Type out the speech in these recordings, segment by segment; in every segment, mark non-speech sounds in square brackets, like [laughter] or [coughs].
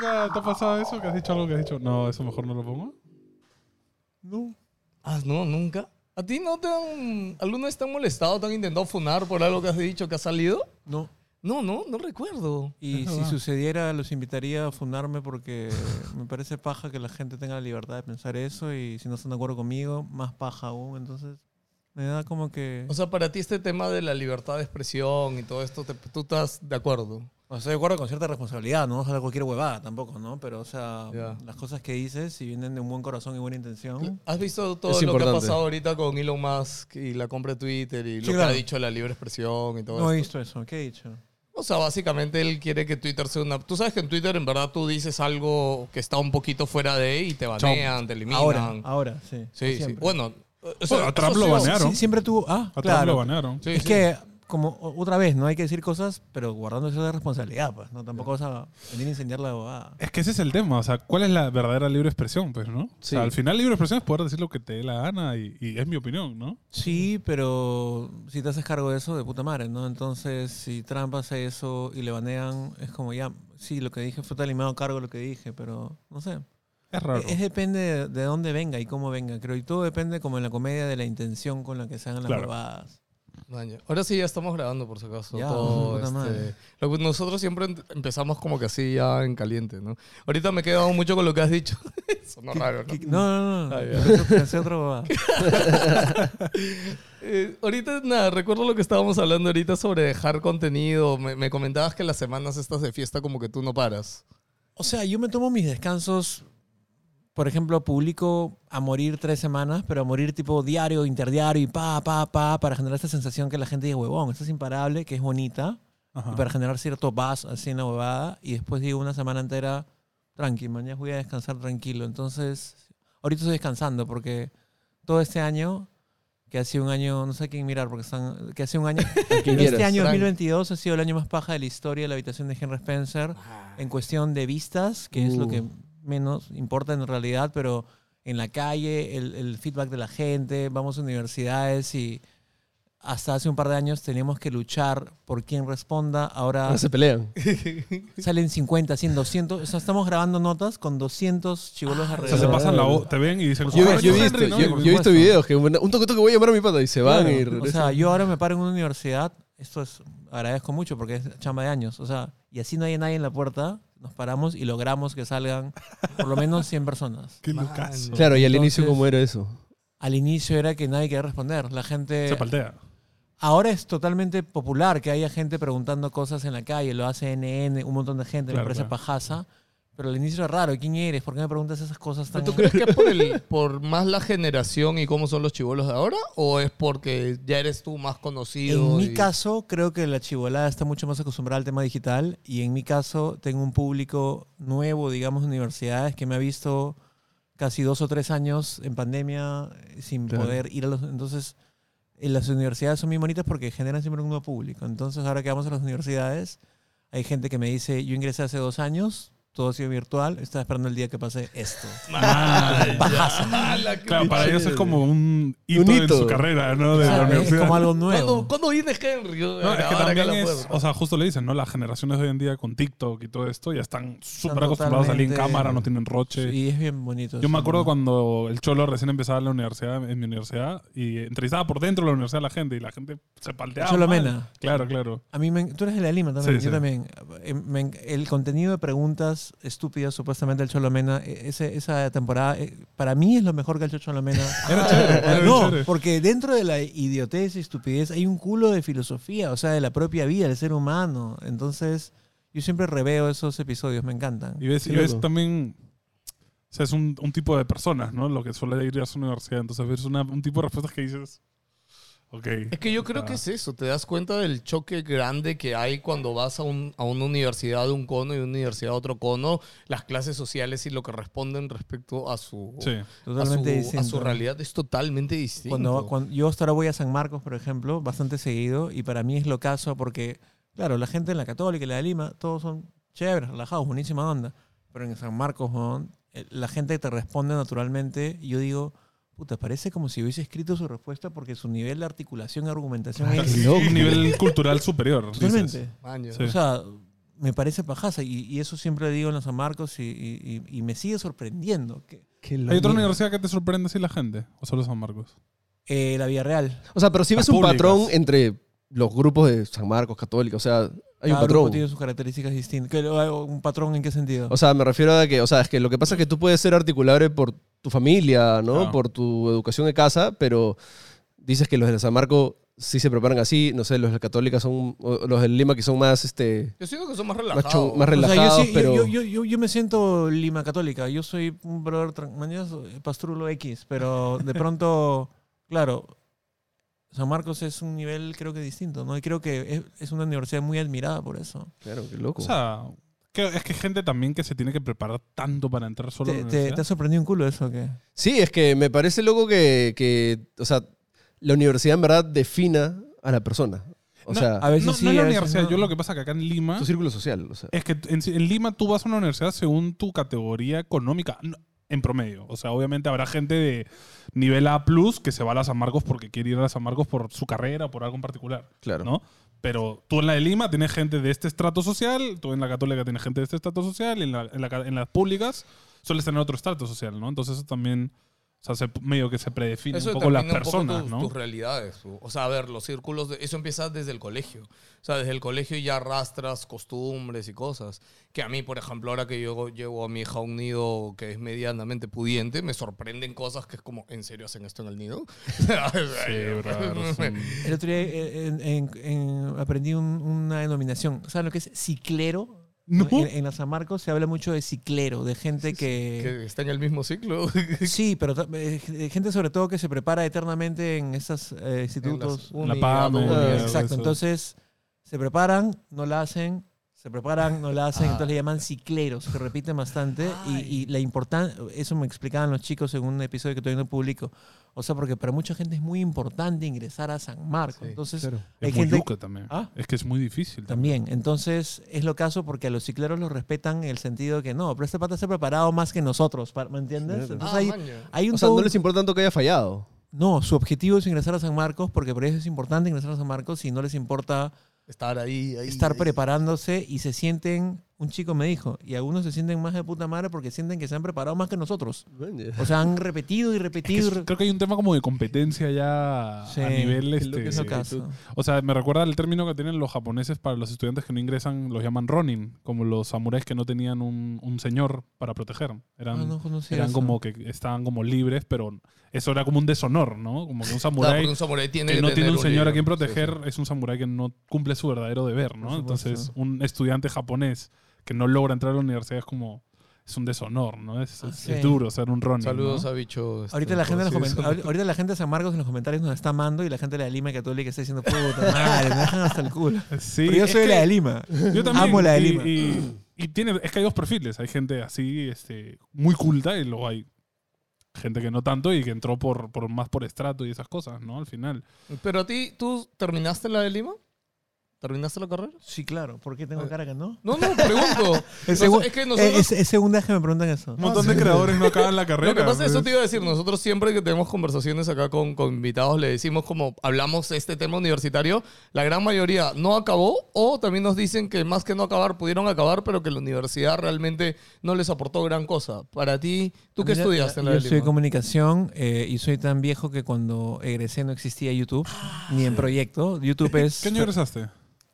¿Nunca te ha pasado eso? ¿Que has dicho algo que has dicho? No, eso mejor no lo pongo. No. Ah, no, nunca. ¿A ti no te han. ¿Alguna vez te han molestado, te han intentado funar por algo que has dicho que ha salido? No. No, no, no recuerdo. Y Es si verdad. sucediera, los invitaría a fundarme porque me parece paja que la gente tenga la libertad de pensar eso y si no están de acuerdo conmigo, más paja aún. Entonces, me da como que... O sea, para ti este tema de la libertad de expresión y todo esto, te- tú estás de acuerdo. O sea, estoy de acuerdo con cierta responsabilidad, no ojalá cualquier huevada tampoco, ¿no? Pero, o sea, Ya. las cosas que dices, si vienen de un buen corazón y buena intención... ¿Has visto todo lo que ha importante. pasado ahorita con Elon Musk y la compra de Twitter y lo Sí, que claro. ha dicho de la libre expresión y todo No he esto? visto eso, ¿qué he dicho? O sea, básicamente él quiere que Twitter sea una... Tú sabes que en Twitter en verdad tú dices algo que está un poquito fuera de y te banean, te eliminan. Ahora, ahora, sí. Sí, sí. siempre. Bueno, o sea, Bueno, a Trump eso lo banearon. Sí, siempre tuvo... Ah, A Trump claro. lo banearon. Sí, es sí. que, como otra vez, no hay que decir cosas, pero guardando eso de responsabilidad, pues, ¿no? Tampoco vas a venir a incendiar la abogada. Es que ese es el tema, o sea, ¿cuál es la verdadera libre expresión, pues, no? O Sí. sea, al final libre expresión es poder decir lo que te dé la gana y, y es mi opinión, ¿no? Sí, pero si te haces cargo de eso, de puta madre, ¿no? Entonces, si Trump hace eso y le banean, es como ya, sí, lo que dije fue tal y me hago cargo de lo que dije, pero no sé. Es raro. Es depende de, de dónde venga y cómo venga, creo. Y todo depende, como en la comedia, de la intención con la que se hagan las Claro. huevadas. Maña. Ahora sí ya estamos grabando, por si acaso. Ya, todo, [laughs] este, madre. lo que nosotros siempre em- empezamos como que así ya en caliente, ¿no? Ahorita me he quedado mucho con lo que has dicho. [laughs] Sonó raro, ¿no? ¿Qué- No, no, no. Ah. [laughs] Eh, ahorita, nada, recuerdo lo que estábamos hablando ahorita sobre dejar contenido. Me, me comentabas que las semanas estas de fiesta como que tú no paras. O sea, yo me tomo mis descansos. Por ejemplo, publico a morir tres semanas, pero a morir tipo diario, interdiario y pa, pa, pa, para generar esta sensación que la gente diga, huevón, esto es imparable, que es bonita, Ajá. y para generar cierto buzz así en la huevada. Y después digo una semana entera, tranqui, mañana voy a descansar tranquilo. Entonces, ahorita estoy descansando porque todo este año, que ha sido un año, no sé a quién mirar, porque están, que ha sido un año, [laughs] este quieras. año Tranqui. 2022 ha sido el año más paja de la historia de la habitación de Henry Spencer en cuestión de vistas, que es lo Uh. que menos importa en realidad, pero en la calle, el, el feedback de la gente, vamos a universidades y hasta hace un par de años teníamos que luchar por quién responda, ahora Ahora se pelean. [laughs] salen 50, 100, 200, o sea, estamos grabando notas con 200 chivolos O sea, alrededor. se pasan la voz, te ven y dicen, Yo, "Ah, yo he Henry", visto, ¿no? yo, yo he visto videos que un un toque toque voy a llamar a mi pata y se van Claro, y o sea, regresan. yo ahora me paro en una universidad, esto es, agradezco mucho porque es chamba de años, o sea, y así no hay nadie en la puerta, nos paramos y logramos que salgan por lo menos 100 personas. Qué locazo. claro, y al inicio, ¿cómo era eso? Al inicio era que nadie quería responder, la gente... Se paltea. Ahora es totalmente popular que haya gente preguntando cosas en la calle, lo hace NN, un montón de gente, Claro, parece claro. pajaza, pero al inicio era raro, ¿quién eres? ¿Por qué me preguntas esas cosas tan... ¿Tú crees que es por, el, [laughs] por más la generación y cómo son los chivolos de ahora? ¿O es porque ya eres tú más conocido? En mi y- caso, creo que la chivolada está mucho más acostumbrada al tema digital y en mi caso tengo un público nuevo, digamos, de universidades que me ha visto casi dos o tres años en pandemia eh, sin Claro. poder ir a los... Entonces, en las universidades son muy bonitas porque generan siempre un nuevo público. Entonces, ahora que vamos a las universidades, hay gente que me dice, yo ingresé hace dos años, todo ha sido virtual, estaba esperando el día que pase esto. Ah, Ah, la que- Claro, para ellos es como un hito, Un en hito. su carrera, ¿no? De la es universidad. como algo ¿Cuándo, nuevo. ¿Cuándo viene Henry? No, es que también es, o sea, justo le dicen, ¿no? Las generaciones de hoy en día con TikTok y todo esto ya están súper acostumbrados a salir en cámara, no tienen roche. Y es bien bonito. Yo me acuerdo cuando el Cholo recién empezaba en la universidad, en mi universidad, y entrevistaba por dentro de la universidad a la gente y la gente se palteaba. Cholo mal. Mena. Claro, claro. A mí me, tú eres de la Lima también, Sí, yo sí. también. En- el contenido de preguntas estúpidas supuestamente del Cholomena, eh, ese, esa temporada, eh, para mí es lo mejor que ha hecho Cholomena. [laughs] Era chévere, era no, chévere. porque dentro de la idiotez y estupidez hay un culo de filosofía, o sea, de la propia vida del ser humano. Entonces, yo siempre reveo esos episodios, me encantan. Y ves, y ves también, o sea, es un, un tipo de personas, ¿no? Lo que suele ir a su universidad. Entonces ves una- un tipo de respuestas que dices, ok. Es que yo creo que es eso, te das cuenta del choque grande que hay cuando vas a, un- a una universidad de un cono y una universidad de otro cono, las clases sociales y lo que responden respecto a su, Sí. a Totalmente su, a su realidad es totalmente distinto. Cuando, cuando- yo hasta ahora voy a San Marcos, por ejemplo, bastante seguido, y para mí es lo caso porque, claro, la gente en la Católica y la de Lima, todos son chéveres, relajados, buenísima onda. Pero en San Marcos, eh, la gente te responde naturalmente, y yo digo, puta, parece como si hubiese escrito su respuesta porque su nivel de articulación y argumentación es un nivel cultural superior. totalmente. Sí. O sea, me parece pajaza. Y, y eso siempre le digo en los San Marcos y, y- me sigue sorprendiendo. Que, ¿Hay otra universidad que te sorprende así la gente? ¿O solo San Marcos? eh, la Villarreal. O sea, pero si ves un públicas. patrón entre los grupos de San Marcos, católicos, o sea, hay un Cada grupo patrón. tiene sus características distintas. ¿Qué- ¿Un patrón en qué sentido? O sea, me refiero a que, o sea, es que lo que pasa es que tú puedes ser articulable por tu familia, ¿no? Claro. Por tu educación de casa, pero dices que los de San Marcos sí se preparan así, no sé, los de la católica son, los del Lima que son más, este, Yo siento que son más más, relajados. chon- más O sea, yo, relajados, sí- yo- pero... yo, yo, yo, yo me siento Lima católica. Yo soy un brother soy pastrulo X, pero de pronto, claro, San Marcos es un nivel creo que distinto, ¿no? Y creo que es, es una universidad muy admirada por eso. Claro, qué loco. O sea, que- es que hay gente también que se tiene que preparar tanto para entrar solo a ¿Te, la te, ha sorprendido un culo eso o qué? Sí, es que me parece loco que, que, o sea, la universidad en verdad defina a la persona. O No, sea, a veces no, sí, no en la a universidad. no. Yo lo que pasa que acá en Lima tu círculo social, o sea. es que en, en Lima tú vas a una universidad según tu categoría económica. En promedio. O sea, obviamente habrá gente de nivel A que se va a la San Marcos porque quiere ir a la San Marcos por su carrera o por algo en particular. Claro. ¿no? Pero tú en la de Lima tienes gente de este estrato social, tú en la católica tienes gente de este estrato social, y en, la- en la ca- en las públicas sueles tener otro estrato social, ¿no? Entonces eso también, o sea, se- medio que se predefine Eso un poco las determina un poco personas, tus, ¿no? tus realidades. O sea, a ver, los círculos, de- eso empieza desde el colegio. O sea, desde el colegio ya arrastras costumbres y cosas. Que a mí, por ejemplo, ahora que yo llevo a mi hija a un nido que es medianamente pudiente, me sorprenden cosas que es como, ¿en serio hacen esto en el nido? [laughs] Sí, un- [laughs] El otro día eh, en- en- en- aprendí un- una denominación. ¿Saben lo que es ciclero? No. En, en la San Marcos se habla mucho de ciclero, de gente que... que está en el mismo ciclo. [laughs] Sí, pero eh, gente sobre todo que se prepara eternamente en estos eh, institutos. En La las PAME, unidades, Ah, eso. Exacto, entonces se preparan, no la hacen, se preparan, no la hacen, Ah. entonces le llaman cicleros, que repiten bastante. Y, y la importancia, eso me explicaban los chicos en un episodio que todavía no publico. O sea, porque para mucha gente es muy importante ingresar a San Marcos. Sí, entonces, Claro. hay Es muy gente- yuca también. ¿Ah? Es que es muy difícil también. también. Entonces, es lo caso porque a los cicleros los respetan en el sentido de que no, pero este pata está preparado más que nosotros, ¿me entiendes? Claro. Entonces, Ah, hay, un O sea, todo no les importa tanto que haya fallado. no, su objetivo es ingresar a San Marcos porque por eso es importante ingresar a San Marcos y no les importa Estar ahí, ahí, estar ahí. preparándose y se sienten, un chico me dijo, y algunos se sienten más de puta madre porque sienten que se han preparado más que nosotros. O sea, han repetido y Es que repetido. es- re- creo que hay un tema como de competencia ya Sí, a nivel es lo que es este, el caso. O sea, me recuerda el término que tienen los japoneses para los estudiantes que no ingresan, los llaman ronin, como los samuráis que no tenían un, un señor para proteger. Eran, Ah, no eran eso. como que estaban como libres, pero eso era como un deshonor, ¿no? Como que un samurái samurái tiene que no que tiene tener un señor a quien Sí, proteger sí. es un samurái que no cumple su verdadero deber, ¿no? Entonces, un estudiante japonés que no logra entrar a la universidad es como... Es un deshonor, ¿no? Es, Ah, es- sí. es duro ser un ronin, Saludos ¿no? a bicho. este, Ahorita la, gente ahorita- la gente de San Marcos en los comentarios nos está amando y la gente de la Lima Católica está diciendo, puta madre, me dejan hasta el culo. [laughs] Sí, Pero yo soy de la de Lima. Yo también. Amo la de y, Lima. Y, y tiene, es que hay dos perfiles. Hay gente así, este, muy culta, y luego hay gente que no tanto y que entró por, por más por estrato y esas cosas, ¿no? Al final. Pero a ti, ¿tú terminaste la de Lima? ¿Terminaste la carrera? Sí, claro. ¿Por qué tengo cara que no? No, no, pregunto. [laughs] Es, que nosotros... es- es segunda vez que me preguntan eso. Un montón de creadores no acaban la carrera. Lo que pasa es eso pues. te iba a decir, nosotros siempre que tenemos conversaciones acá con, con invitados le decimos como hablamos de este tema universitario, la gran mayoría no acabó o también nos dicen que más que no acabar pudieron acabar, pero que la universidad realmente no les aportó gran cosa. Para ti, ¿tú qué Mira, estudiaste en la Yo de Lima? comunicación eh, y soy tan viejo que cuando egresé no existía YouTube, ni en proyecto. YouTube es... ¿Qué año egresaste?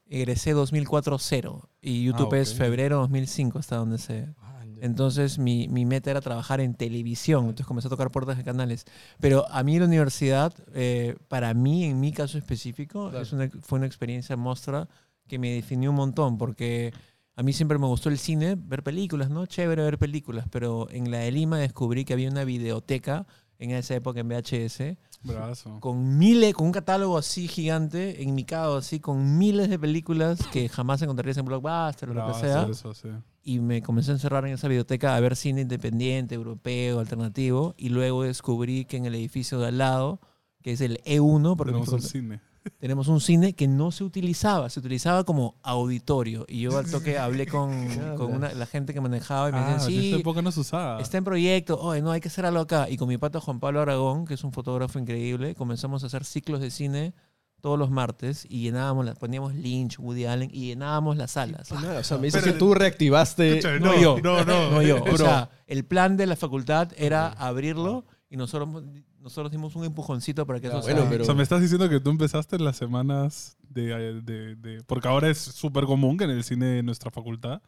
Egresé 2004-0 y YouTube Ah, es ok. febrero 2005, hasta donde sé. Ah. Entonces mi, mi meta era trabajar en televisión, entonces comencé a tocar puertas de canales. Pero a mí la universidad, eh, para mí, en mi caso específico, Claro. es una- fue una experiencia mostra que me definió un montón, porque a mí siempre me gustó el cine, ver películas, ¿no? Chévere ver películas, pero en la de Lima descubrí que había una videoteca en esa época en VHS, Brazo. con miles, con un catálogo así gigante, enmicado así, con miles de películas que jamás encontrarías en Blockbuster o lo que sea eso, sí. y me comencé a encerrar en esa biblioteca a ver cine independiente, europeo, alternativo, y luego descubrí que en el edificio de al lado, que es el E1, porque Tenemos un cine. Tenemos un cine que no se utilizaba, se utilizaba como auditorio. Y yo al toque hablé con, [laughs] con una- la gente que manejaba y me Ah, decían, sí, época no se usaba. está en proyecto, oye, no, hay que hacer algo acá. Y con mi pata Juan Pablo Aragón, que es un fotógrafo increíble, comenzamos a hacer ciclos de cine todos los martes y llenábamos, poníamos Lynch, Woody Allen y llenábamos las salas. Nada, o sea, me dices Pero- que tú reactivaste. Escucha, No, yo. No, no, [laughs] No yo. O sea, el plan de la facultad era abrirlo y nosotros, nosotros dimos un empujoncito para que eso Bueno, sea- pero- O sea, me estás diciendo que tú empezaste en las semanas de, de- de- Porque ahora es súper común que en el cine de nuestra facultad,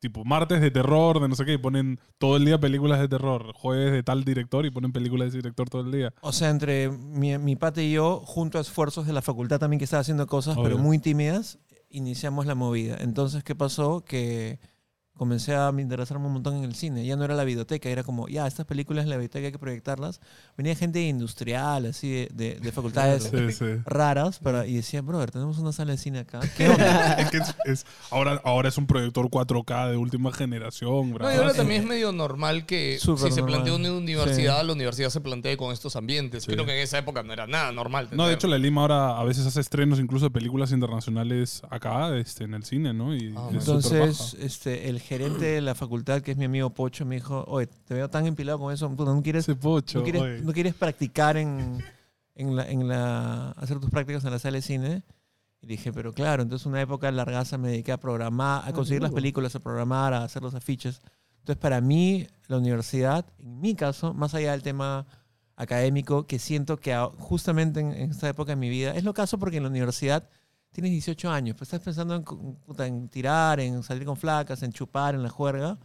tipo martes de terror, de no sé qué, y ponen todo el día películas de terror, jueves de tal director y ponen películas de ese director todo el día. O sea, entre mi, mi pata y yo, junto a esfuerzos de la facultad también que estaba haciendo cosas, pero Obvio. muy tímidas, iniciamos la movida. Entonces, ¿qué pasó? Que comencé a me interesarme un montón en el cine. Ya no era la biblioteca, era como, ya, estas películas en la biblioteca hay que proyectarlas. Venía gente industrial, así, de, de- de facultades [laughs] Sí, sí. raras, para, y decía, brother, tenemos una sala de cine acá. ¿Qué [laughs] onda? es que es, es- ahora, ahora es un proyector 4K de última generación. No, y ahora también es medio normal que Súper si se normal. plantea una universidad, la universidad se plantee con estos ambientes. Sí. Creo que en esa época no era nada normal. No, de tener- hecho, la Lima ahora a veces hace estrenos incluso de películas internacionales acá, este, en el cine, ¿no? Y súper Entonces, este, el gerente de la facultad, que es mi amigo Pocho, me dijo, oye, te veo tan empilado con eso, ¿no quieres pocho, ¿No quieres, no quieres practicar en, en, la, en la. hacer tus prácticas en la sala de cine? Y dije, pero claro, entonces una época largaza me dediqué a programar, a conseguir las películas, a programar, a hacer los afiches. Entonces, para mí, la universidad, en mi caso, más allá del tema académico, que siento que justamente en, en esta época de mi vida, es lo caso porque en la universidad tienes 18 años, pues estás pensando en, en tirar, en salir con flacas, en chupar, en la juerga.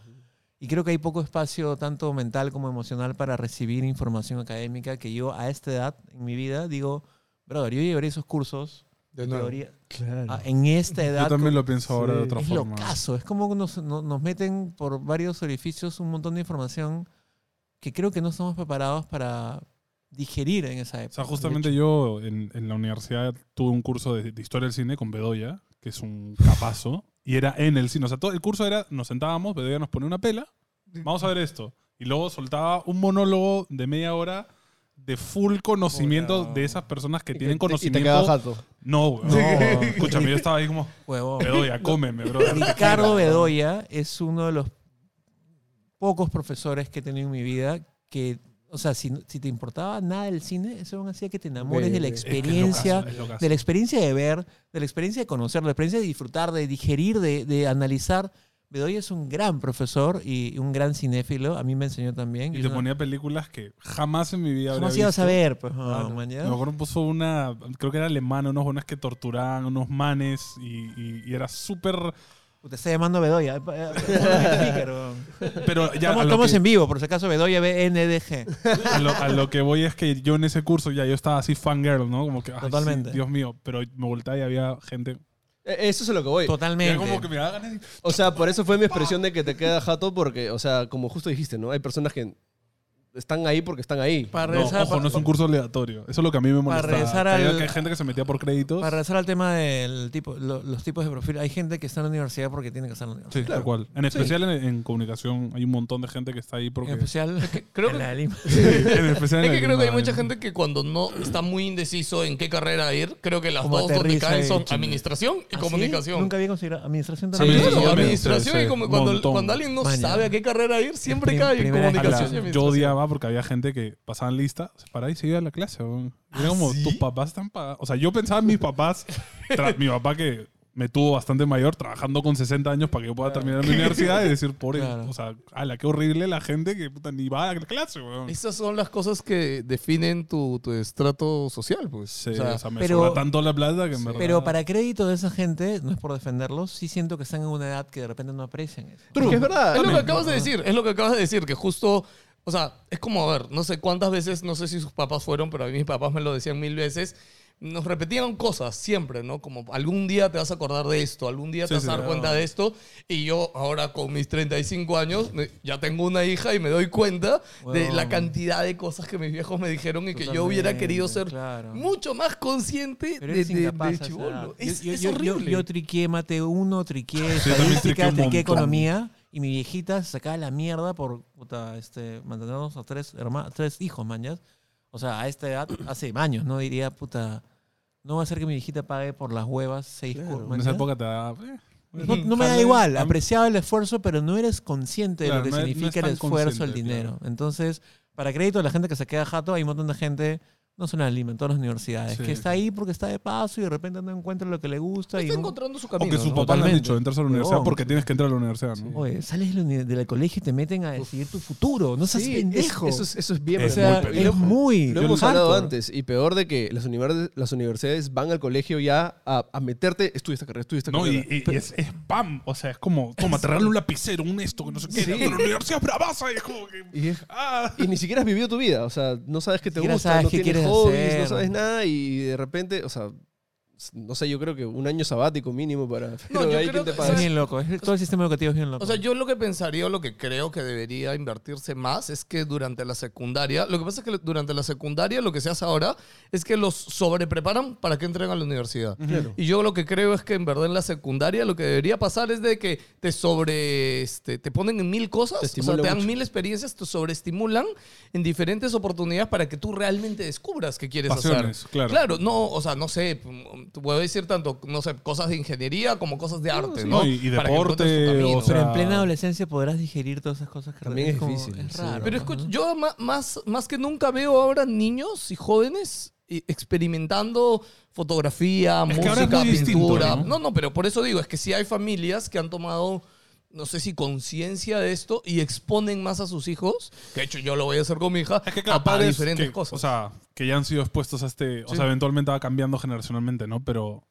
Y creo que hay poco espacio, tanto mental como emocional, para recibir información académica que yo a esta edad en mi vida digo, brother, yo llevaré esos cursos De de nuevo. teoría Claro. ah, en esta edad. Yo también lo pienso ahora de Sí. otra es forma. lo caso, es como nos, no- nos meten por varios orificios un montón de información que creo que no estamos preparados para digerir en esa O época. sea, de justamente yo en, en la universidad tuve un curso de, de historia del cine con Bedoya, que es un capazo, y era en el cine. O sea, todo el curso era, nos sentábamos, Bedoya nos ponía una pela, vamos a ver esto. Y luego soltaba un monólogo de media hora de full conocimiento de esas personas que tienen te- y te conocimiento. quedaba jato. no, güey. [laughs] No. Escúchame, yo estaba ahí como, Huevón. Bedoya, cómeme, bro. Ricardo Bedoya es uno de los pocos profesores que he tenido en mi vida que, o sea, si, si te importaba nada del cine, eso aún hacía que te enamores de la Ve, Es que es experiencia, es de la experiencia de ver, de la experiencia de conocer, de la experiencia de disfrutar, de digerir, de, de analizar. Bedoya es un gran profesor y un gran cinéfilo. A mí me enseñó también. Y te una- ponía películas que jamás en mi vida habría ¿Cómo ibas a visto. ver? Pues, no, Claro. man, ya. Me acuerdo puso una, creo que era alemana, unos buenos que torturaban, unos manes, y, y- y era súper... Te está llamando Bedoya. Eh, eh. [laughs] Pero ya Estamos, a estamos que, en vivo, por si acaso Bedoya BNDG. a, lo, a lo que voy es que yo en ese curso ya yo estaba así fangirl, ¿no? Como que, ay, sí, Totalmente. Dios mío, pero me volteaba y había gente... Eh, Eso es a lo que voy. Totalmente. Como que me de- O sea, por eso fue mi expresión de que te queda jato, porque, o sea, como justo dijiste, ¿no? Hay personas que están ahí porque están ahí. Para No, regresar, ojo, no es un curso aleatorio. Eso es lo que a mí me molesta. regresar al- que hay gente que se metía por créditos. Para regresar al tema de tipo, lo- los tipos de perfil, hay gente que está en la universidad porque tiene que estar en la Sí, universidad. tal cual. En especial en, en comunicación hay un montón de gente que está ahí porque... En especial, [laughs] [laughs] creo en que- la de Lima. [laughs] en especial Es en que el creo que hay mucha gente que cuando no está muy indeciso en qué carrera ir, creo que las Como dos donde aterriza caen son administración y ¿Ah, sí? comunicación. Nunca había considerado administración Sí, también. Claro, sí, sí, administración sí, y como cuando, montón. cuando alguien no Maña. sabe a qué carrera ir, siempre Prim- cae en primera comunicación y Yo administración. odiaba porque había gente que pasaban lista, se paraba y se iba a la clase. Era como, tus papás están pagados. O sea, yo pensaba en mis papás, mi papá que me tuvo bastante mayor, trabajando con 60 años para que yo pueda terminar mi universidad y decir, pobre, Claro. o sea, ala, qué horrible la gente que puta, ni va a la clase, weón. Esas son las cosas que definen tu, tu estrato social, pues. Sí, o sea, o sea, me pero- sobra tanto la plata que en verdad... Pero para crédito de esa gente, no es por defenderlos, sí siento que están en una edad que de repente no aprecian eso. Es que es verdad. Es lo que acabas de decir, es lo que acabas de decir, que justo, o sea, es como, a ver, no sé cuántas veces, no sé si sus papás fueron, pero a mí mis papás me lo decían mil veces, nos repetían cosas siempre, ¿no? Como algún día te vas a acordar de esto, algún día Sí, te vas sí, a dar claro. cuenta de esto, y yo ahora con mis 35 años me- ya tengo una hija y me doy cuenta de la cantidad de cosas que mis viejos me dijeron y que yo hubiera Totalmente, querido ser claro. mucho más consciente Pero de, eres de, incapaz de a esa chibolo. edad. Es, yo, es yo- yo- horrible. yo triqué mate 1, triqué yo estadística, triqué un triqué montón. economía y mi viejita se sacaba la mierda por puta, este, mantenernos a tres, herma- tres hijos, mañas. O sea, a esta edad, [clears throat] hace años, ¿no? Diría, puta, no va a ser que mi viejita pague por las huevas seis Claro, en esa época te da... eh, No, no me da igual, apreciaba el esfuerzo, pero no eres consciente de lo que no es- no es significa el esfuerzo, el dinero. Entonces, para crédito de la gente que se queda jato, hay un montón de gente no en Lima, en todas las universidades, Sí. que está ahí porque está de paso y de repente no encuentra lo que le gusta. y Está no- encontrando su O camino. que sus ¿no? papás le han dicho, entras a la universidad porque tienes que entrar a la universidad, ¿no? Oye, sales del colegio y te meten a decidir tu futuro. No seas Sí, pendejo. es- eso, es, eso es bien. o es sea, muy es muy. Lo hemos hablado antes. Y peor de que las, univers- las universidades van al colegio ya a, a meterte, estudia esta carrera, estudia esta No, y, carrera. y- y es, es spam. O sea, es como, toma, te regalo un lapicero, un esto, que no sé qué. Sí. de la universidad bravaza. Y es como que. Y, es- Ah. y ni siquiera has vivido tu vida. O sea, no sabes qué te gusta, sabes no qué tienes quieres hobbies, no sabes nada. Y de repente, o sea, no sé, yo creo que un año sabático mínimo para... [laughs] Pero yo ahí creo que-. Es bien loco. es- todo el sistema educativo es bien loco. O sea, yo lo que pensaría o lo que creo que debería invertirse más es que durante la secundaria, lo que pasa es que durante la secundaria lo que se hace ahora es que los sobrepreparan para que entren a la universidad. Y yo lo que creo es que en verdad en la secundaria lo que debería pasar es de que te sobre este, te ponen en mil cosas, Te o sea, te dan mucho. mil experiencias, te sobreestimulan en diferentes oportunidades para que tú realmente descubras qué quieres Pasiones, hacer. claro. Claro, no, o sea, no sé, puedo decir tanto, no sé, cosas de ingeniería como cosas de arte, sí. ¿no? Y- y Para que deporte, o sea, Pero en plena adolescencia podrás digerir todas esas cosas que También es como- difícil, Es sí. raro. Pero ¿no? escucha, yo más, más que nunca veo ahora niños y jóvenes eh, experimentando fotografía, Es música, distinto, pintura. ¿no? ¿no? no, pero por eso digo, es que sí hay familias que han tomado, no sé si conciencia de esto y exponen más a sus hijos. Que de hecho yo lo voy a hacer con mi hija. Es que a- claro, a, padres diferentes que, cosas. O sea, que ya han sido expuestos a este. O Sí. sea, eventualmente va cambiando generacionalmente, ¿no? Pero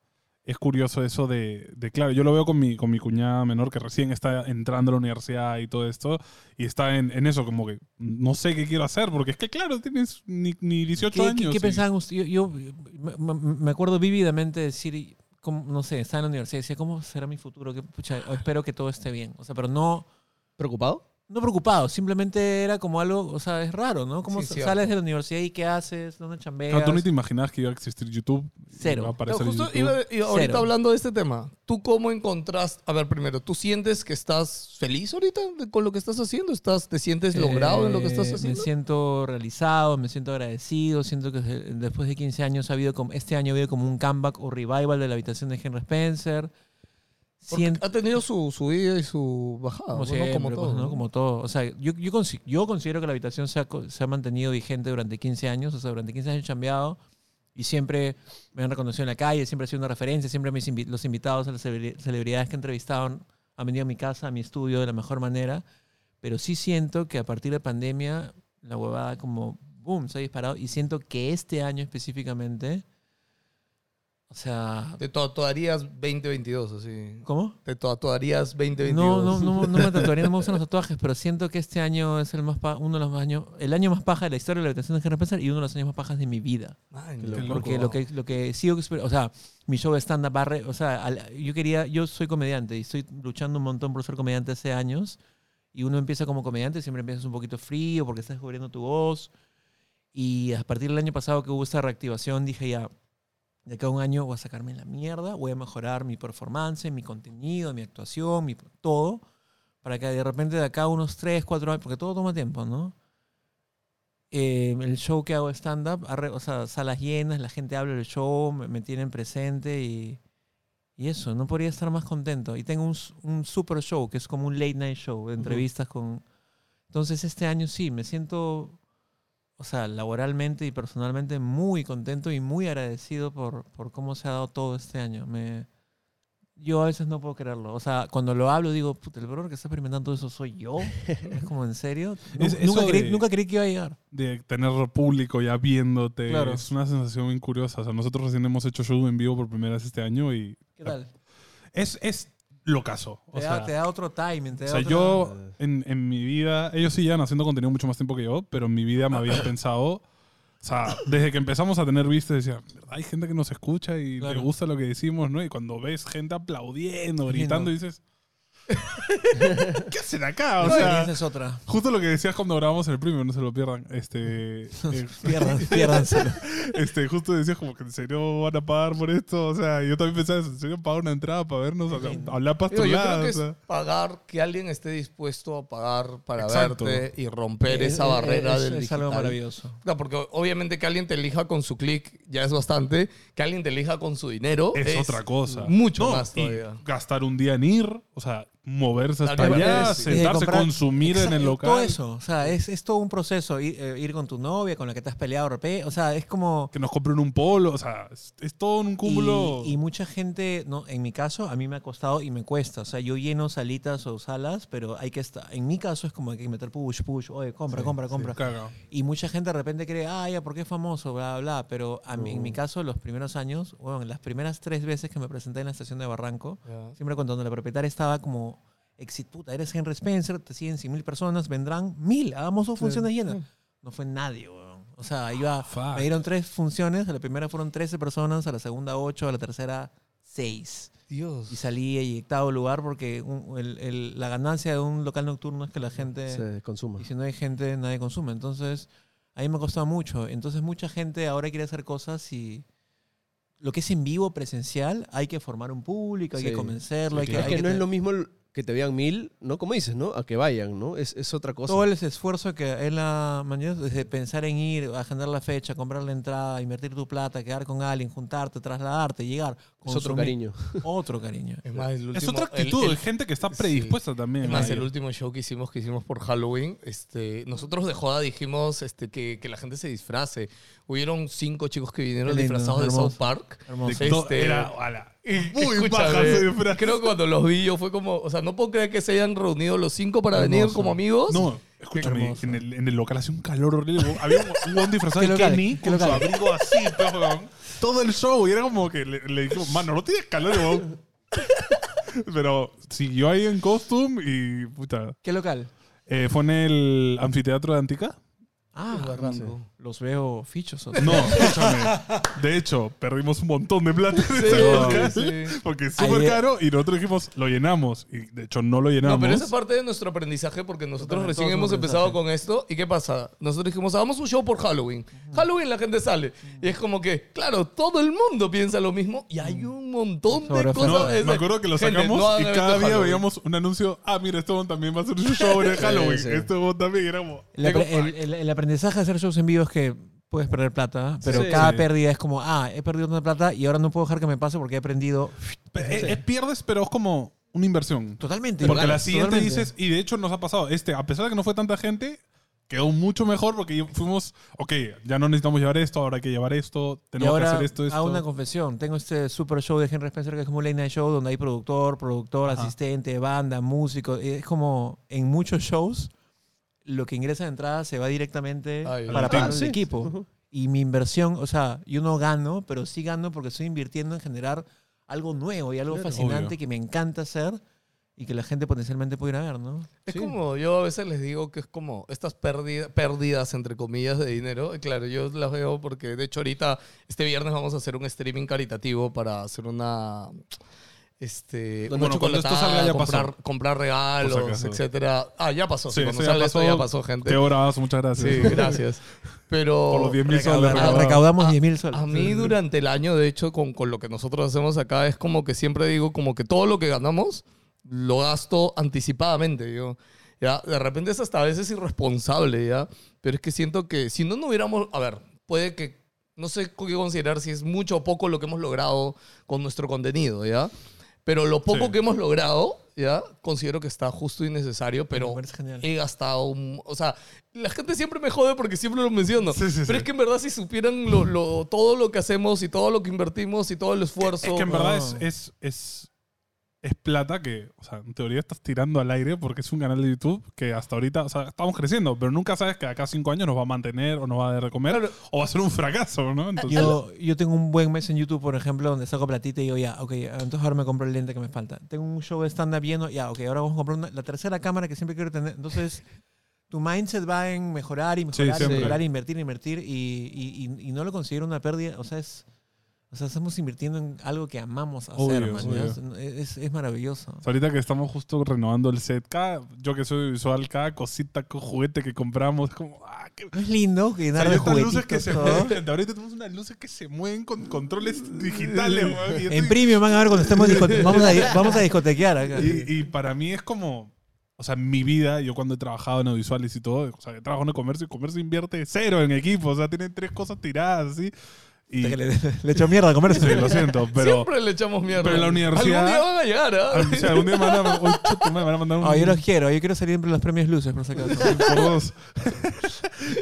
es curioso eso de, de, claro, yo lo veo con mi, con mi cuñada menor que recién está entrando a la universidad y todo esto, y está en, en eso, como que no sé qué quiero hacer, porque es que, claro, tienes ni, ni 18 ¿Qué, qué- años. qué y- pensaban ustedes? Yo, yo me, acuerdo vívidamente decir, no sé, estaba en la universidad y decía, ¿cómo será mi futuro? Pucha, espero que todo esté bien. O sea, pero no, ¿Preocupado? No preocupado, simplemente era como algo, o sea, es raro, ¿no? ¿Cómo Sí, sa- cierto. sales de la universidad y qué haces? ¿Dónde chambeas? Tú ni te imaginabas que iba a existir YouTube. Cero. va a justo YouTube. iba- ahorita Cero. hablando de este tema, ¿tú cómo encontraste? A ver, primero, ¿tú sientes que estás feliz ahorita con lo que estás haciendo? ¿Estás, ¿Te sientes logrado en lo que estás Eh, haciendo? Me siento realizado, me siento agradecido, siento que después de 15 años ha habido como, este año ha habido como un comeback o revival de la habitación de Henry Spencer. Porque ha tenido su subida y su bajada, como ¿no? siempre, como pues, todo. ¿no? ¿no? Como todo. O sea, yo, yo, consi- yo considero que la habitación se ha, se ha mantenido vigente durante 15 años, o sea, durante 15 años he cambiado y siempre me han reconocido en la calle, siempre ha sido una referencia, siempre mis invi- los invitados las celebri- celebridades que he entrevistado han venido a mi casa, a mi estudio de la mejor manera, pero sí siento que a partir de pandemia la huevada como, boom, se ha disparado y siento que este año específicamente, o sea, Te tatuarías 2022, así. ¿cómo? Te tatuarías 2022. No, no, no, no me tatuaría, no me gustan los tatuajes, pero siento que este año es el más pa- uno de los más años, el año más paja de la historia de la habitación de Henry Spencer y uno de los años más pajas de mi vida. Man, Qué loco. Porque lo que, lo que sigo, o sea, mi show de stand-up, va re- o sea, al- yo quería, yo soy comediante y estoy luchando un montón por ser comediante hace años. Y uno empieza como comediante, siempre empiezas un poquito frío porque estás descubriendo tu voz. Y a partir del año pasado que hubo esta reactivación, dije ya, de acá a un año voy a sacarme la mierda, voy a mejorar mi performance, mi contenido, mi actuación, mi todo, para que de repente de acá a unos 3, 4 años, porque todo toma tiempo, ¿no? Eh, el show que hago stand-up, o sea, salas llenas, la gente habla del show, me, me tienen presente y, y eso, no podría estar más contento. Y tengo un, un super show, que es como un late night show, de entrevistas con... Entonces este año sí, me siento, o sea, laboralmente y personalmente muy contento y muy agradecido por, por cómo se ha dado todo este año. Me, yo a veces no puedo creerlo. O sea, cuando lo hablo digo, puta, el brother que está experimentando eso soy yo. [laughs] es como, ¿en serio? Es- nunca, creí, de- nunca creí que iba a llegar. de tener público ya viéndote. Claro. Es una sensación muy curiosa. O sea, nosotros recién hemos hecho show en vivo por primera vez este año y ¿Qué tal? es, es locazo. O Te, sea, da, te da otro timing. Te o da sea, otra- yo en, en mi vida, ellos sí llevan haciendo contenido mucho más tiempo que yo, pero en mi vida me había [coughs] pensado, o sea, desde que empezamos a tener vistas, decía, "¿Verdad? hay gente que nos escucha y Claro. le gusta lo que decimos, ¿no? Y cuando ves gente aplaudiendo, gritando, lindo. dices, [laughs] ¿qué hacen acá? O No, sea, esa es otra. justo lo que decías cuando grabamos el premio, no se lo pierdan. Este, [laughs] eh, Pierdan, [laughs] piérdanselo. este, justo decías como que en serio van a pagar por esto. O sea, yo también pensaba, ¿en serio pagar una entrada para vernos? O sea, hablar Digo, yo creo pastolada. que o sea. es pagar, que alguien esté dispuesto a pagar para Exacto. verte y romper Es- esa es- barrera es, del es algo digital. maravilloso. No, porque obviamente que alguien te elija con su clic ya es bastante, que alguien te elija con su dinero es, otra cosa. mucho No, más y todavía. gastar un día en ir, o sea, moverse hasta allá, sí. sentarse, comprar- consumir en el local. Todo eso, o sea, es, es todo un proceso. Ir, eh, ir con tu novia, con la que te has peleado, o sea, es como... Que nos compren un polo, o sea, es, es todo un cúmulo. Y, y mucha gente, no, en mi caso, a mí me ha costado y me cuesta. O sea, yo lleno salitas o salas, pero hay que estar. En mi caso es como hay que meter push, push, oye, compra, compra, compra. Caga. Y mucha gente de repente cree, ah, ya, porque es famoso, bla, bla, bla. Pero a mí, en mi caso, los primeros años, bueno, las primeras tres veces que me presenté en la estación de Barranco, siempre cuando la propietaria estaba como, exit, puta, eres Henry Spencer, te siguen 100 mil personas, vendrán mil, hagamos dos funciones llenas. No fue nadie, weón. O sea, iba, me dieron tres funciones, a la primera fueron 13 personas, a la segunda 8, a la tercera 6. Dios. Y salí eyectado lugar porque un- el- el- la ganancia de un local nocturno es que la gente... Se consuma. Y si no hay gente, nadie consume. Entonces, a mí me ha costado mucho. Entonces, mucha gente ahora quiere hacer cosas y lo que es en vivo, presencial, hay que formar un público, hay Sí. que convencerlo, hay que... Es hay que que no es lo mismo que te vean mil, ¿no? Como dices, ¿no? A que vayan, ¿no? Es, es otra cosa. Todo el esfuerzo que es la mañana, desde pensar en ir, agendar la fecha, comprar la entrada, invertir tu plata, quedar con alguien, juntarte, trasladarte, llegar. Es otro cariño. [laughs] Otro cariño. Es más, el Es último- otra el- actitud, el- hay gente que está sí. predispuesta también. Es más, el último show que hicimos, que hicimos por Halloween, este, nosotros de joda dijimos este, que, que la gente se disfrace. Hubieron cinco chicos que vinieron lindo, disfrazados de hermoso. South Park. Hermoso. De Este- era, ala, muy baja su disfraz. Creo que cuando los vi yo fue como, o sea, no puedo creer que se hayan reunido los cinco para venir Hermoso. como amigos. No, escúchame, en el, en el local hacía un calor horrible. Había un, un disfrazado [laughs] ¿Qué de? Kenny ¿Qué con su abrigo así, [laughs] huevón. Todo el show. Y era como que le, le dijimos, mano, no tienes calor. [laughs] Pero siguió ahí en costume y, puta. ¿Qué local? Eh, fue en el anfiteatro de Antica. Ah, Barranco. Los veo fichos. o sea. No, escúchame. De hecho, perdimos un montón de plata en ese local. sí. Porque es súper Ayer- caro y nosotros dijimos, lo llenamos. Y de hecho, no lo llenamos. No, pero esa es parte de nuestro aprendizaje porque nosotros Totalmente, recién hemos un empezado con esto. ¿Y qué pasa? Nosotros dijimos, hagamos un show por Halloween. Halloween la gente sale. Y es como que, claro, todo el mundo piensa lo mismo y hay un montón de Sobre- cosas. No, Es me de- acuerdo que lo Gente, sacamos no hagan y cada de día Halloween. veíamos un anuncio. Ah, mira, este huevón también va a hacer un show en el [laughs] Halloween. sí. Este huevón también era como. El, apre- el- el- el aprendizaje de hacer shows en vivo es que puedes perder plata, pero Sí. cada Sí. pérdida es como, ah, he perdido tanta plata y ahora no puedo dejar que me pase porque he aprendido Es, es pierdes, pero es como una inversión. totalmente. Porque la Totalmente. siguiente dices, y de hecho nos ha pasado, este, a pesar de que no fue tanta gente, quedó mucho mejor porque fuimos, ok, ya no necesitamos llevar esto, ahora hay que llevar esto, Y tenemos que ahora hacer esto, esto. hago una confesión. Tengo este super show de Henry Spencer que es como un late night show donde hay productor, productor, Ajá. asistente, banda, músico. Es como en muchos shows lo que ingresa de entrada se va directamente Ay, para al pagar el equipo. Y mi inversión, o sea, yo no gano, pero sí gano porque estoy invirtiendo en generar algo nuevo y algo Claro. fascinante Obvio. que me encanta hacer y que la gente potencialmente pudiera ver, ¿no? Es Sí. como, yo a veces les digo que es como estas pérdida- pérdidas, entre comillas, de dinero. Y Claro, yo las veo porque, de hecho, ahorita, este viernes vamos a hacer un streaming caritativo para hacer una... Este, Bueno, una cuando esto salga ya comprar, pasó. comprar regalos, etcétera. Ah, ya pasó. Sí, Sí, cuando eso ya salga esto pasó. ya pasó, gente. Qué horas, muchas gracias. Sí, gracias. [laughs] Pero Por los 10 mil soles Recauda- recaudados. recaudamos A- 10 mil soles. a mí durante el año, de hecho, con, con lo que nosotros hacemos acá, es como que siempre digo como que todo lo que ganamos lo gasto anticipadamente. Yo, ya, de repente es hasta a veces irresponsable, ¿ya? Pero es que siento que si no, no hubiéramos... A ver, puede que... No sé qué considerar si es mucho o poco lo que hemos logrado con nuestro contenido, ¿ya? Pero lo poco Sí. que hemos logrado, ¿ya? Considero que está justo y necesario, pero he gastado un... O sea, la gente siempre me jode porque siempre lo menciono. Sí, sí, pero es que en verdad si supieran lo, lo- todo lo que hacemos y todo lo que invertimos y todo el esfuerzo... Es que en verdad es, No. es, es, es plata que, o sea, en teoría estás tirando al aire porque es un canal de YouTube que hasta ahorita, o sea, estamos creciendo, pero nunca sabes que acá cinco años nos va a mantener o nos va a dar de comer Claro. o va a ser un fracaso, ¿no? Entonces, Yo, yo tengo un buen mes en YouTube, por ejemplo, donde saco platita y digo, ya, ok, entonces ahora me compro el lente que me falta. Tengo un show de stand-up lleno, ya, ok, ahora vamos a comprar una- la tercera cámara que siempre quiero tener. Entonces, tu mindset va en mejorar y mejorar y mejorar, invertir, invertir y, y, y- y no lo considero una pérdida. O sea, es, o sea, estamos invirtiendo en algo que amamos hacer, Obvio, man. Es, maravilloso. O sea, ahorita que estamos justo renovando el set, cada, yo que soy visual, cada cosita, juguete que compramos, es como, ah, qué... ¿No es lindo O llenar sea, de hay estas luces que se mueven, ahorita tenemos unas luces que se mueven con controles digitales, yo En estoy- premium van a ver cuando estemos vamos, a, vamos a discotequear acá. Y, y para mí es como, o sea, mi vida, yo cuando he trabajado en audiovisuales y todo, o sea, he trabajado en el comercio y comercio invierte cero en equipo, o sea, tiene tres cosas tiradas, así. Y, Le, [laughs] le echó mierda a comerse. sí, lo siento, pero... Siempre le echamos mierda. pero en la universidad- Algún día van a llegar, ¿ah? O sea, algún día me van a, Uy, chuta, me van a mandar un... Ah, yo los quiero, yo quiero salir los premios luces, por si acaso. [laughs] por dos.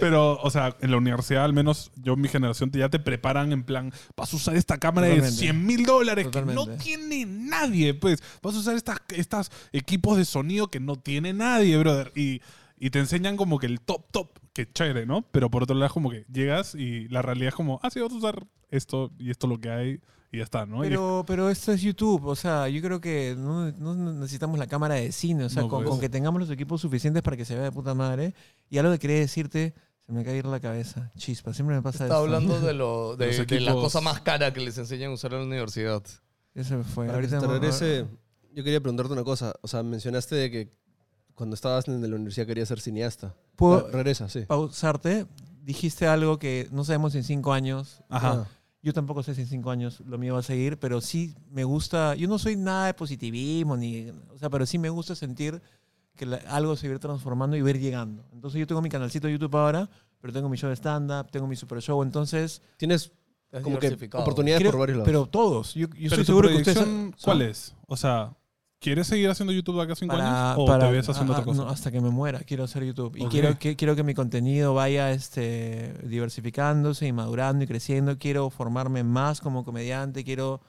Pero, o sea, en la universidad, al menos yo en mi generación, te- ya te preparan en plan, vas a usar esta cámara de Totalmente. 100 mil dólares que no tiene nadie, pues. Vas a usar estas, estas equipos de sonido que no tiene nadie, brother. Y, y te enseñan como que el top, top, que chévere, ¿no? Pero por otro lado como que llegas y la realidad es como, ah, sí, vas a usar esto y esto lo que hay y ya está, ¿no? Pero, pero esto es YouTube, o sea, yo creo que no, no necesitamos la cámara de cine, o sea, No, con, pues. con que tengamos los equipos suficientes para que se vea de puta madre. Y algo que quería decirte, se me cae la cabeza, chispa, siempre me pasa Está eso. hablando [laughs] de, lo, de, la cosa más cara que les enseñan a usar en la universidad. Eso me fue. Ahorita regrese, yo quería preguntarte una cosa. O sea, mencionaste de que cuando estabas en la universidad querías ser cineasta. ¿Puedo Re- regresa, sí. pausarte? Dijiste algo que no sabemos si en cinco años. Ajá. Ah, Yo tampoco sé si en cinco años lo mío va a seguir, pero sí me gusta. Yo no soy nada de positivismo, ni, o sea, pero sí me gusta sentir que la- algo se va a ir transformando y va a ir llegando. Entonces yo tengo mi canalcito de YouTube ahora, pero tengo mi show de stand-up, tengo mi super show, entonces... Tienes Es como que oportunidades creo- por varios lados. pero todos. Yo, yo Pero estoy seguro que ustedes... ¿Cuál es? O sea, ¿quieres seguir haciendo YouTube de acá a cinco para, años? ¿O para- te ves haciendo otra cosa? no, hasta que me muera quiero hacer YouTube y quiero que quiero que mi contenido vaya este diversificándose y madurando y creciendo quiero formarme más como comediante quiero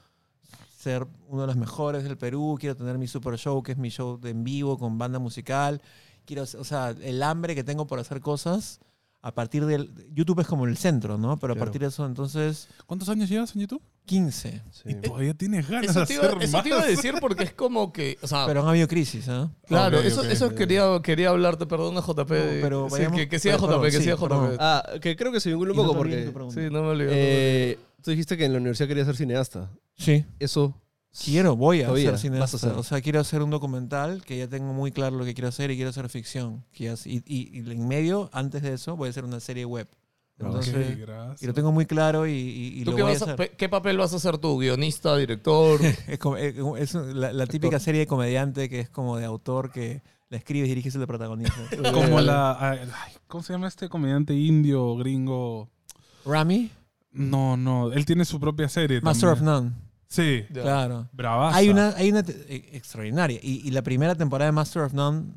ser uno de los mejores del Perú quiero tener mi super show que es mi show de en vivo con banda musical quiero o sea el hambre que tengo por hacer cosas a partir del YouTube es como el centro no pero a Claro. partir de eso entonces ¿Cuántos años llevas en YouTube? 15 Sí. Y todavía tienes ganas Eso de te, iba, hacer eso te iba a decir porque es como que, o sea, pero han habido crisis ¿ah? claro, eso, eso quería, quería hablarte, perdona JP. pero Sí, vayamos- que, que siga perdón, JP, que sí, siga perdón. JP. Ah, que creo que se vincula un no poco porque. Sí, no me olvidé. eh, tú dijiste que en la universidad querías ser cineasta. sí Eso Quiero, voy a Todavía, ser a cineasta. hacer. O sea, quiero hacer un documental que ya tengo muy claro lo que quiero hacer y quiero hacer ficción. Y en medio, antes de eso, voy a hacer una serie web. Entonces, y lo tengo muy claro y, y- y ¿Tú lo qué, voy vas a- hacer. qué papel vas a hacer tú? ¿Guionista, director? [laughs] Es, como- es como- es la, la típica serie de comediante que es como de autor que la escribes, diriges y la protagonizas. [laughs] Como la... ay, ¿Cómo se llama este comediante indio, gringo? Rami, No, no. Él tiene su propia serie Master of. None. Sí. Claro. Bravaza. Hay una, hay una eh, extraordinaria. Y, y la primera temporada de Master of None,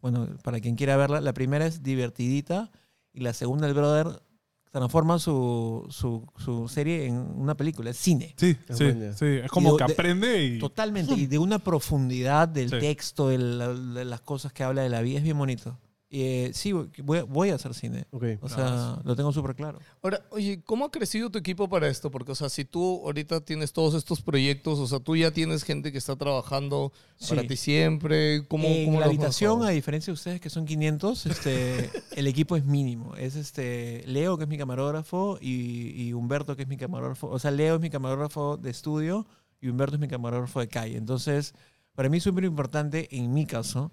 bueno, para quien quiera verla, la primera es divertidita y la segunda, el brother transforma su, su, su serie en una película, es cine. Sí, Es sí, buena. sí. Es como Y que de- aprende y... Totalmente. Y de una profundidad del Sí. texto, de, la- de las cosas que habla de la vida, es bien bonito. Eh, sí, voy, a- voy a hacer cine. O sea, lo tengo súper claro. Ahora, oye, ¿cómo ha crecido tu equipo para esto? Porque, o sea, si tú ahorita tienes todos estos proyectos, o sea, tú ya tienes gente que está trabajando para ti siempre, ¿cómo, en cómo la habitación, a diferencia de ustedes que son 500, este, [laughs] el equipo es mínimo. Es este Leo, que es mi camarógrafo, y, y Humberto, que es mi camarógrafo. O sea, Leo es mi camarógrafo de estudio y Humberto es mi camarógrafo de calle. Entonces, para mí es súper importante, en mi caso,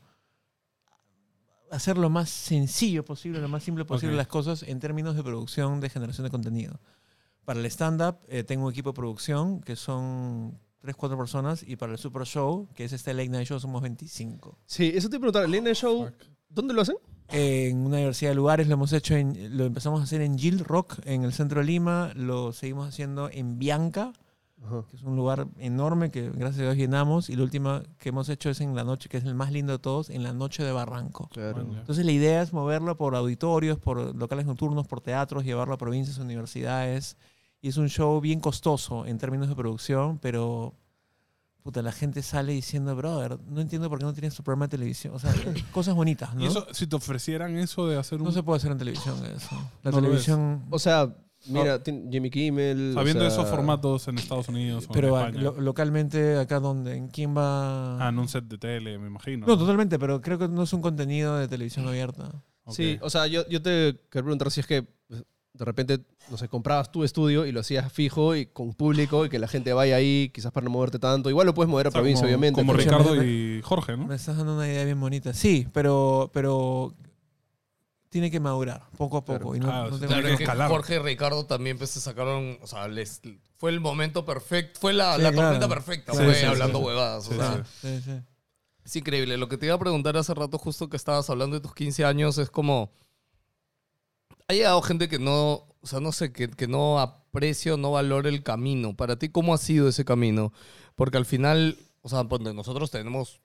hacer lo más sencillo posible, lo más simple posible las cosas en términos de producción, de generación de contenido. Para el stand-up eh, tengo un equipo de producción que son 3, 4 personas y para el Super Show, que es este Late Night Show, somos 25. Sí, eso te iba a preguntar. ¿El Late Night Show, dónde lo hacen? En una diversidad de lugares lo hemos hecho, en, lo empezamos a hacer en Gil Rock, en el centro de Lima, lo seguimos haciendo en Bianca, Ajá. que es un lugar enorme que gracias a Dios llenamos, y la última que hemos hecho es en la noche, que es el más lindo de todos, en la noche de Barranco. Claro. Entonces la idea es moverlo por auditorios, por locales nocturnos, por teatros, llevarlo a provincias, universidades. Y es un show bien costoso en términos de producción, pero puta, la gente sale diciendo, brother, no entiendo por qué no tienes tu programa de televisión. O sea, [laughs] cosas bonitas, ¿no? Y eso, si te ofrecieran eso de hacer un... no se puede hacer en televisión eso. La No televisión... O sea, mira, Jimmy Kimmel. o Sabiendo sea, esos formatos en Estados Unidos o pero en a- España. lo- localmente, acá donde, ¿en quién va? Ah, en un set de tele, me imagino. no, totalmente, pero creo que no es un contenido de televisión abierta. Ok. Sí, o sea, yo, yo te quería preguntar si es que pues, de repente, no sé, comprabas tu estudio y lo hacías fijo y con público y que la gente vaya ahí, quizás para no moverte tanto. Igual lo puedes mover a O sea, provincia, como, obviamente. Como Ricardo y Jorge, ¿no? Me estás dando una idea bien bonita. Sí, pero, pero tiene que madurar poco a poco. Claro. Y no, Ah, no sí, tengo claro Claro, que es que escalar. Jorge y Ricardo también pues, se sacaron, o sea, les, fue el momento perfecto, fue la, Sí, la claro. tormenta perfecta, Sí, fue sí, sí, hablando sí. huevadas. o sea, sí. Sí, sí. Es increíble. Lo que te iba a preguntar hace rato, justo que estabas hablando de tus 15 años, es como. Ha llegado gente que no. o sea, no sé, que, que no aprecia o no valore el camino. Para ti, ¿cómo ha sido ese camino? Porque al final, o sea, pues, nosotros tenemos,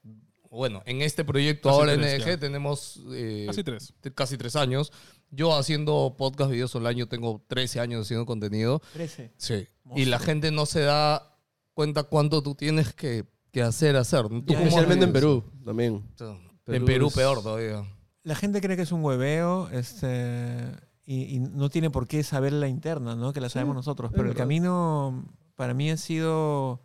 bueno, en este proyecto Casi ahora tres, NDG ya. tenemos eh, Casi tres. casi tres años. Yo haciendo podcast, videos al año, tengo 13 años haciendo contenido. 13. Sí. Monstruo. Y la gente no se da cuenta cuánto tú tienes que, que hacer, hacer. ¿Tú cómo Especialmente en? Perú también. Perú en Perú es- peor todavía. La gente cree que es un hueveo este, y, y no tiene por qué saber la interna, ¿no? Que la sabemos nosotros. es Pero el verdad. camino para mí ha sido,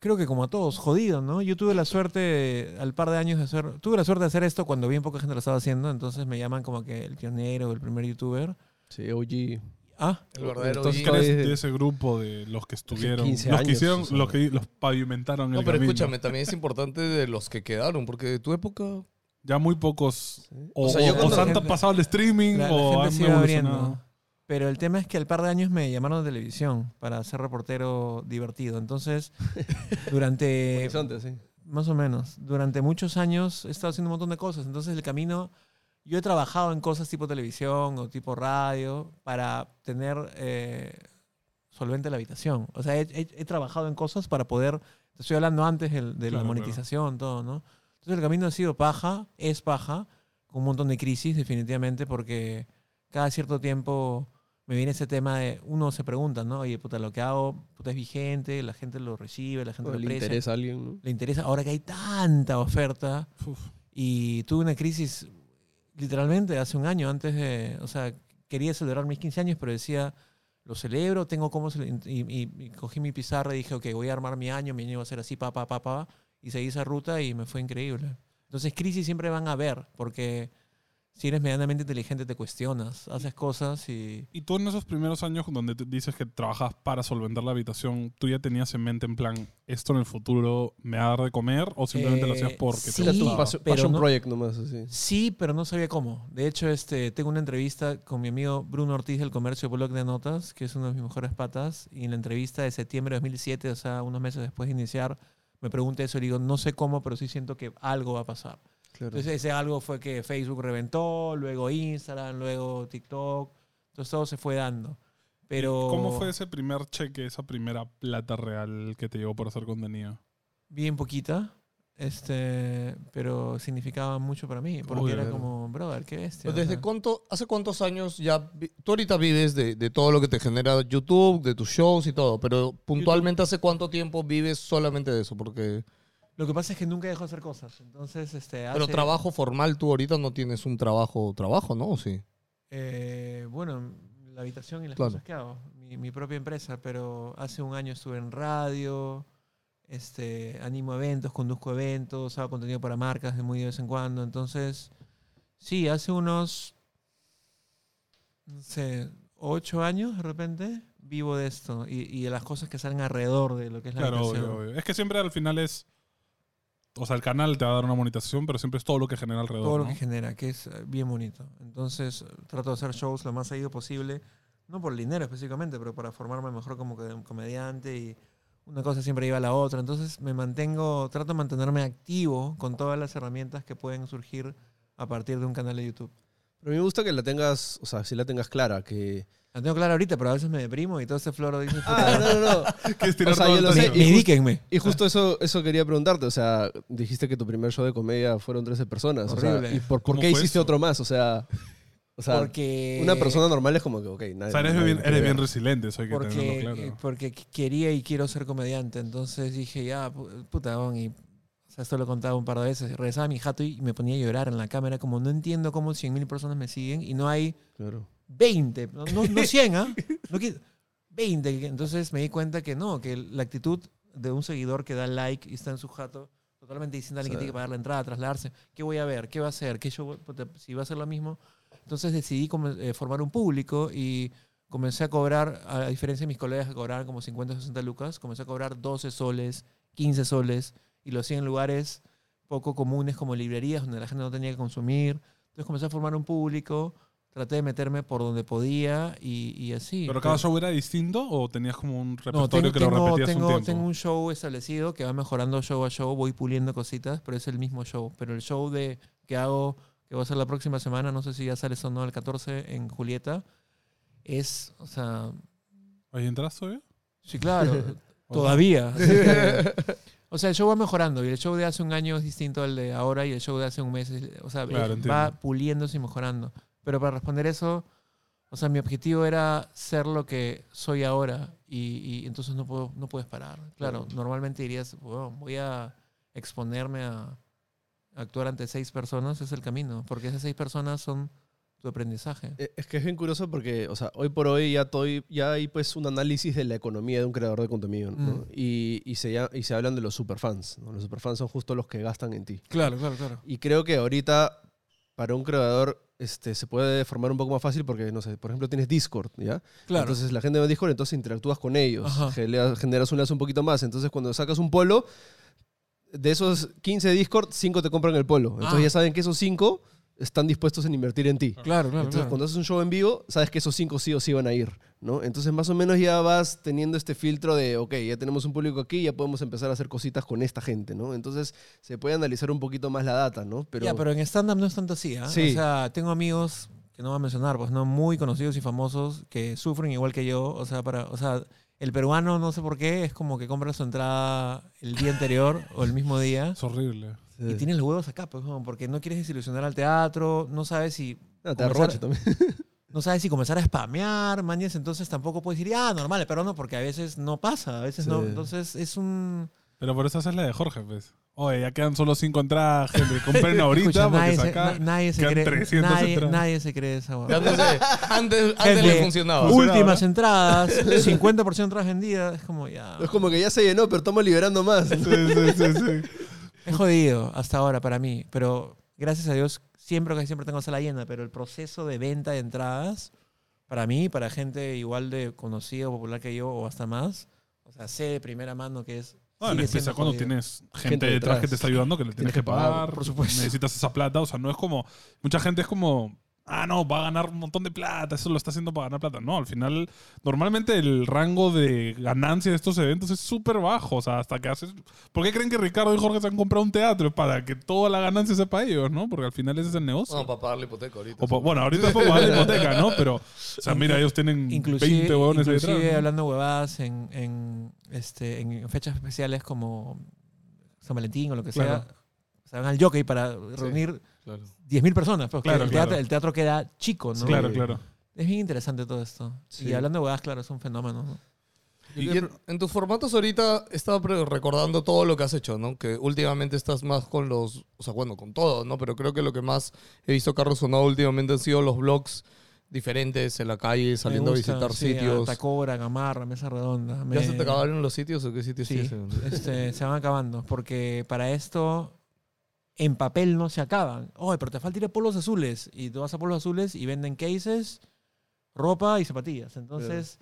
creo que como a todos, jodido, ¿no? Yo tuve la suerte al par de años de hacer, tuve la suerte de hacer esto cuando bien poca gente lo estaba haciendo, entonces me llaman como que el pionero, el primer youtuber. Sí, OG. Ah, El verdadero Entonces, OG. Eres de ese grupo de los que estuvieron, 15 los que hicieron, o sea. los que los pavimentaron No, el pero camino. escúchame, también es importante de los que quedaron, porque de tu época. Ya muy pocos o, O sea, yo o- cuando- o se han La pasado al streaming la, la o gente han se iba evolucionado. abriendo. Pero el tema es que al par de años me llamaron de televisión para ser reportero divertido. Entonces, [laughs] durante Horizonte, sí. Más o menos. Durante muchos años he estado haciendo un montón de cosas. Entonces el camino, yo he trabajado en cosas tipo televisión o tipo radio para tener eh, solvente la habitación. O sea, he, he- he trabajado en cosas para poder, te estoy hablando antes de, la Claro, monetización, todo, ¿no? Entonces el camino ha sido paja, es paja, con un montón de crisis definitivamente, porque cada cierto tiempo me viene ese tema de, uno se pregunta, ¿no? Oye, puta, lo que hago puta, es vigente, la gente lo recibe, la gente O lo le aprecia interesa a alguien, ¿no? le interesa ahora que hay tanta oferta Uf. y tuve una crisis literalmente hace un año antes de, o sea, quería celebrar mis 15 años, pero decía, lo celebro, tengo cómo, y, y- y cogí mi pizarra y dije, ok, voy a armar mi año, mi año va a ser así, pa, pa, pa, pa, y seguí esa ruta y me fue increíble. Entonces, crisis siempre van a haber, porque si eres medianamente inteligente te cuestionas, haces cosas y... Y tú en esos primeros años donde te dices que trabajas para solventar la habitación, ¿tú ya tenías en mente en plan, esto en el futuro me va a dar de comer o simplemente lo hacías Eh, porque sí, te Era tu gustaba? passion, pero passion no- project nomás, así. Sí, pero no sabía cómo. De hecho, este, tengo una entrevista con mi amigo Bruno Ortiz del Comercio Blog de Notas, que es uno de mis mejores patas. Y en la entrevista de septiembre de 2007, o sea, unos meses después de iniciar, me pregunta eso y digo, no sé cómo, pero sí siento que algo va a pasar. Claro. Entonces ese algo fue que Facebook reventó, luego Instagram, luego TikTok. Entonces todo se fue dando. Pero ¿Y ¿Cómo fue ese primer cheque, esa primera plata real que te llegó por hacer contenido? bien poquita, este, pero significaba mucho para mí, porque Obvio, era como, brother, qué bestia. Pues o ¿Desde sea. cuánto, hace cuántos años ya, tú ahorita vives de, de todo lo que te genera YouTube, de tus shows y todo, pero puntualmente hace cuánto tiempo vives solamente de eso, porque, Lo que pasa es que nunca dejo de hacer cosas. Entonces, este, pero trabajo formal tú ahorita no tienes un trabajo, trabajo, ¿no? ¿O Sí. Eh, bueno, la habitación y las Claro. cosas que hago, mi, mi propia empresa, pero hace un año estuve en radio, este, animo eventos, conduzco eventos, hago contenido para marcas de muy de vez en cuando, entonces, sí, hace unos, no sé, ocho años de repente vivo de esto y, y de las cosas que salen alrededor de lo que es la Claro, habitación. obvio, obvio. Es que siempre al final es. O sea, el canal te va a dar una monetización, pero siempre es todo lo que genera alrededor. todo lo ¿no? que genera, que es eh, bien bonito. Entonces, trato de hacer shows lo más seguido posible, no por el dinero específicamente, pero para formarme mejor como comediante y una cosa siempre lleva a la otra. Entonces, me mantengo, trato de mantenerme activo con todas las herramientas que pueden surgir a partir de un canal de YouTube. Pero a mí me gusta que la tengas, o sea, si la tengas clara, que... La tengo clara ahorita, pero a veces me deprimo y todo ese floro dice, Ah, no, no, no. [laughs] Que O sea, todo yo lo sé. y just-. Y justo eso, eso quería preguntarte, o sea, dijiste que tu primer show de comedia fueron 13 personas. O sea, Horrible. ¿Y por, por ¿Cómo qué hiciste eso? otro más? O sea, o sea Porque... una persona normal es como que, ok, nadie... O sea, eres nadie bien, eres bien resiliente, eso hay que porque, tenerlo claro. porque quería y quiero ser comediante. Entonces dije, ya, pu- puta, bon, y o sea, esto lo he contado un par de veces. Regresaba a mi jato y me ponía a llorar en la cámara, como no entiendo cómo 100.000 personas me siguen y no hay Claro. 20, no, no, no [laughs] 100, ¿ah? No qui- 20. Entonces me di cuenta que no, que la actitud de un seguidor que da like y está en su jato, totalmente distinta a alguien que Sí. tiene que pagar la entrada, trasladarse. ¿Qué voy a ver? ¿Qué va a hacer? ¿Qué? Puta, Si va a ser lo mismo. Entonces decidí eh, formar un público y comencé a cobrar, a diferencia de mis colegas que cobraban como 50 o 60 lucas, comencé a cobrar 12 soles, 15 soles y lo hacía en lugares poco comunes como librerías donde la gente no tenía que consumir. Entonces comencé a formar un público, traté de meterme por donde podía y, y así. ¿Pero cada show era distinto o tenías como un No, repertorio tengo, que lo repetías tengo, un tiempo? tengo un show establecido que va mejorando show a show, voy puliendo cositas, pero es el mismo show. Pero el show de que hago, que va a ser la próxima semana, no sé si ya sale eso o no, el 14 en Julieta, es, o sea, ¿Ahí entras todavía? sí, claro, [laughs] [laughs] todavía. que- [laughs] o sea, el show va mejorando y el show de hace un año es distinto al de ahora y el show de hace un mes, es- o sea, Claro, va entiendo. puliéndose y mejorando. Pero para responder eso, o sea, mi objetivo era ser lo que soy ahora y, y entonces no, puedo, no puedes parar. Claro, normalmente dirías, "Bueno, voy a exponerme a actuar ante seis personas, es el camino, porque esas seis personas son tu aprendizaje. Eh, Es que es bien curioso porque, o sea, hoy por hoy ya, estoy, ya hay pues un análisis de la economía de un creador de contenido, ¿no? Mm. Y, y, se, y se hablan de los superfans, ¿no? Los superfans son justo los que gastan en ti. Claro, claro, claro. Y creo que ahorita para un creador este, se puede formar un poco más fácil porque, no sé, por ejemplo, tienes Discord, ¿ya? Claro. Entonces la gente va a Discord, entonces interactúas con ellos, generas, un lazo un poquito más. Entonces cuando sacas un polo, de esos 15 de Discord, 5 te compran el polo. Entonces Ah. ya saben que esos 5 están dispuestos en invertir en ti. claro, claro, Entonces, claro. cuando haces un show en vivo, sabes que esos cinco sí o sí van a ir, ¿no? Entonces, más o menos ya vas teniendo este filtro de, ok, ya tenemos un público aquí, ya podemos empezar a hacer cositas con esta gente, ¿no? Entonces, se puede analizar un poquito más la data, ¿no? Pero, Ya, pero en stand-up no es tanto así, ¿ah? Sí. O sea, tengo amigos que no voy a mencionar, pues no muy conocidos y famosos que sufren igual que yo. O sea, para, o sea, el peruano, no sé por qué, es como que compra su entrada el día anterior [laughs] o el mismo día. Es horrible. Sí. Y tienes los huevos acá, pues, ¿no? porque no quieres desilusionar al teatro, no sabes si Ah, te da comenzar- roche también. [laughs] no sabes si comenzar a spamear, mañas, entonces tampoco puedes decir, ah, normal, pero no, porque a veces no pasa, a veces no. Sí. Entonces es un... Pero por eso haces la de Jorge, pues. Oye, ya quedan solo cinco entradas, gente. Compren [laughs] ahorita Escucha, porque nadie, se, saca... na- nadie se cree, 300 nadie, entradas. nadie se cree esa no sé, antes, antes Gente, le funcionaba. Últimas entradas, 50% de entradas vendidas, es como ya... Es como que ya se llenó, pero estamos liberando más. Sí, sí, sí, sí. Es jodido hasta ahora para mí, pero gracias a Dios siempre que siempre tengo sala llena, pero el proceso de venta de entradas, para mí, para gente igual de conocida o popular que yo o hasta más, o sea, sé de primera mano que es... No, siendo cuando jodido. tienes gente, Gente detrás detrás. que te está ayudando, que le tienes, que pagar, pagar. por supuesto. Necesitas esa plata. O sea, no es como. Mucha gente es como. Ah, no, va a ganar un montón de plata. Eso lo está haciendo para ganar plata. No, al final, normalmente el rango de ganancia de estos eventos es súper bajo. O sea, hasta que haces. ¿Por qué creen que Ricardo y Jorge se han comprado un teatro? Es para que toda la ganancia sea para ellos, ¿no? Porque al final ese es el negocio. No, para pagar la hipoteca ahorita. O pa- bueno, ahorita es para pagar la hipoteca, ¿no? Pero, o sea, mira, ellos tienen Inclusive, 20 huevones inclusive detrás. ¿no? hablando huevadas en, en, este, en fechas especiales como San Valentín o lo que Claro. sea, se van al jockey para reunir Claro. 10.000 personas. Pues, Claro, el, claro. Teatro, el teatro queda chico, ¿no? Claro, claro. Es bien interesante todo esto. Sí. Y hablando de huevadas, claro, es un fenómeno. ¿no? Y en, en tus formatos ahorita estaba recordando todo lo que has hecho, ¿no? Que últimamente estás más con los, o sea, bueno, con todo, ¿no? Pero creo que lo que más he visto Carlos Sonado últimamente han sido los blogs diferentes en la calle, saliendo a visitar sí, sitios. Tacora, Gamarra, Mesa Redonda. ¿Ya Me- se te acabaron los sitios o qué sitios Sí, tienes? este, se van acabando. Porque para esto, en papel no se acaban. Oye, pero te falta ir a polos azules. Y tú vas a polos azules y venden cases, ropa y zapatillas. Entonces,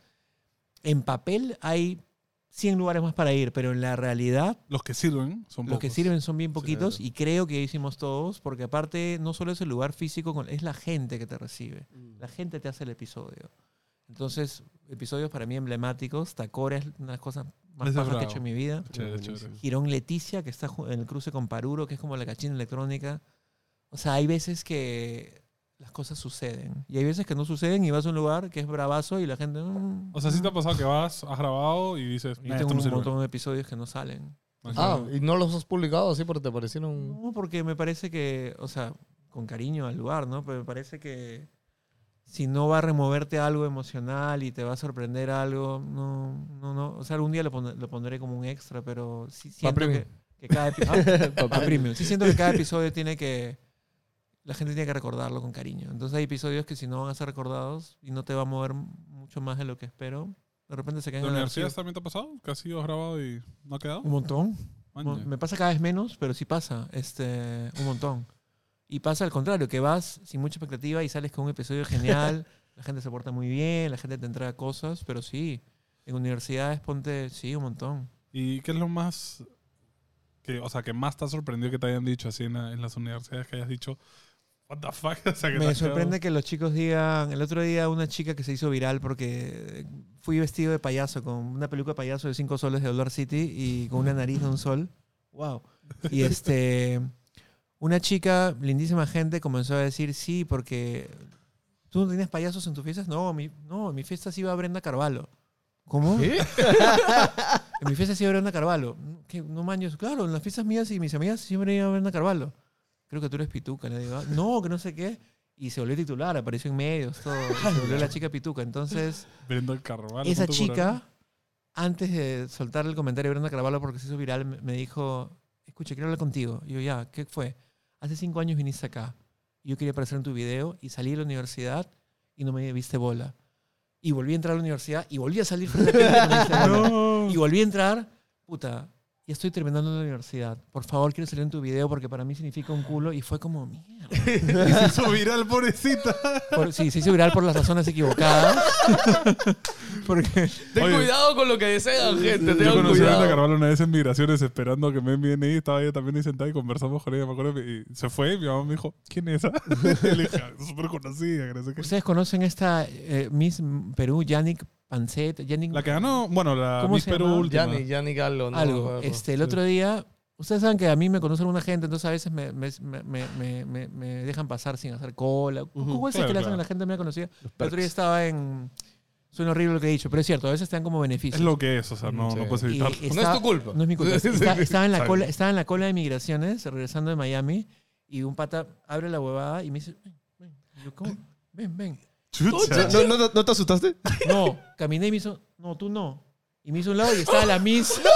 en papel hay 100 lugares más para ir, pero en la realidad Los que sirven son los que sirven son bien poquitos Sí. y creo que hicimos todos, porque aparte no solo es el lugar físico, es la gente que te recibe. La gente te hace el episodio. Entonces, episodios para mí emblemáticos. Tacora es una de las cosas más es bajas que he bravo. hecho en mi vida. Chévere, chévere. Girón Leticia, que está en el cruce con Paruro, que es como la cachina electrónica. O sea, hay veces que las cosas suceden. Y hay veces que no suceden y vas a un lugar que es bravazo y la gente... mm, O sea, sí te ha mm. pasado que vas, has grabado y dices, "Nah, tengo un sirve". montón de episodios que no salen. Ah, ¿y no los has publicado así porque te parecieron...? No, porque me parece que, o sea, con cariño al lugar, ¿no? Pero me parece que si no va a removerte algo emocional y te va a sorprender algo, no, no, no. O sea, algún día lo, pon- lo pondré como un extra, pero sí siento que, que cada episodio... [laughs] Premium. Sí siento que cada episodio tiene que... La gente tiene que recordarlo con cariño. Entonces hay episodios que si no van a ser recordados y no te va a mover mucho más de lo que espero, de repente se ¿De quedan en el universidad también te ha pasado? ¿Que has sido grabado y no ha quedado? Un montón. Maña. Me pasa cada vez menos, pero sí pasa, este, un montón. Y pasa al contrario, que vas sin mucha expectativa y sales con un episodio genial, [laughs] la gente se porta muy bien, la gente te entrega cosas, pero sí, en universidades ponte, sí, un montón. ¿Y qué es lo más que, o sea, que más te ha sorprendido que te hayan dicho así en, la- en las universidades que hayas dicho, what the fuck? [laughs] O sea, que Me sorprende quedado- que los chicos digan, el otro día una chica que se hizo viral porque fui vestido de payaso, con una peluca de payaso de 5 soles de Dollar City y con una nariz de un sol. Wow. Y este, una chica, lindísima gente, comenzó a decir sí, porque ¿Tú no tenías payasos en tus fiestas? No, mi, no, en mi fiesta sí iba Brenda Carvalho. ¿Cómo? ¿Qué? [laughs] En mi fiesta sí iba Brenda Carvalho. ¿Qué? No manches. Claro, en las fiestas mías y mis amigas siempre iba Brenda Carvalho. Creo que tú eres pituca. Le digo, "Ah, no, que no sé qué. Y se volvió titular, apareció en medios, todo. se volvió la chica pituca. Entonces, Brenda Carvalho. esa chica, antes de soltar el comentario de Brenda Carvalho porque se hizo viral, me me dijo, escucha, quiero hablar contigo. Y yo, ya, ¿qué fue? Hace cinco años viniste acá. Yo quería aparecer en tu video y salí de la universidad y no me viste bola. Y volví a entrar a la universidad y volví a salir frente a ti y no me diste [laughs] bola. No. Y volví a entrar, puta, ya estoy terminando la universidad. Por favor, quiero salir en tu video porque para mí significa un culo. Y fue como, mierda. [laughs] Y se hizo viral, pobrecita. Por- sí, se hizo viral por las razones equivocadas. [laughs] porque Ten Oye. cuidado con lo que desean, gente. Yo conocí a cuidado. Carvalho una vez en Migraciones esperando que me envíen ahí. Estaba ella también ahí sentada y conversamos con ella. Me acuerdo. Y se fue y mi mamá me dijo, ¿quién es esa? [laughs] Y le dije, "Ah, súper conocida. que no sé qué". ustedes conocen esta eh, Miss Perú, Yannick Pancet, Yannick La que ganó, bueno, la ¿Cómo Miss Perú última. Yanni, Yanni Gallo, no me algo. Este, el Sí. otro día, ustedes saben que a mí me conoce alguna gente, entonces a veces me, me, me, me, me- me dejan pasar sin hacer cola. ¿Cómo es Claro, que le hacen claro. a la gente me conocida? El otro día estaba en... Suena horrible lo que he dicho, pero es cierto, a veces te dan como beneficios. Es lo que es, o sea, no, Sí. no puedes evitarlo. No es tu culpa. No es mi culpa. [laughs] Está- estaba, en la cola, estaba en la cola de migraciones, regresando de Miami, y un pata abre la huevada y me dice, ven, ven. Y yo, ¿cómo? Ven, ven. Chucha. ¿No, no, no- no te asustaste? [laughs] No, caminé y me hizo, no, tú no. Y me hizo un lado y estaba la Miss. [laughs]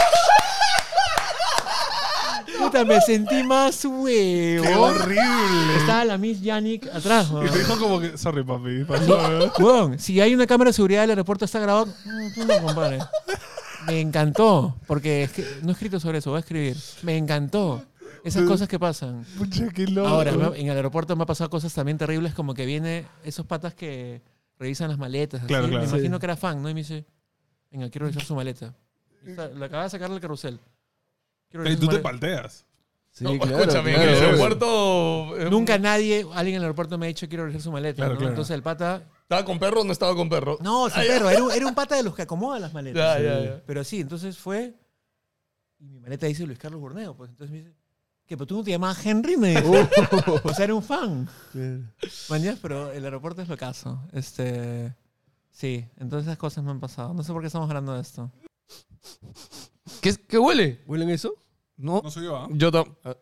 Puta, me sentí más ¡Qué huevo. horrible! Estaba la Miss Yannick atrás. Y weón. te dijo como que, sorry papi, [laughs] pasó. Weón, si hay una cámara de seguridad del aeropuerto, está grabado. Tú no, compadre. Me encantó, porque es que no he escrito sobre eso, voy a escribir. Me encantó. Esas cosas que pasan. Pucha, qué loco. Ahora, en el aeropuerto me ha pasado cosas también terribles, como que viene esos patas que revisan las maletas. así. Claro, claro. Me imagino Sí. que era fan, ¿no? Y me dice, venga, quiero revisar su maleta. La acaba de sacar del carrusel. Quiero revisar tú su te maleta. palteas. Sí, No, claro, escúchame, claro, en el aeropuerto. eh, Nunca nadie, alguien en el aeropuerto me ha dicho quiero revisar su maleta. Claro, ¿no? claro. Entonces el pata. ¿Estaba con perro o no estaba con perro? No, sí, pero era un, era un pata de los que acomoda las maletas. Ya, ya, ya. Pero sí, entonces fue. Y mi maleta dice Luis Carlos Borneo. Pues entonces me dice, ¿qué? ¿Pero tú no te llamabas Henry? Me dice. o sea, era un fan. Mañana, pero el aeropuerto es lo caso. Este. Sí, entonces esas cosas me han pasado. No sé por qué estamos hablando de esto. ¿Qué, qué huele? ¿Huelen eso? No. No soy yo, ¿ah? Yo tam- ah,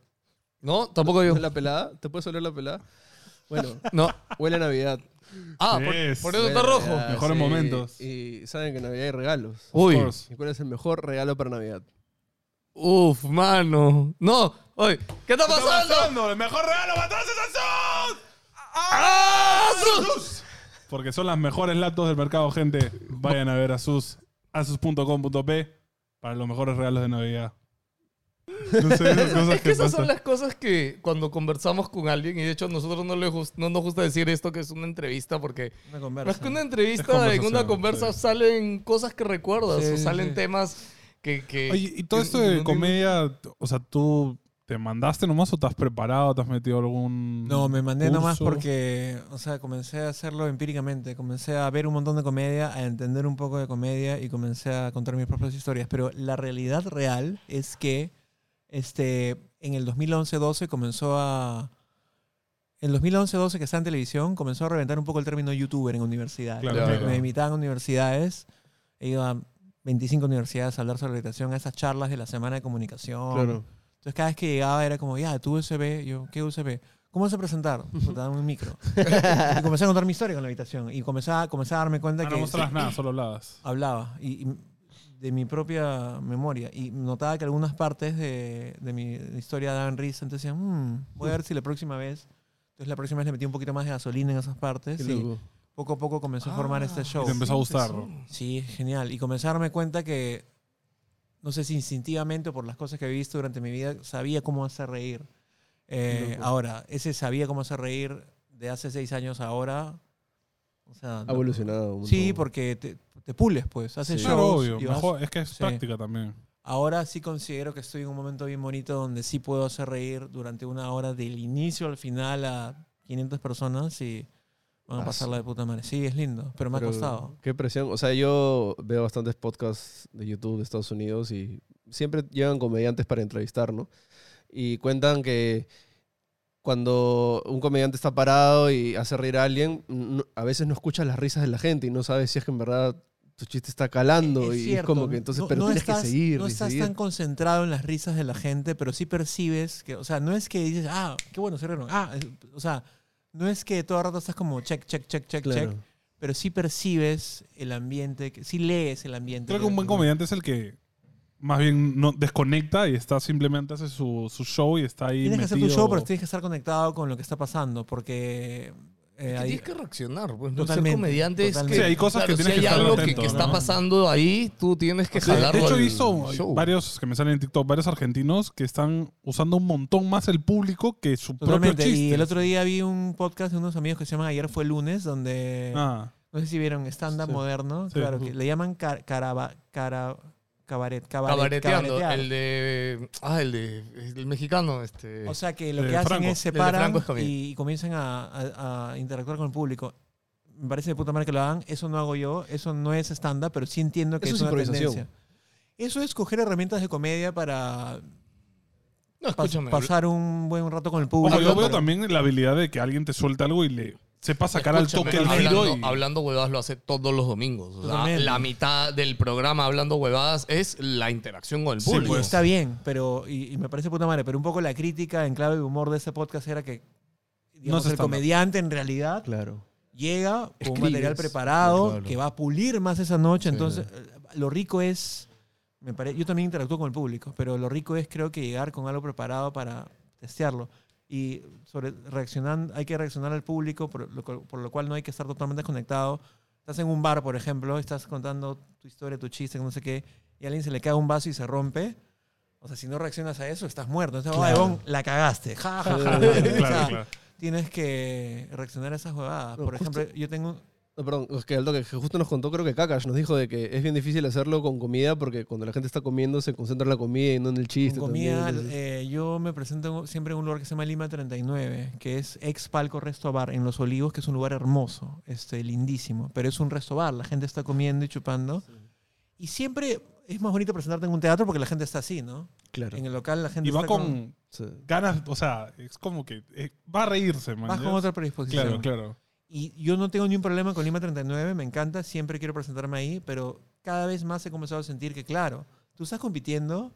No, tampoco yo. ¿La pelada? ¿Te puedes oler la pelada? Bueno, No. huele a Navidad. Ah, por, Yes. por eso está rojo. Navidad, Mejores momentos. Y saben que en Navidad hay regalos. Uy. ¿Y cuál es el mejor regalo para Navidad? Uf, mano. No. Oye, ¿qué está pasando? ¡El mejor regalo para todos es Asus! ¡Ah! ¡Sus! Porque son las mejores laptops del mercado, gente. Vayan a ver Asus. Asus.com.p para los mejores regalos de Navidad. No sé, esas [laughs] cosas Es que que esas son las cosas que cuando conversamos con alguien, y de hecho a nosotros no, le no nos gusta decir esto que es una entrevista, porque Una más que una entrevista, en una conversa sí. salen cosas que recuerdas, Sí, o salen sí. temas que... que Oye, y todo que esto de comedia, o sea, ¿tú te mandaste nomás o te has preparado? ¿Te has metido algún No, me mandé nomás porque, o sea, comencé a hacerlo empíricamente. Comencé a ver un montón de comedia, a entender un poco de comedia y comencé a contar mis propias historias. Pero la realidad real es que este, en el 2011-12 comenzó a... En el 2011-12 que está en televisión, comenzó a reventar un poco el término youtuber en universidades. Claro, me, claro. me invitaban a universidades, he ido a 25 universidades a hablar sobre educación, a esas charlas de la semana de comunicación. Claro. Entonces cada vez que llegaba era como, ya, tu USB, yo, ¿qué USB? ¿Cómo vas a presentar? [laughs] Puta, dame un micro. y comencé a contar mi historia con la habitación. Y comencé a, comencé a darme cuenta Ah, que no mostrabas nada, solo hablabas. hablaba y, y de mi propia memoria. Y notaba que algunas partes de, de mi historia daban risa. Entonces decía, "Mm, voy a ver si la próxima vez... Entonces la próxima vez le metí un poquito más de gasolina en esas partes. Y poco a poco comenzó a formar este show. Y te empezó a gustar. Sí, genial. Y comencé a darme cuenta que, no sé si instintivamente o por las cosas que he visto durante mi vida, sabía cómo hacer reír. Eh, ahora, ese sabía cómo hacer reír de hace seis años a ahora. O sea, Ha no- evolucionado. un Sí, porque te, te pules, pues. Haces Sí. shows. Claro, obvio. y vas- Mejor, es que es Sí. práctica también. Ahora sí considero que estoy en un momento bien bonito donde sí puedo hacer reír durante una hora del inicio al final a 500 personas y van a pasarla de puta madre. Sí, es lindo, pero me ha Pero costado. Qué presión. O sea, yo veo bastantes podcasts de YouTube de Estados Unidos y siempre llegan comediantes para entrevistar, ¿no? Y cuentan que cuando un comediante está parado y hace reír a alguien, no- a veces no escuchas las risas de la gente y no sabes si es que en verdad tu chiste está calando. Es y es cierto, como que entonces, no- pero no tienes estás, que seguir. No estás seguir. tan concentrado en las risas de la gente, pero sí percibes que, o sea, no es que dices, ah, qué bueno, se rieron. Ah, es- o sea, no es que todo el rato estás como check, check, check, check, Claro. check, pero sí percibes el ambiente, que, sí lees el ambiente. Creo que un buen comediante es el que más bien no desconecta y está simplemente hace su, su show y está ahí Tienes que hacer tu metido. show, pero tienes que estar conectado con lo que está pasando, porque... eh, Es que hay- tienes que reaccionar, pues. No ser Totalmente, comediante es que. Sí, hay cosas que si tienes hay que estar algo atento, que, que está ¿no? pasando ahí, tú tienes que jalarlo. de hecho, he visto varios que me salen en TikTok, varios argentinos que están usando un montón más el público que su Totalmente. propio chiste. Y el otro día vi un podcast de unos amigos que se llama Ayer fue lunes, donde Ah, no sé si vieron stand-up Sí. moderno, Sí. claro, que le llaman car- caraba- cara- cabaret, cabaret- Cabareteando. cabaretear. El de. Ah, el de. El mexicano, este. O sea que lo que hacen Franco. es se El de paran Franco Escamilla. y comienzan a, a- a interactuar con el público. Me parece de puta madre que lo hagan. Eso no hago yo. Eso no es stand-up, pero sí entiendo que Eso es es una tendencia. Eso es coger herramientas de comedia para no, escúchame. pasar un buen rato con el público. Ojo, yo veo pero- también la habilidad de que alguien te suelte algo y le sepa sacar al toque el hablando, giro. Y... hablando huevadas lo hace todos los domingos. O sea, Totalmente. la mitad del programa hablando huevadas es la interacción con el Sí, público. pues. Está bien, pero y, y me parece puta madre, pero un poco la crítica en clave de humor de ese podcast era que digamos, es el comediante en realidad Claro. llega con un material preparado claro. que va a pulir más esa noche. Sí. Entonces, lo rico es, me pare- yo también interactúo con el público, pero lo rico es creo que llegar con algo preparado para testearlo. Y sobre reaccionando, hay que reaccionar al público, por lo, por lo cual no hay que estar totalmente desconectado. Estás en un bar, por ejemplo, estás contando tu historia, tu chiste, no sé qué, y a alguien se le cae un vaso y se rompe. O sea, si no reaccionas a eso, estás muerto. Entonces, Claro. "Ay, Bon, la cagaste. Ja, ja, ja. [laughs] Claro, claro, tienes que reaccionar a esas jugadas. Por justo- ejemplo, yo tengo... No, perdón, es que Aldo, que justo nos contó, creo que Kakash nos dijo de que es bien difícil hacerlo con comida porque cuando la gente está comiendo se concentra en la comida y no en el chiste. Con comida, eh, yo me presento en- siempre en un lugar que se llama Lima 39, que es ex Palco Resto Bar en Los Olivos, que es un lugar hermoso, este, lindísimo, pero es un resto bar, la gente está comiendo y chupando. Y siempre es más bonito presentarte en un teatro porque la gente está así, ¿no? Claro. En el local la gente Y va está con Sí. ganas, o sea, es como que eh, va a reírse, man. vas con otra predisposición. Claro, claro. Y yo no tengo ni un problema con Lima 39, me encanta, siempre quiero presentarme ahí, pero cada vez más he comenzado a sentir que, claro, tú estás compitiendo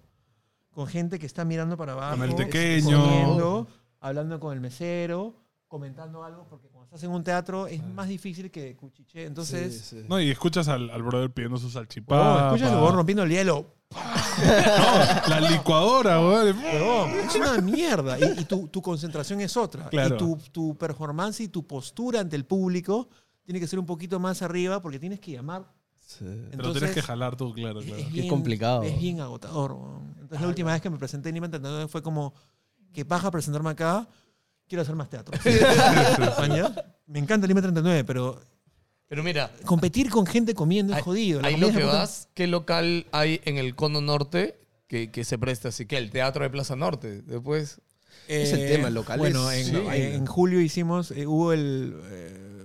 con gente que está mirando para abajo, Con el tequeño. comiendo, hablando con el mesero, comentando algo, porque cuando estás en un teatro es más difícil que cuchiche. Entonces, Sí, sí. No, y escuchas al, al brother pidiendo su oh, salchipapa. escuchas el huevón rompiendo el hielo. [laughs] No, la licuadora, güey. Es una mierda. Y, y tu, tu concentración es otra. Claro. Y tu, tu performance y tu postura ante el público tiene que ser un poquito más arriba porque tienes que llamar Sí. Pero Entonces, tienes que jalar tú, claro, es- claro. es Qué bien- complicado. Es bien agotador. weón. Entonces, la última vez que me presenté en Lima 39 fue como, que paja presentarme acá, quiero hacer más teatro. [laughs] Me encanta Lima 39, pero Pero mira, competir con gente comiendo es jodido. La ahí lo que vas, ¿qué local hay en el cono norte que, que se presta así? que El Teatro de Plaza Norte. Después, Es el tema, locales, Bueno, en, sí. en julio hicimos, eh, hubo el... eh,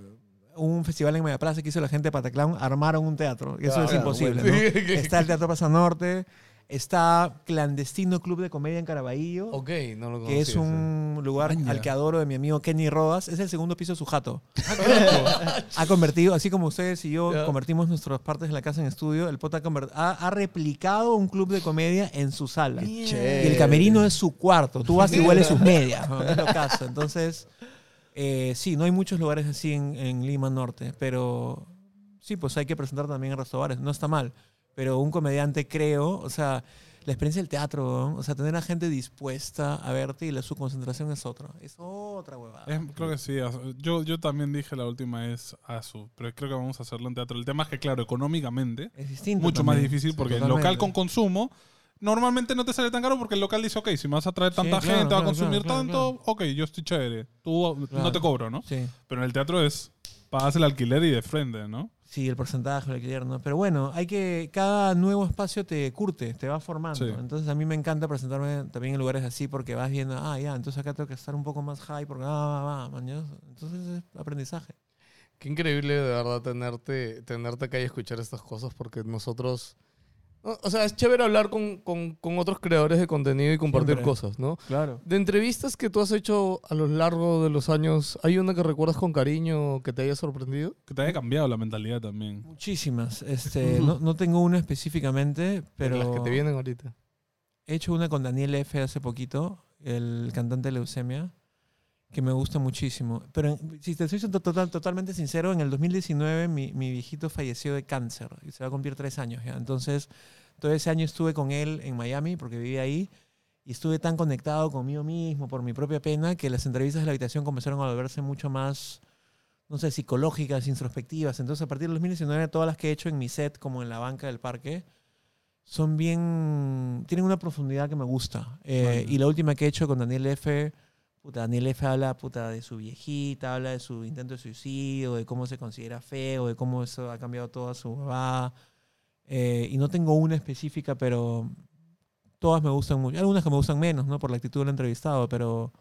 un festival en Mediaplaza que hizo la gente de Pataclown, armaron un teatro. Y eso es imposible, bueno. ¿no? [laughs] Está el Teatro Plaza Norte, está Clandestino Club de Comedia en Caraballo. ok, no lo que es conocía, un lugar Maña. al que adoro de mi amigo Kenny Rodas. Es el segundo piso de su jato. ha convertido, así como ustedes y yo convertimos nuestras partes de la casa en estudio, el Pota ha, replicado un club de comedia en su sala. Y el camerino es su cuarto. Tú vas y hueles sus medias. ¿no? Es lo caso. Entonces, eh, sí, no hay muchos lugares así en, en Lima Norte, pero sí, pues hay que presentar también en restaurantes. No está mal. Pero un comediante, creo, o sea, la experiencia del teatro, ¿no? o sea, tener a gente dispuesta a verte y la, su concentración es otra. Es otra huevada. Es- creo que sí. Yo, yo también dije la última vez a su, pero creo que vamos a hacerlo en teatro. El tema es que, claro, económicamente, Es distinto. mucho más también. difícil Sí, porque el local con consumo normalmente no te sale tan caro porque el local dice, ok, si me vas a traer Sí, tanta claro, gente, va a claro, consumir claro, claro, tanto, ok, yo estoy chévere. Tú no Claro. te cobro, ¿no? Sí. Pero en el teatro es, pagas el alquiler y de frente, ¿no? Sí, el porcentaje, el alquiler, ¿no? Pero bueno, hay que. Cada nuevo espacio te curte, te va formando. Sí. Entonces a mí me encanta presentarme también en lugares así porque vas viendo, ah, ya, entonces acá tengo que estar un poco más high porque, ah, va, va. Entonces es aprendizaje. Qué increíble de verdad tenerte, tenerte acá y escuchar estas cosas porque nosotros, O sea, es chévere hablar con, con- con otros creadores de contenido y compartir Siempre. cosas, ¿no? Claro. De entrevistas que tú has hecho a lo largo de los años, ¿hay una que recuerdas con cariño que te haya sorprendido? Que te haya cambiado la mentalidad también. Muchísimas. Este, [laughs] no, no tengo una específicamente, pero Las que te vienen ahorita. he hecho una con Daniel F. hace poquito, el cantante de Leucemia, que me gusta muchísimo. Pero si te soy to- total, totalmente sincero, en el 2019 mi, mi viejito falleció de cáncer y se va a cumplir tres años ya. Entonces, todo ese año estuve con él en Miami porque vivía ahí y estuve tan conectado conmigo mismo por mi propia pena que las entrevistas de la habitación comenzaron a volverse mucho más, no sé, psicológicas, introspectivas. Entonces, a partir del 2019, todas las que he hecho en mi set, como en la banca del parque, son bien. tienen una profundidad que me gusta. Eh. Y la última que he hecho con Daniel F. Puta, Daniel F. habla puta, de su viejita, habla de su intento de suicidio, de cómo se considera feo, de cómo eso ha cambiado toda su babá. Eh, y no tengo una específica, pero todas me gustan mucho. Algunas que me gustan menos, ¿no? Por la actitud del entrevistado, pero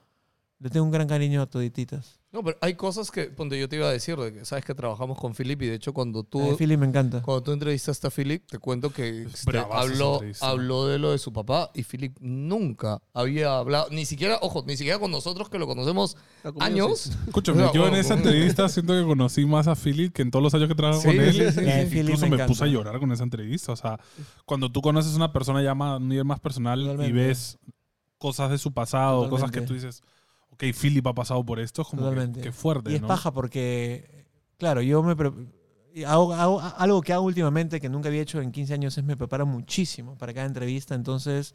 le tengo un gran cariño a todititas. No, pero hay cosas que, ponte, yo te iba a decir, de que sabes que trabajamos con Philip y de hecho cuando tú, Eh, Philly me encanta. cuando tú entrevistaste a Philip, te cuento que habló, habló de lo de su papá y Philip nunca había hablado, ni siquiera, ojo, ni siquiera con nosotros que lo conocemos años. sí. [laughs] Escúchame, yo en esa bueno. entrevista siento que conocí más a Philip que en todos los años que trabajo Sí, con él. sí, Y Philip Incluso me me, puse a llorar con esa entrevista. O sea, cuando tú conoces a una persona ya más, a un nivel más personal y ves cosas de su pasado, cosas que tú dices, ok, Philip ha pasado por esto, es como que, Totalmente. que fuerte, Y es ¿no? paja porque, claro, yo me hago, hago- algo que hago últimamente que nunca había hecho en 15 años es me preparo muchísimo para cada entrevista. Entonces,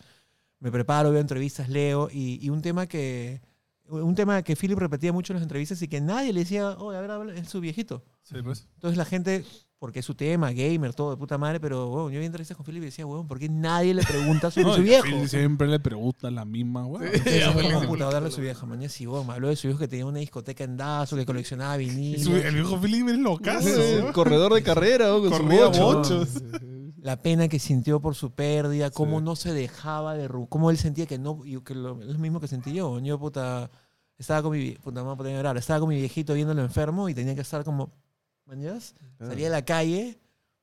me preparo, veo entrevistas, leo. Y, y un tema que un tema que Philip repetía mucho en las entrevistas y que nadie le decía, oye, a ver, habla", es su viejito. Sí, pues. Entonces la gente, porque es su tema, gamer, todo de puta madre, pero bueno, yo vi entrevistas con Philip y decía, weón, ¿por qué nadie le pregunta sobre [laughs] No, su viejo? Siempre le preguntan la misma. Entonces, Ya, puta, darle a su vieja. Mañana sí, weón, me habló de su viejo que tenía una discoteca en Dazo, que coleccionaba vinilos. El viejo Philip es locazo. Sí, corredor de carrera, bochos. La pena que sintió por su pérdida, cómo Sí. no se dejaba de cómo él sentía que no, que lo, es lo mismo que sentí yo. Yo, puta, estaba con mi, puta, no podía llorar, estaba con mi viejito viéndolo enfermo y tenía que estar como, mañas, salía a la calle,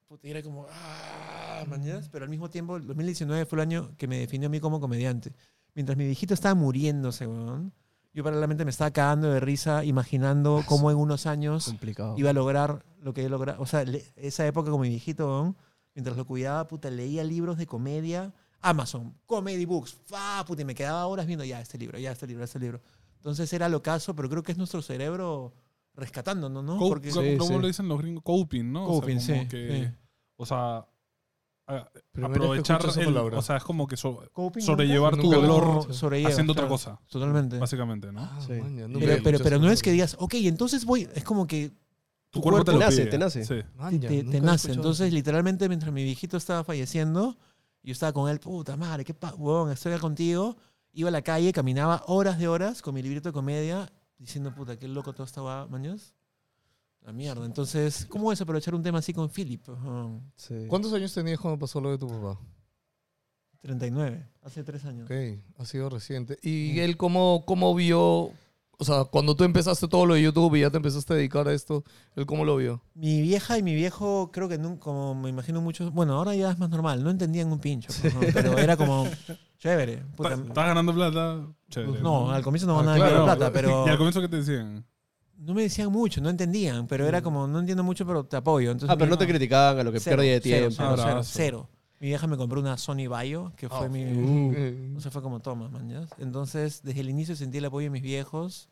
puta, y era como, ah, mañas, pero al mismo tiempo, el 2019 fue el año que me definió a mí como comediante. Mientras mi viejito estaba muriéndose, weón, yo paralelamente me estaba cagando de risa imaginando cómo en unos años Complicado. iba a lograr lo que he logrado. O sea, esa época con mi viejito, weón, mientras lo cuidaba, puta, leía libros de comedia, Amazon, Comedy Books, fa, puta, y me quedaba horas viendo ya este libro, ya este libro, este libro. Entonces era lo caso, pero creo que es nuestro cerebro rescatándonos, ¿no? Co- Porque Sí, ¿Cómo sí. lo dicen los gringos? Coping, ¿no? Coping, o sea, como sí, que- sí. O sea, que aprovechar escucho esa el- palabra. O sea, es como que so- Coping, sobrellevar tu dolor haciendo otra claro, cosa, Totalmente. básicamente, ¿no? Ah, Sí. maña, nunca Pero, pero, pero no es que digas, ok, entonces voy, es como que Tu cuerpo te te lo nace, pide. te nace. Sí. te, nace. Entonces, literalmente, mientras mi viejito estaba falleciendo, yo estaba con él, puta madre, qué huevón, estoy acá contigo. Iba a la calle, caminaba horas de horas con mi librito de comedia, diciendo, puta, qué loco todo estaba, maños. La mierda. Entonces, ¿cómo es aprovechar un tema así con Philip? Sí. ¿Cuántos años tenías cuando pasó lo de tu papá? 39, hace tres años. Ok, ha sido reciente. ¿Y Sí. él cómo, cómo vio, o sea, cuando tú empezaste todo lo de YouTube y ya te empezaste a dedicar a esto, él cómo lo vio? Mi vieja y mi viejo, creo que nunca, como me imagino muchos, bueno, ahora ya es más normal, no entendían un pincho, pues, ¿no? pero era como [laughs] chévere. puta. ¿Estás ganando plata? Chévere. no, al comienzo no Ah, ganaba claro. nada de plata, pero [laughs] ¿Y al comienzo qué te decían? no me decían mucho, no entendían, pero era como, no entiendo mucho, pero te apoyo. Entonces, Ah, pero no te criticaban a lo que cero, pérdida de cero, tiempo. Cero, cero, Abrazo. cero. Mi vieja me compró una Sony Vaio, que fue Ah, mi... uh. Entonces fue como, toma, man, ¿ya? Entonces, desde el inicio sentí el apoyo de mis viejos.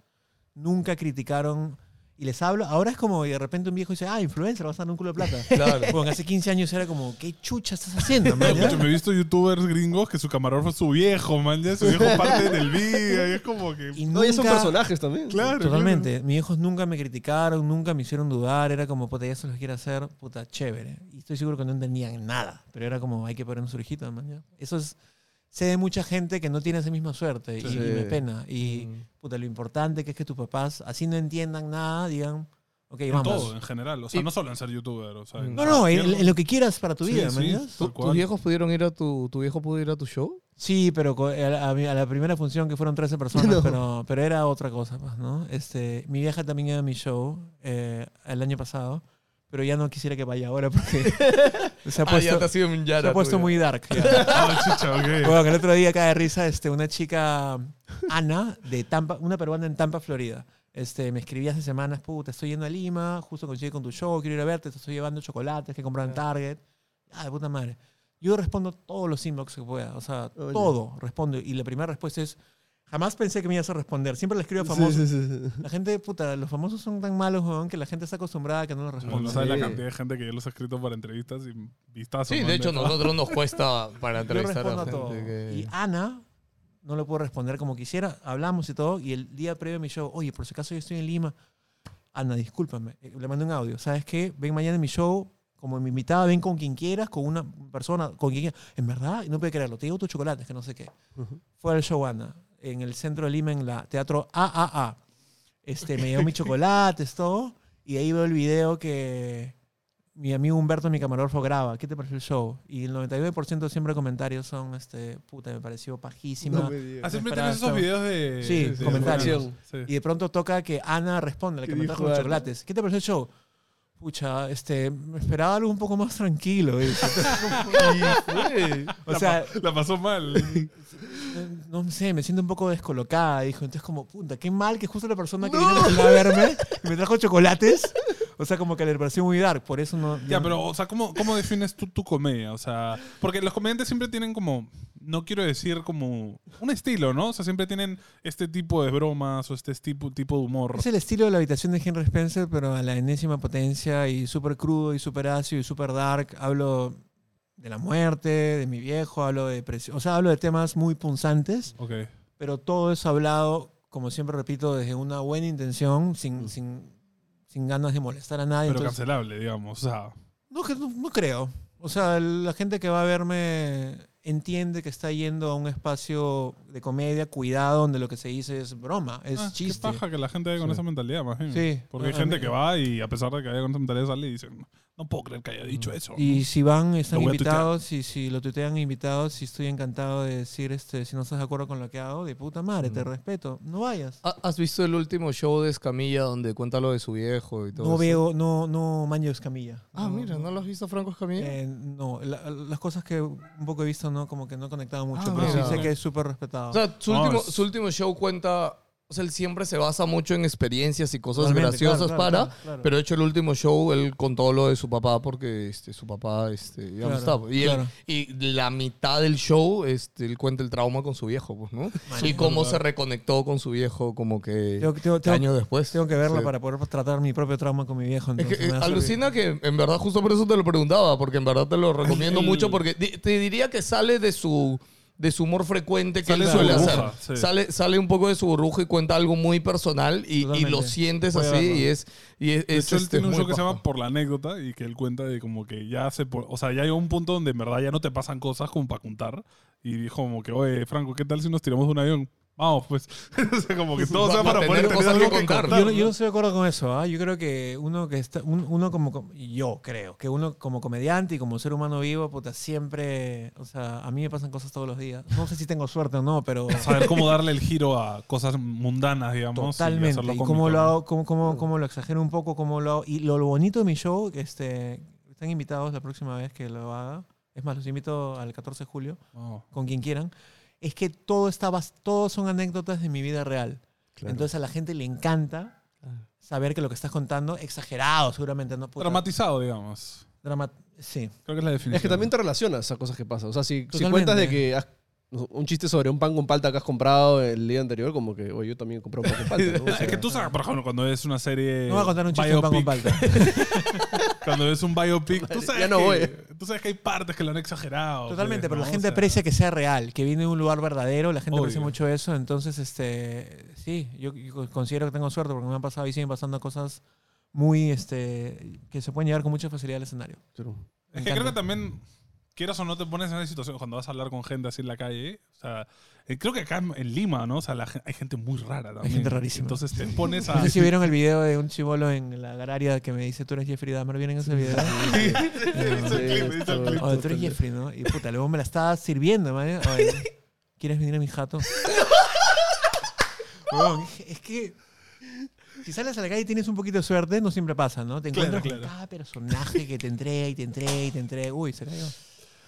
Nunca criticaron. Y les hablo. Ahora es como, y de repente un viejo dice, ah, influencer, vas a dar un culo de plata. [laughs] Claro. Bueno, hace 15 años era como, ¿qué chucha estás haciendo, man? [laughs] ya? escucha, me he visto youtubers gringos que su camarógrafo es su viejo, man. Ya su viejo [laughs] parte del video y es como que... Y No, ya son personajes también. Claro. Totalmente. Mis hijos nunca me criticaron, nunca me hicieron dudar. Era como, puta, ya se los quiere hacer, puta, chévere. Y estoy seguro que no entendían nada. Pero era como, hay que poner su hijito, man. ya. Eso es. Sé de mucha gente que no tiene esa misma suerte y- Sí. y, me pena. Y, Mm. puta, lo importante que es que tus papás, así no entiendan nada, digan, ok, En vamos. todo, en general. O sea, Y- no solo en ser youtuber. O sea, en No, no, en, en lo que quieras para tu Sí, vida, sí. man, ya. ¿Tu- Tal cual. ¿Tus viejos pudieron ir a tu, tu viejo pudo ir a tu show? Sí, pero co- a la, primera función que fueron 13 personas, [laughs] No. pero, pero era otra cosa, pues, ¿no? Este, mi vieja también iba a mi show eh, el año pasado, pero ya no quisiera que vaya ahora porque [laughs] se ha Ah, ya puesto, te ha sido un se Yara. ha puesto muy dark. ya. [laughs] Ah, chucha, ok. Bueno, que el otro día cae de risa este, una chica, Ana, de Tampa, una peruana en Tampa, Florida. Este, me escribía hace semanas, puta, estoy yendo a Lima, justo coincidí con tu show, quiero ir a verte, te estoy llevando chocolates que he comprado en Target. Ah, de puta madre. Yo respondo todos los inbox que pueda, o sea, Oye. todo respondo. Y la primera respuesta es, jamás pensé que me ibas a responder. Siempre le escribo a famosos. sí, sí, sí. La gente, puta, los famosos son tan malos, weón, que la gente está acostumbrada a que no los respondan. no sabes la cantidad de gente que ya los ha escrito para entrevistas y vistas. Sí, de hecho, nosotros nos cuesta [laughs] para Yo entrevistar respondo a a todo. gente que... Y Ana, no le puedo responder como quisiera. Hablamos y todo. Y el día previo a mi show, oye, por si acaso yo estoy en Lima. Ana, discúlpame. Eh, Le mandé un audio. ¿Sabes qué? Ven mañana en mi show. Como mi invitada, ven con quien quieras, con una persona, con quien quieras. En verdad, y no puede creerlo. Te llevo tus chocolates, que no sé qué. Ujú. Fue al show Ana, en el centro de Lima, en la Teatro AAA. Este, me llevó mis chocolates, todo. Y ahí veo el video que mi amigo Humberto, mi camarógrafo, graba. ¿Qué te pareció el show? Y el 99% siempre de comentarios son, este, puta, me pareció pajísima. No me. Ah, siempre tienes esos videos de. Sí, de- comentarios. sí. Y de pronto toca que Ana responde, la ¿Qué que me trajo los chocolates. ¿Qué te pareció el show? Pucha, este, me esperaba algo un poco más tranquilo. dice. [laughs] o La sea, pa- la pasó mal. [laughs] no sé, me siento un poco descolocada, dijo. Entonces, como, puta, qué mal que justo la persona que vino a verme y me trajo chocolates. [laughs] O sea, como que le pareció muy dark, por eso no. Ya, no- pero, o sea, ¿cómo, ¿cómo defines tú tu comedia? O sea, porque los comediantes siempre tienen como, no quiero decir como un estilo, ¿no? O sea, siempre tienen este tipo de bromas o este tipo, tipo de humor. Es el estilo de la habitación de Henry Spencer, pero a la enésima potencia y súper crudo y súper ácido y súper dark. Hablo de la muerte, de mi viejo, hablo de depresión. O sea, hablo de temas muy punzantes, Ok. pero todo eso hablado, como siempre repito, desde una buena intención, sin, sin, sin ganas de molestar a nadie. Pero Entonces, cancelable, digamos. O sea, no, no, no creo. O sea, la gente que va a verme entiende que está yendo a un espacio de comedia, cuidado, donde lo que se dice es broma, es ah, qué chiste. paja que la gente vaya con Sí. esa mentalidad, más bien. Sí. Porque hay A gente mí- que va y a pesar de que vaya con esa mentalidad sale y dicen, no puedo creer que haya dicho eso. Y si van, están invitados, y si lo tuitean invitados, y estoy encantado de decir, este, si no estás de acuerdo con lo que hago, de puta madre, te respeto, no vayas. ¿Ha- ¿Has visto el último show de Escamilla donde cuenta lo de su viejo y todo No eso? veo, no, no Maño Escamilla. Ah, mira, ¿no lo has visto Franco Escamilla? Eh, no, la- las cosas que un poco he visto, no, como que no he conectado mucho, Ah, pero sí mira. sé que es súper respetado. O sea, su, No, último, es- su último show cuenta... O sea, él siempre se basa mucho en experiencias y cosas graciosas claro, claro, para... claro. Pero de hecho el último show él contó lo de su papá porque este, su papá este, ya no pues. Y, él- claro. y la mitad del show este, él cuenta el trauma con su viejo, pues, ¿no? Y cómo se reconectó con su viejo como que Tengo, tengo- tengo- años después. tengo que verla Sí. para poder tratar mi propio trauma con mi viejo. Es que eh, alucina que en verdad justo por eso te lo preguntaba, porque en verdad te lo recomiendo mucho, porque te diría que sale de su de su humor frecuente que Sale él suele burbuja, hacer. sí. Sale, sale un poco de su burbuja y cuenta algo muy personal y, y lo sientes Voy así verlo. y es y es, De es, hecho, él este, tiene un show que se llama Por la anécdota y que él cuenta de como que ya se... O sea, ya llegó un punto donde en verdad ya no te pasan cosas como para contar. Y dijo como que, oye, Franco, ¿qué tal si nos tiramos de un avión? Vamos, pues. [laughs] o sea, como que todo sea para poder tener algo que contar. Yo yo no estoy de acuerdo con eso. ¿ah? Yo creo que uno que está, un- uno como, com- yo creo que uno como comediante y como ser humano vivo, puta, siempre, o sea, a mí me pasan cosas todos los días. No sé si tengo suerte o no, pero [laughs] Saber cómo darle el giro a cosas mundanas, digamos. y totalmente. Y cómico, cómo lo hago, cómo, cómo, cómo lo exagero un poco, cómo lo hago. Y lo, lo bonito de mi show, que este, están invitados la próxima vez que lo haga. Es más, los invito al 14 de julio, Oh. con quien quieran. Es que todo está, bas- todos son anécdotas de mi vida real. Claro. Entonces a la gente le encanta saber que lo que estás contando, exagerado seguramente, ¿no? Puta, Dramatizado, digamos. drama- sí. Creo que es la definición. Es que también te relacionas a cosas que pasan. O sea, si, si cuentas de que has- un chiste sobre un pan con palta que has comprado el día anterior, como que, oye, yo también compré un pan con palta. ¿no? O [laughs] Es sea, que tú sabes, por ejemplo, cuando ves una serie. No voy a contar un chiste de pan con palta. [laughs] Cuando ves un biopic, tú sabes, Ya no que, voy. tú sabes que hay partes que lo han exagerado. Totalmente, pues, pero ¿no? la O gente sea, aprecia que sea real, que viene de un lugar verdadero, la gente aprecia Obvio. mucho eso, entonces este sí, yo, yo considero que tengo suerte porque me han pasado y siguen pasando cosas muy este que se pueden llevar con mucha facilidad al escenario. pero- Es que creo que también, quieras o no, te pones en esa situación cuando vas a hablar con gente así en la calle. O sea, eh, creo que acá en- Lima, ¿no? O sea, la hay gente muy rara también. gente rarísima. Entonces te pones a. No sé si vieron el video de un chivolo en la gararia que me dice, tú eres Jeffrey Dahmer, ¿vieron ese video? Clip. Oye, tú eres Jeffrey, ¿no? Y puta, luego me la estaba sirviendo, man. Oye, ¿quieres venir a mi jato? [laughs] Es que si sales a la calle y tienes un poquito de suerte, no siempre pasa, ¿no? Te Claro, encuentras con claro. cada personaje que te entrega y te entrega y te entrega. Uy, se cayó.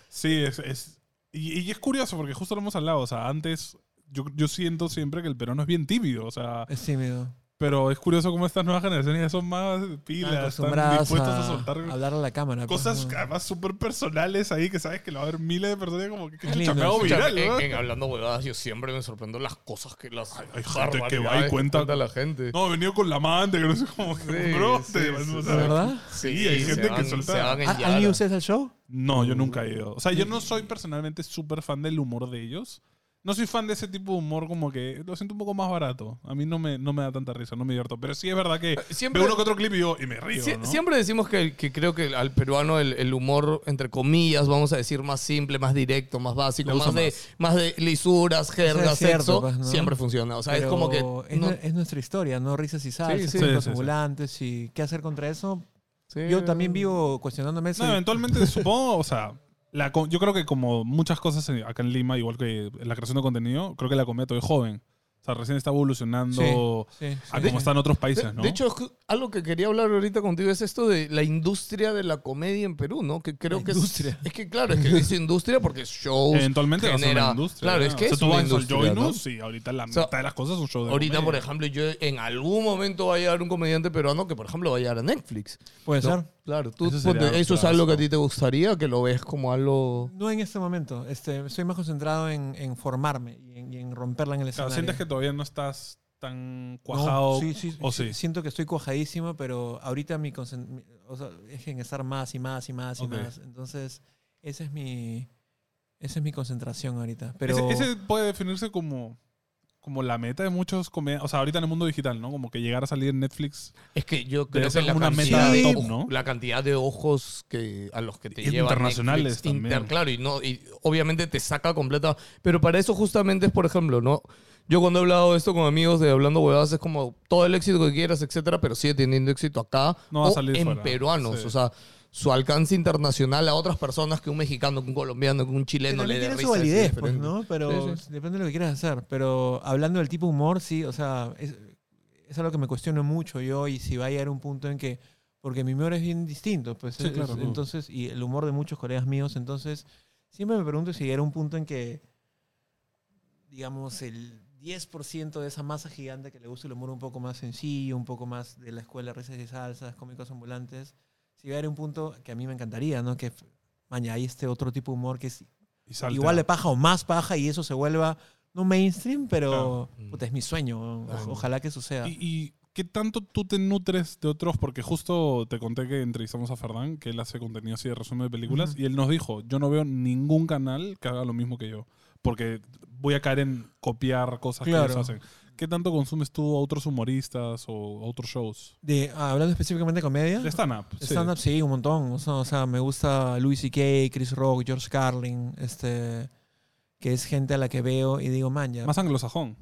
Sí, es. es- y, y es curioso porque justo lo hemos hablado. O sea, antes yo, yo siento siempre que el peruano es bien tímido. O sea, Es tímido. Pero es curioso cómo estas nuevas generaciones ya son más pilas, están acostumbradas dispuestos a, a, soltar hablar a la cámara. pues, cosas ¿no? además súper personales ahí que sabes que lo va a haber miles de personas como que, chucha, lindo, sí. viral, en, ¿no? en hablando huevadas, yo siempre me sorprendo las cosas que las Hay- hay gente que va y cuenta- la gente. No, he venido con la amante, que no sé cómo. Sí, bro, sí, te- sí, o sí. sea, ¿De verdad? Sí, hay gente se que suelta- se van en ¿Ha- ¿Han ido ustedes al show? No, yo nunca he ido. O sea, yo no soy personalmente súper fan del humor de ellos. No soy fan de ese tipo de humor como que lo siento un poco más barato. A mí no me, no me da tanta risa, no me divierto. Pero sí es verdad que Siempre- veo uno que otro clip y, yo, y me río, Sie- ¿no? Siempre decimos que, que creo que al peruano el, el humor, entre comillas, vamos a decir, más simple, más directo, más básico, más de, más de lisuras, jergas, es cierto, sexo, pues, ¿no? siempre funciona. O sea, es como que... Es, no- nue- es nuestra historia, ¿no? Risas y salsas, sí. sí, Sí, los sí, sí. ambulantes y qué hacer contra eso. sí. Yo también vivo cuestionándome eso. No, y- eventualmente supongo, o sea, la yo creo que como muchas cosas acá en Lima, igual que en la creación de contenido, creo que la comedia todavía es joven. O sea, recién está evolucionando Sí, sí, a sí. como está en otros De, países, ¿no? de hecho, algo que quería hablar ahorita contigo es esto de la industria de la comedia en Perú, ¿no? Que creo La que industria. es... Es que claro, es que es industria porque shows... eventualmente va a ser genera- una industria. Claro, ¿no? es que o sea, es tú una vas al industria, Joy ¿no? Y ahorita la sea, mitad de las cosas son shows de Ahorita, por comedia. ejemplo, yo en algún momento va a llegar un comediante peruano que, por ejemplo, va a llegar a Netflix. Puede ¿no? ser. Claro, tú, Eso ponte, sería ¿eso es algo que a ti te gustaría? ¿Que lo ves como algo...? No en este momento. Este, estoy más concentrado en, en formarme y en, y en romperla en el Claro, escenario. sientes que todavía no estás tan No, cuajado. sí, sí, ¿O sí, sí? Siento que estoy cuajadísimo, pero ahorita mi, o sea, es en estar más y más y más y más. Entonces, esa es mi esa es mi concentración ahorita. Pero Ese, ese puede definirse como, como la meta de muchos comediantes. O sea, ahorita en el mundo digital, ¿no? Como que llegar a salir en Netflix. Es que yo creo que la como una cantidad, meta de, top, ¿no? la cantidad de ojos que, a los que te llevan internacionales Netflix, también. claro, y, no, y obviamente te saca completa. Pero para eso justamente es, por ejemplo, ¿no? Yo cuando he hablado de esto con amigos de Hablando Huevadas es como todo el éxito que quieras, etcétera, pero sigue teniendo éxito acá No va a o salir en fuera. peruanos. Sí. O sea, su alcance internacional a otras personas que un mexicano, que un colombiano, que un chileno le dé tiene risa. su validez, pues. ¿no? Pero Sí, depende de lo que quieras hacer. Pero hablando del tipo de humor, sí, o sea, es, es algo que me cuestiono mucho yo y si va a llegar a un punto en que, porque mi humor es bien distinto, pues Sí, es- claro. entonces, y el humor de muchos colegas míos, entonces, siempre me pregunto si llegará un punto en que, digamos, el 10% de esa masa gigante que le gusta el humor un poco más sencillo, un poco más de la escuela risas y salsas, cómicos ambulantes, si llegara a un punto que a mí me encantaría, ¿no? Que, maña, hay este otro tipo de humor que es igual de paja o más paja y eso se vuelva no mainstream, pero Claro. puta, es mi sueño. Claro. Ojalá que suceda. ¿Y, y qué tanto tú te nutres de otros? Porque justo te conté que entrevistamos a Fernán, que él hace contenido así de resumen de películas, y él nos dijo, yo no veo ningún canal que haga lo mismo que yo, porque voy a caer en copiar cosas que ellos hacen. ¿Qué tanto consumes tú a otros humoristas o a otros shows? De, ah, hablando específicamente de comedia. De stand-up. sí. Stand-up, sí, un montón. O sea, o sea, me gusta Louis C.K., Chris Rock, George Carlin, este, que es gente a la que veo y digo, man, ya. Más anglosajón.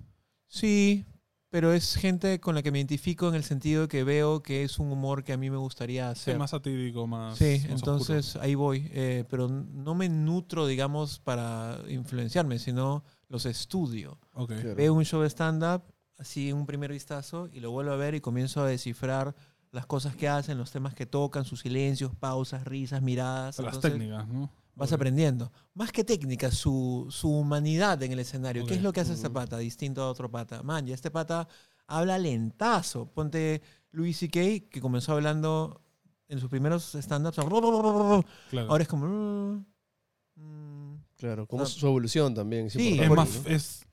Sí, pero es gente con la que me identifico en el sentido de que veo que es un humor que a mí me gustaría Sí, hacer. más satírico, más. Sí, más entonces ahí voy. eh, pero no me nutro, digamos, para influenciarme, sino los estudio. oscuro. Ok. Claro. Veo un show de stand-up, así en un primer vistazo, y lo vuelvo a ver y comienzo a descifrar las cosas que hacen, los temas que tocan, sus silencios, pausas, risas, miradas. Las Entonces, técnicas, ¿no? Vas Ok. aprendiendo. Más que técnica, su, su humanidad en el escenario. ¿Qué Ok. es lo que hace este pata distinto a otro pata? Man, ya este pata habla lentazo. Ponte Louis C.K., que comenzó hablando en sus primeros stand-ups. Claro. Ahora es como... mm, mm, Claro, como Ah. su evolución también. es Sí, es más. ¿no? Es,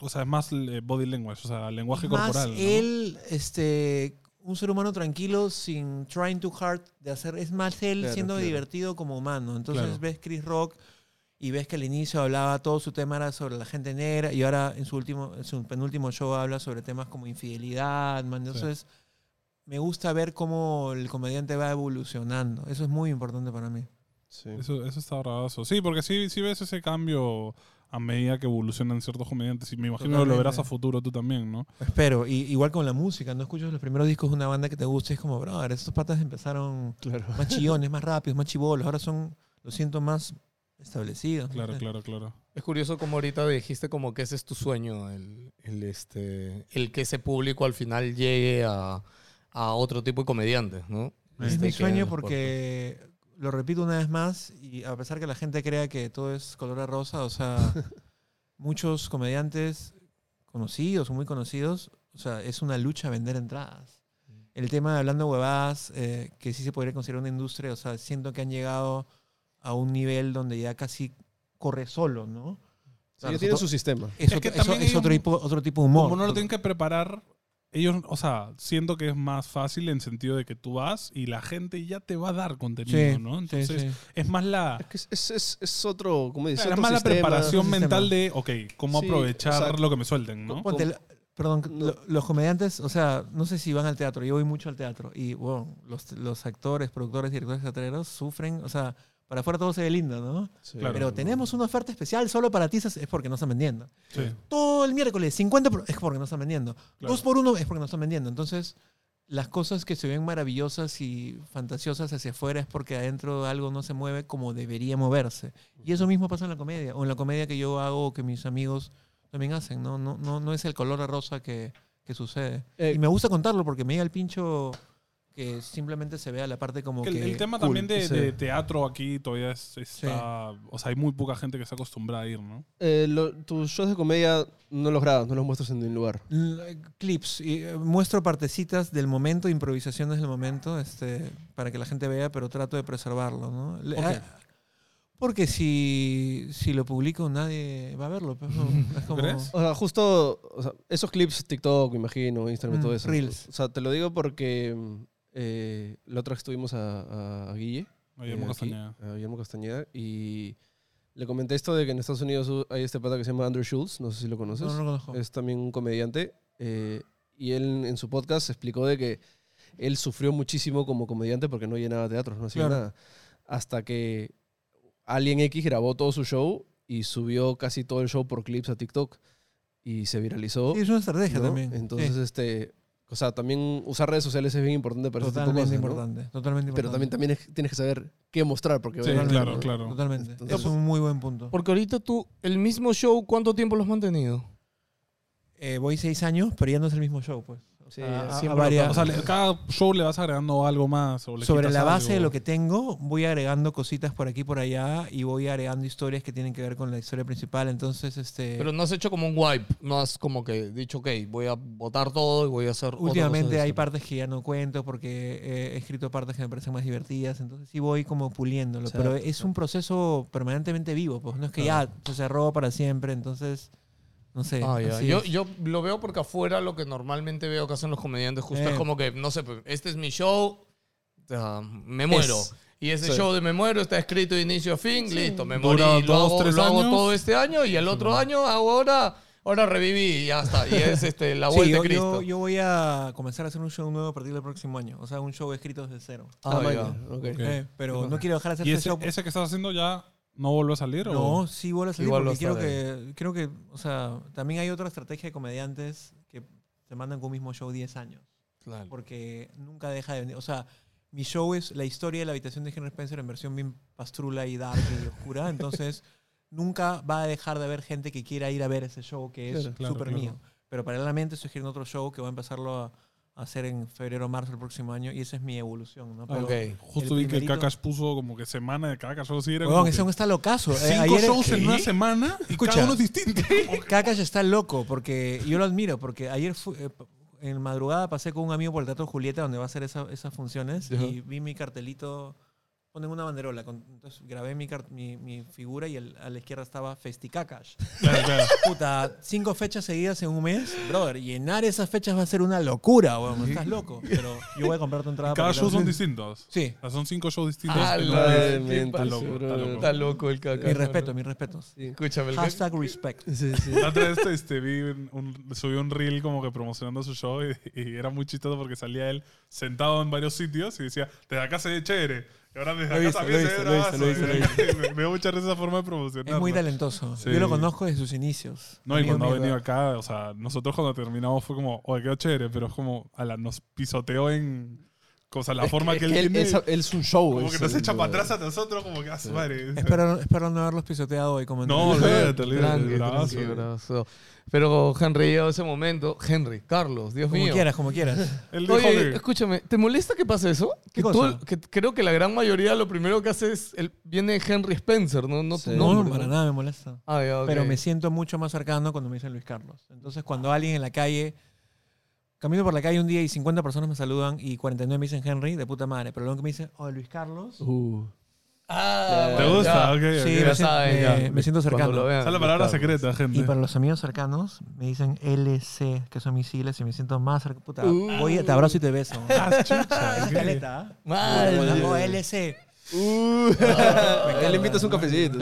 o sea, es más eh, body language, o sea, lenguaje más corporal. ¿no? él, este, un ser humano tranquilo, sin trying too hard de hacer, es más él Claro, siendo claro. divertido como humano. Entonces Claro. ves Chris Rock y ves que al inicio hablaba, todo su tema era sobre la gente negra y ahora en su último, en su penúltimo show habla sobre temas como infidelidad, man. Entonces me gusta ver cómo el comediante va evolucionando. Eso es muy importante para mí. Sí. Eso, eso está bravazo. Sí, porque sí, sí ves ese cambio a medida que evolucionan ciertos comediantes. Y me imagino que lo verás a futuro tú también, ¿no? Espero. Y, igual con la música, no escuchas los primeros discos de una banda que te guste, es como, brother, estos patas empezaron Claro. más [laughs] chillones, más rápidos, más chivolos. Ahora son, lo siento, más establecidos. Claro, ¿no? claro, claro. Es curioso como ahorita dijiste como que ese es tu sueño, el, el, este, el que ese público al final llegue a, a otro tipo de comediantes, ¿no? Es Este, mi sueño porque, lo repito una vez más, y a pesar que la gente crea que todo es color de rosa, o sea, [laughs] muchos comediantes conocidos o muy conocidos, o sea, es una lucha vender entradas. El tema de hablando huevadas, eh, que sí se podría considerar una industria, o sea, siento que han llegado a un nivel donde ya casi corre solo, ¿no? Sí, ya otro- su sistema. Es, Es otro, que es- también es hay otro un- tipo, otro tipo de humor. Como no lo tienen que preparar, ellos, o sea, siento que es más fácil en sentido de que tú vas y la gente ya te va a dar contenido, Sí, ¿no? Entonces, sí. es más la. Es, que es, es, otro, ¿cómo dices? Claro, es más la preparación mental de, ok, cómo Sí, aprovechar o sea, lo que me suelten, ¿no? Ponte, perdón, No. lo- los comediantes, o sea, no sé si van al teatro, yo voy mucho al teatro y bueno, los, los actores, productores, directores teatreros sufren, o sea, para afuera todo se ve lindo, ¿no? Sí. Claro. Pero tenemos una oferta especial solo para ti, es porque no están vendiendo. Sí. Todo el miércoles, 50 por- es porque no están vendiendo. Claro. Dos por uno es porque no están vendiendo. Entonces, las cosas que se ven maravillosas y fantasiosas hacia afuera es porque adentro algo no se mueve como debería moverse. Y eso mismo pasa en la comedia, o en la comedia que yo hago o que mis amigos también hacen, ¿no? No, no, no es el color de rosa que, que sucede. Eh, y me gusta contarlo porque me llega el pincho que simplemente se vea la parte como El, que... el tema cool. también de, sí. de teatro aquí todavía es, está. O sea, hay muy poca gente que está acostumbrada a ir, ¿no? Eh, lo- tus shows de comedia no los grabas, no los muestras en ningún lugar. L- clips y eh, muestro partecitas del momento improvisaciones del momento este para que la gente vea pero trato de preservarlo ¿no? Le- ¿Por qué? ah, porque si, si lo publico nadie va a verlo pues. [laughs] Es como- crees? O sea, justo o sea, esos clips, TikTok, me imagino, Instagram y Mm, todo eso. Reels. O sea, te lo digo porque mm, eh, la otra vez estuvimos a, a- a Guille. Guillermo eh, aquí, Castañeda. a Guillermo Castañeda. Y le comenté esto de que en Estados Unidos hay este pata que se llama Andrew Schultz, no sé si lo conoces. no, no lo conozco. Es también un comediante. eh, y él en su podcast explicó de que él sufrió muchísimo como comediante porque no llenaba teatros, no hacía Claro. nada. Hasta que Alien X grabó todo su show y subió casi todo el show por clips a TikTok. Y se viralizó. Sí, es una estrategia ¿no? también Entonces, Sí, este, o sea, también usar redes sociales es bien importante para ese tipo de totalmente cosas, ¿no? importante totalmente Pero también, importante. también es- tienes que saber qué mostrar, porque Sí, claro, claro. totalmente Entonces- es un muy buen punto Porque ahorita tú, el mismo show, ¿cuánto tiempo lo has mantenido? Eh, voy seis años pero ya no es el mismo show pues Sí, a- a varias- O sea, cada show le vas agregando algo más. o le sobre la base de lo que tengo, voy agregando cositas por aquí y por allá y voy agregando historias que tienen que ver con la historia principal. Entonces, este Pero no has hecho como un wipe, no has como que dicho, ok, voy a botar todo y voy a hacer otra cosa últimamente hay esto". partes que ya no cuento porque he escrito partes que me parecen más divertidas. Entonces sí voy como puliéndolo. O sea, pero es un proceso permanentemente vivo. Pues no es que ya se cerró para siempre. Entonces, no sé. Ah, ya. así Yo, es. yo lo veo porque afuera lo que normalmente veo que hacen los comediantes justo Eh. es como que, no sé, pues, este es mi show, me muero. Es. Y ese Sí. show de me muero está escrito de inicio a fin, listo, me Dura morí, lo, dos, hago, tres lo hago años. todo este año y el otro año hago ahora, ahora reviví y ya está. Y es este, la Sí, vuelta yo, de Cristo. yo- yo voy a comenzar a hacer un show nuevo a partir del próximo año. O sea, un show escrito desde cero. Ah, Ah, ya. maña, ok. Eh, pero no quiero dejar de hacer ¿Y este ese, show. ese que estás haciendo ya no vuelve a salir? o? No, sí vuelve a salir va porque quiero que, creo que, o sea, también hay otra estrategia de comediantes que se mandan con un mismo show 10 años. Claro. Porque nunca deja de venir. O sea, mi show es la historia de la habitación de Henry Spencer en versión bien pastrula y dark y oscura. [laughs] Entonces, nunca va a dejar de haber gente que quiera ir a ver ese show que es Claro, súper claro. mío. Pero paralelamente estoy escribiendo otro show que voy a empezarlo a hacer en febrero o marzo del próximo año y esa es mi evolución. ¿no? Pero, Ok. Justo vi que el primerito- Kakash puso como que semana de Kakash. O sí, era como ese que está locazo. Eh, cinco ayer- shows en una semana y Escucha. cada uno es distinto. [laughs] Kakash está loco porque yo lo admiro porque ayer fu- eh, en madrugada pasé con un amigo por el Teatro Julieta donde va a hacer esa- esas funciones y vi mi cartelito ponen una banderola con- entonces grabé mi, mi, mi figura y el- a la izquierda estaba Festicakash Claro, claro. puta cinco fechas seguidas en un mes brother llenar esas fechas va a ser una locura weón, estás loco pero yo voy a comprar tu entrada Cada para show son distintos. sí O sea, son cinco shows distintos. Ah, está loco. Está loco el caca. mi respeto mis respetos Escúchame, el hashtag respect Sí, sí. Otra vez este, vi un- subí un reel como que promocionando su show y, y era muy chistoso porque salía él sentado en varios sitios y decía, desde acá se ve chévere. Y ahora desde Lo acá he visto, también lo visto, lo he visto, bravazo". lo he visto, lo [laughs] he visto. Me- Me mucha risa esa forma de promocionar. es muy talentoso Sí. yo lo conozco desde sus inicios No, y cuando ha venido acá, o sea, nosotros cuando terminamos fue como, oye, quedó chévere, pero es como, ala, nos pisoteó en O sea, la forma que, él él, tiene. es, él es un show. como es que nos echa para atrás a nosotros, como que a su madre. Espero, espero no haberlos pisoteado hoy como No, olvídate, olvídate. Pero Henry llegó ese momento. Henry, Carlos, Dios Como mío. quieras, como quieras. [laughs] Él dijo Oye, escúchame, ¿te molesta que pase eso? ¿Qué que cosa? tú- que creo que la gran mayoría lo primero que hace es el, viene Henry Spencer, no, no tu Sí. No, para nada me molesta. Ah. Pero me siento mucho más cercano cuando me dicen Luis Carlos. Entonces, cuando alguien en la calle, camino por la calle un día y 50 personas me saludan y 49 me dicen Henry, de puta madre. Pero luego que me dicen, oh, Luis Carlos. Uh. Ah, ¿Te bueno, gusta? ya. Ok, ok. Sí, me, saben, me- ya. me siento cercano. vean, es la palabra Carlos. secreta, gente. Y para los amigos cercanos me dicen LC, que son mis siglas, y me siento más cercano. Puta, Uh. voy, te abrazo y te beso. [laughs] Ah, chucha, ¿ah? Mal. Oh, LC. Uh. [laughs] Él le invitas un cafecito.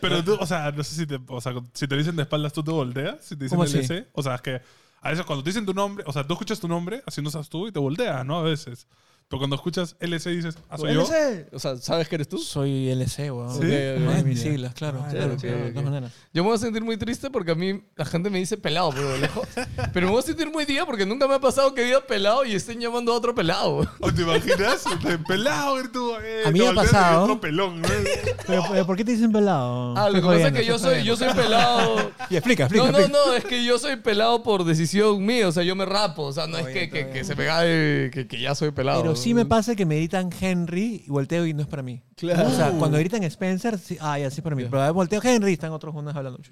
Pero tú, o sea, no sé si te, o sea, si te dicen de espaldas, tú te volteas. Si te dicen. LC. O sea, es que a veces cuando te dicen tu nombre, o sea, tú escuchas tu nombre, así no seas tú y te volteas, ¿no? A veces. Pero cuando escuchas LC dices, ah, soy yo. LC. O sea, ¿sabes que eres tú? Soy LC, weón. Sí. Ok, ok. No, es mis siglas, claro. Ah, claro, de todas maneras. Yo me voy a sentir muy triste porque a mí la gente me dice pelado, pero de lejos. [laughs] Pero me voy a sentir muy día porque nunca me ha pasado que diga pelado y estén llamando a otro pelado. [laughs] ¿O te imaginas? Te pelado, y tú, eh, A mí me ha pasado. otro pelón, ¿no? [laughs] Pero, pero, ¿por qué te dicen pelado? Ah, lo que pasa es que yo soy, yo soy pelado. Y explica, explica. No, no, explica. no, es que yo soy pelado por decisión mía, o sea, yo me rapo, o sea, no es que, se me cae que, que ya soy pelado. Sí me pasa que me gritan Henry y volteo y no es para mí. Claro. O sea, cuando gritan Spencer, sí, ah, ya sí para mí. Pero a volteo Henry y están otros unos hablando. [laughs]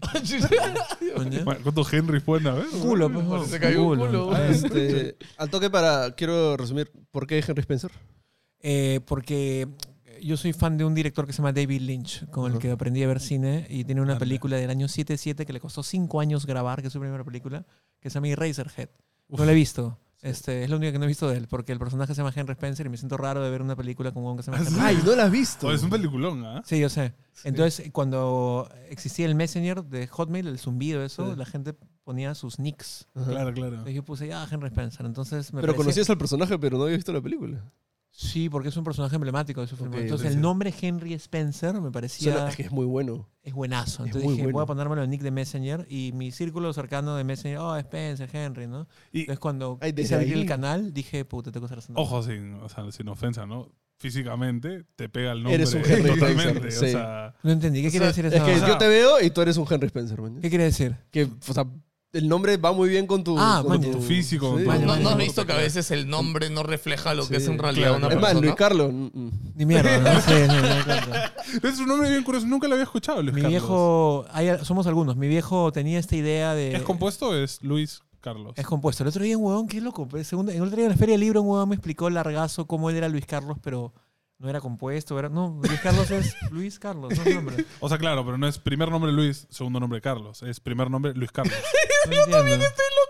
Bueno, ¿Cuántos Henry pueden haber? Culo, pues, no. Se cayó un culo. Ah, este, al toque para. Quiero resumir. ¿Por qué Henry Spencer? Eh, porque yo soy fan de un director que se llama David Lynch, con el que aprendí a ver cine y tiene una Anda. película del año 7-7 que le costó 5 años grabar, que es su primera película, que se llama Eraserhead. No la he visto. Este, es lo único que no he visto de él, porque el personaje se llama Henry Spencer y me siento raro de ver una película con un que se llama ¿Ah, Henry? Ay, no la has visto. Oh, es un peliculón, ¿ah? Sí, yo sé. Entonces, cuando existía el Messenger de Hotmail, el zumbido, eso, Sí. la gente ponía sus nicks. Claro, claro. Entonces yo puse, ah, Henry Spencer. Entonces me Pero parecía- conocías al personaje, pero no había visto la película. Sí, porque es un personaje emblemático de su film. Ok, Entonces entonces- el nombre Henry Spencer me parecía... Suena- es que es muy bueno. es buenazo. Es Entonces muy dije, voy a ponérmelo en nick de Messenger y mi círculo cercano de Messenger, oh, Spencer, Henry, ¿no? Y, Entonces cuando quise abrir el canal, dije, puta, tengo que hacer haciendo. ojo, sin, o sea, sin ofensa, ¿no? Físicamente te pega el nombre Eres un Henry totalmente. Spencer, o sí. sea, No entendí, ¿qué O quiere sea, decir Es eso? que o sea- yo te veo y tú eres un Henry Spencer, man. ¿Qué quiere decir? Que, o sea, el nombre va muy bien con tu, Ah, con man, tu físico, con Sí. tu- Vale, ¿No, vale. no has visto que a veces el nombre no refleja lo que Sí. es en realidad Claro, una Es persona? más, Luis Carlos. Ni mierda, no sé. no. [laughs] Es un nombre bien curioso, nunca lo había escuchado, Luis Mi Carlos. viejo, hay- somos algunos, mi viejo tenía esta idea de... ¿Es compuesto o es Luis Carlos? Es compuesto. El otro día un huevón, qué loco. pues, segundo- el otro día en la Feria del Libro un huevón me explicó largazo cómo él era Luis Carlos, pero no era compuesto. Era, no, Luis Carlos es [laughs] Luis Carlos, no es nombre. O sea, claro, pero no es primer nombre Luis, segundo nombre Carlos. Es primer nombre Luis Carlos. [laughs] No entiendo.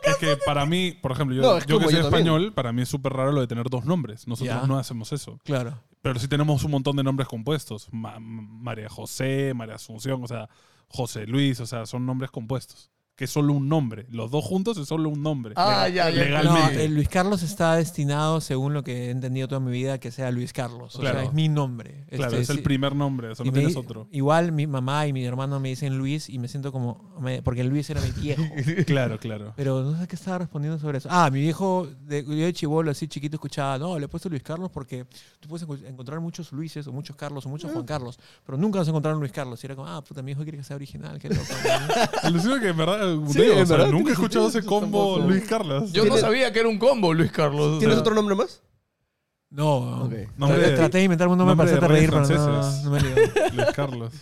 es que para mí, por ejemplo, yo, No, es yo que como soy yo también. español, para mí es súper raro lo de tener dos nombres. Nosotros Ya. no hacemos eso. Claro. Pero sí tenemos un montón de nombres compuestos. Ma- María José, María Asunción, o sea, José Luis, o sea, son nombres compuestos. Que es solo un nombre. Los dos juntos es solo un nombre. Ah, ya, ya. No, Legalmente. el Luis Carlos está destinado, según lo que he entendido toda mi vida, a que sea Luis Carlos. O Claro. sea, es mi nombre. claro, Este, es el primer nombre, eso no me- tienes otro. Igual mi mamá y mi hermano me dicen Luis y me siento como. me- porque Luis era mi viejo. [laughs] Claro, claro. Pero no sé qué estaba respondiendo sobre eso. Ah, mi viejo, de, yo de chivolo así chiquito escuchaba, no, le he puesto Luis Carlos porque tú puedes encontrar muchos Luises o muchos Carlos o muchos Juan Carlos, pero nunca vas a encontrar un Luis Carlos. Y era como, ah, puta, mi hijo quiere que sea original, qué loco. [laughs] ¿no? Que en verdad, Sí, digo, en o sea, verdad nunca he escuchado ese combo tampoco. Luis Carlos. Yo no ¿Tienes- sabía que era un combo, Luis Carlos. o ¿Tienes sea. otro nombre más? No, Ok. Nombre traté, de- traté de inventarme un nombre, nombre para de hacerte reír, reyes pero no, franceses. no me ligo. Luis Carlos.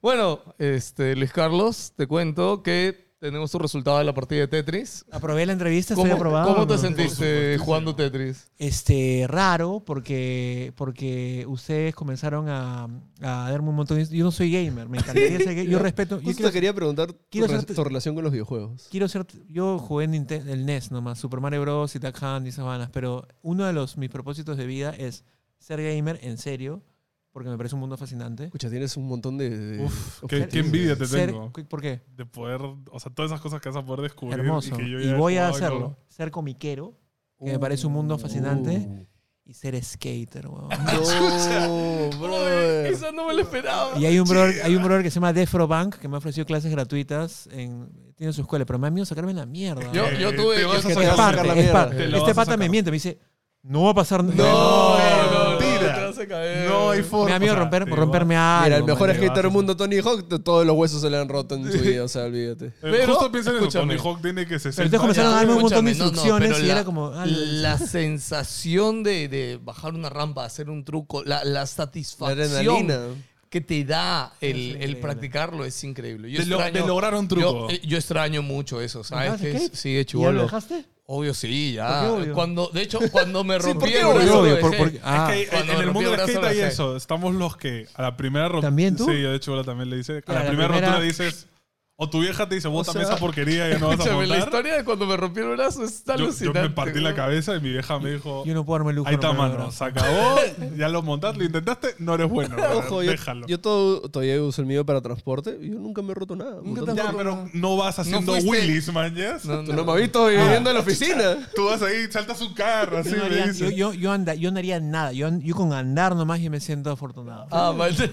Bueno, este, Luis Carlos, te cuento que tenemos tu resultado de la partida de Tetris. Aprobé la entrevista, estoy ¿Cómo, aprobado. cómo te ¿no? sentiste jugando Tetris? Este, raro, porque, porque ustedes comenzaron a, a darme un montón de... Yo no soy gamer, me encantaría ser gamer. Yo respeto... Yo Justo quiero, te quería preguntar quiero tu, re- tu relación con los videojuegos. quiero ser... Yo jugué en Ninten- el NES nomás, Super Mario Bros. y Duck Hunt y esas vanas, pero uno de los, mis propósitos de vida es ser gamer en serio, porque me parece un mundo fascinante. Escucha, tienes un montón de... de Uf, qué, qué envidia te Ser- tengo. ¿Por qué? De poder, o sea, todas esas cosas que vas a poder descubrir. Hermoso. Y, que yo Y ya voy a hacerlo. Ser comiquero, que me parece un mundo fascinante, Uh. y ser skater, weón. [laughs] [laughs] No, brother. Esa no me la esperaba. Y hay un brother, hay un brother que se llama Defro Bank que me ha ofrecido clases gratuitas en tiene su escuela, pero me da miedo sacarme la mierda. Yo, yo Eh, tuve. te yo- vas a Es te vas a parte, sacar la es mierda. Este pata me miente, me dice, No va a pasar No, nada. no, no, Mentira. Te a caer. No hay forma. Me da miedo O sea, romper, te romperme algo. Mira, el mejor man. skater del mundo, Tony Hawk, todos los huesos se le han roto en su vida, o sea, olvídate. Eh, Pero, justo piensa en eso. Tony Hawk tiene que 60 Pero entonces comenzaron a darme un montón de Escúchame, no, no, instrucciones y la- era como... ah, La sensación de, de bajar una rampa, hacer un truco, la, la La satisfacción adrenalina. que te da el, el practicarlo es increíble. Yo De, lo- de extraño, lograr un yo, truco. eh, yo extraño mucho eso, ¿sabes? ¿Montaste Que es- skate? sí, de ¿Y ya lo dejaste? Obvio, sí, ¿Por ya. obvio? Cuando, de hecho, [laughs] cuando me Sí, rompí ¿por qué el obvio? brazo, Obvio, lo por- dejé. porque- ah. es que Cuando en el mundo el del skate hay eso. Estamos los que a la primera rotura. ¿También tú? Sí, yo de hecho también le dice. A la, la primera, primera- rotura dices. O tu vieja te dice, bótame sea, esa porquería y no vas a Escúchame, la montar. historia de cuando me rompí el brazo es Yo, yo alucinante. me partí la cabeza y mi vieja me dijo. Yo no puedo darme el lujo. Ahí está, mano. Se acabó. Ya lo montaste, lo intentaste. No eres bueno. [laughs] Ojo, yo, déjalo. yo todo, todavía uso el mío para transporte y yo nunca me he roto nada. Nunca te has ya, pero no vas haciendo fuiste- Willis, mañas. No, Tú no me has visto viviendo en la oficina. [laughs] Tú vas ahí, saltas un carro, así Yo, no me haría, yo, dices. yo, yo, anda- yo no haría nada. Yo, yo con andar nomás yo me siento afortunado. Ah, mal. Sí,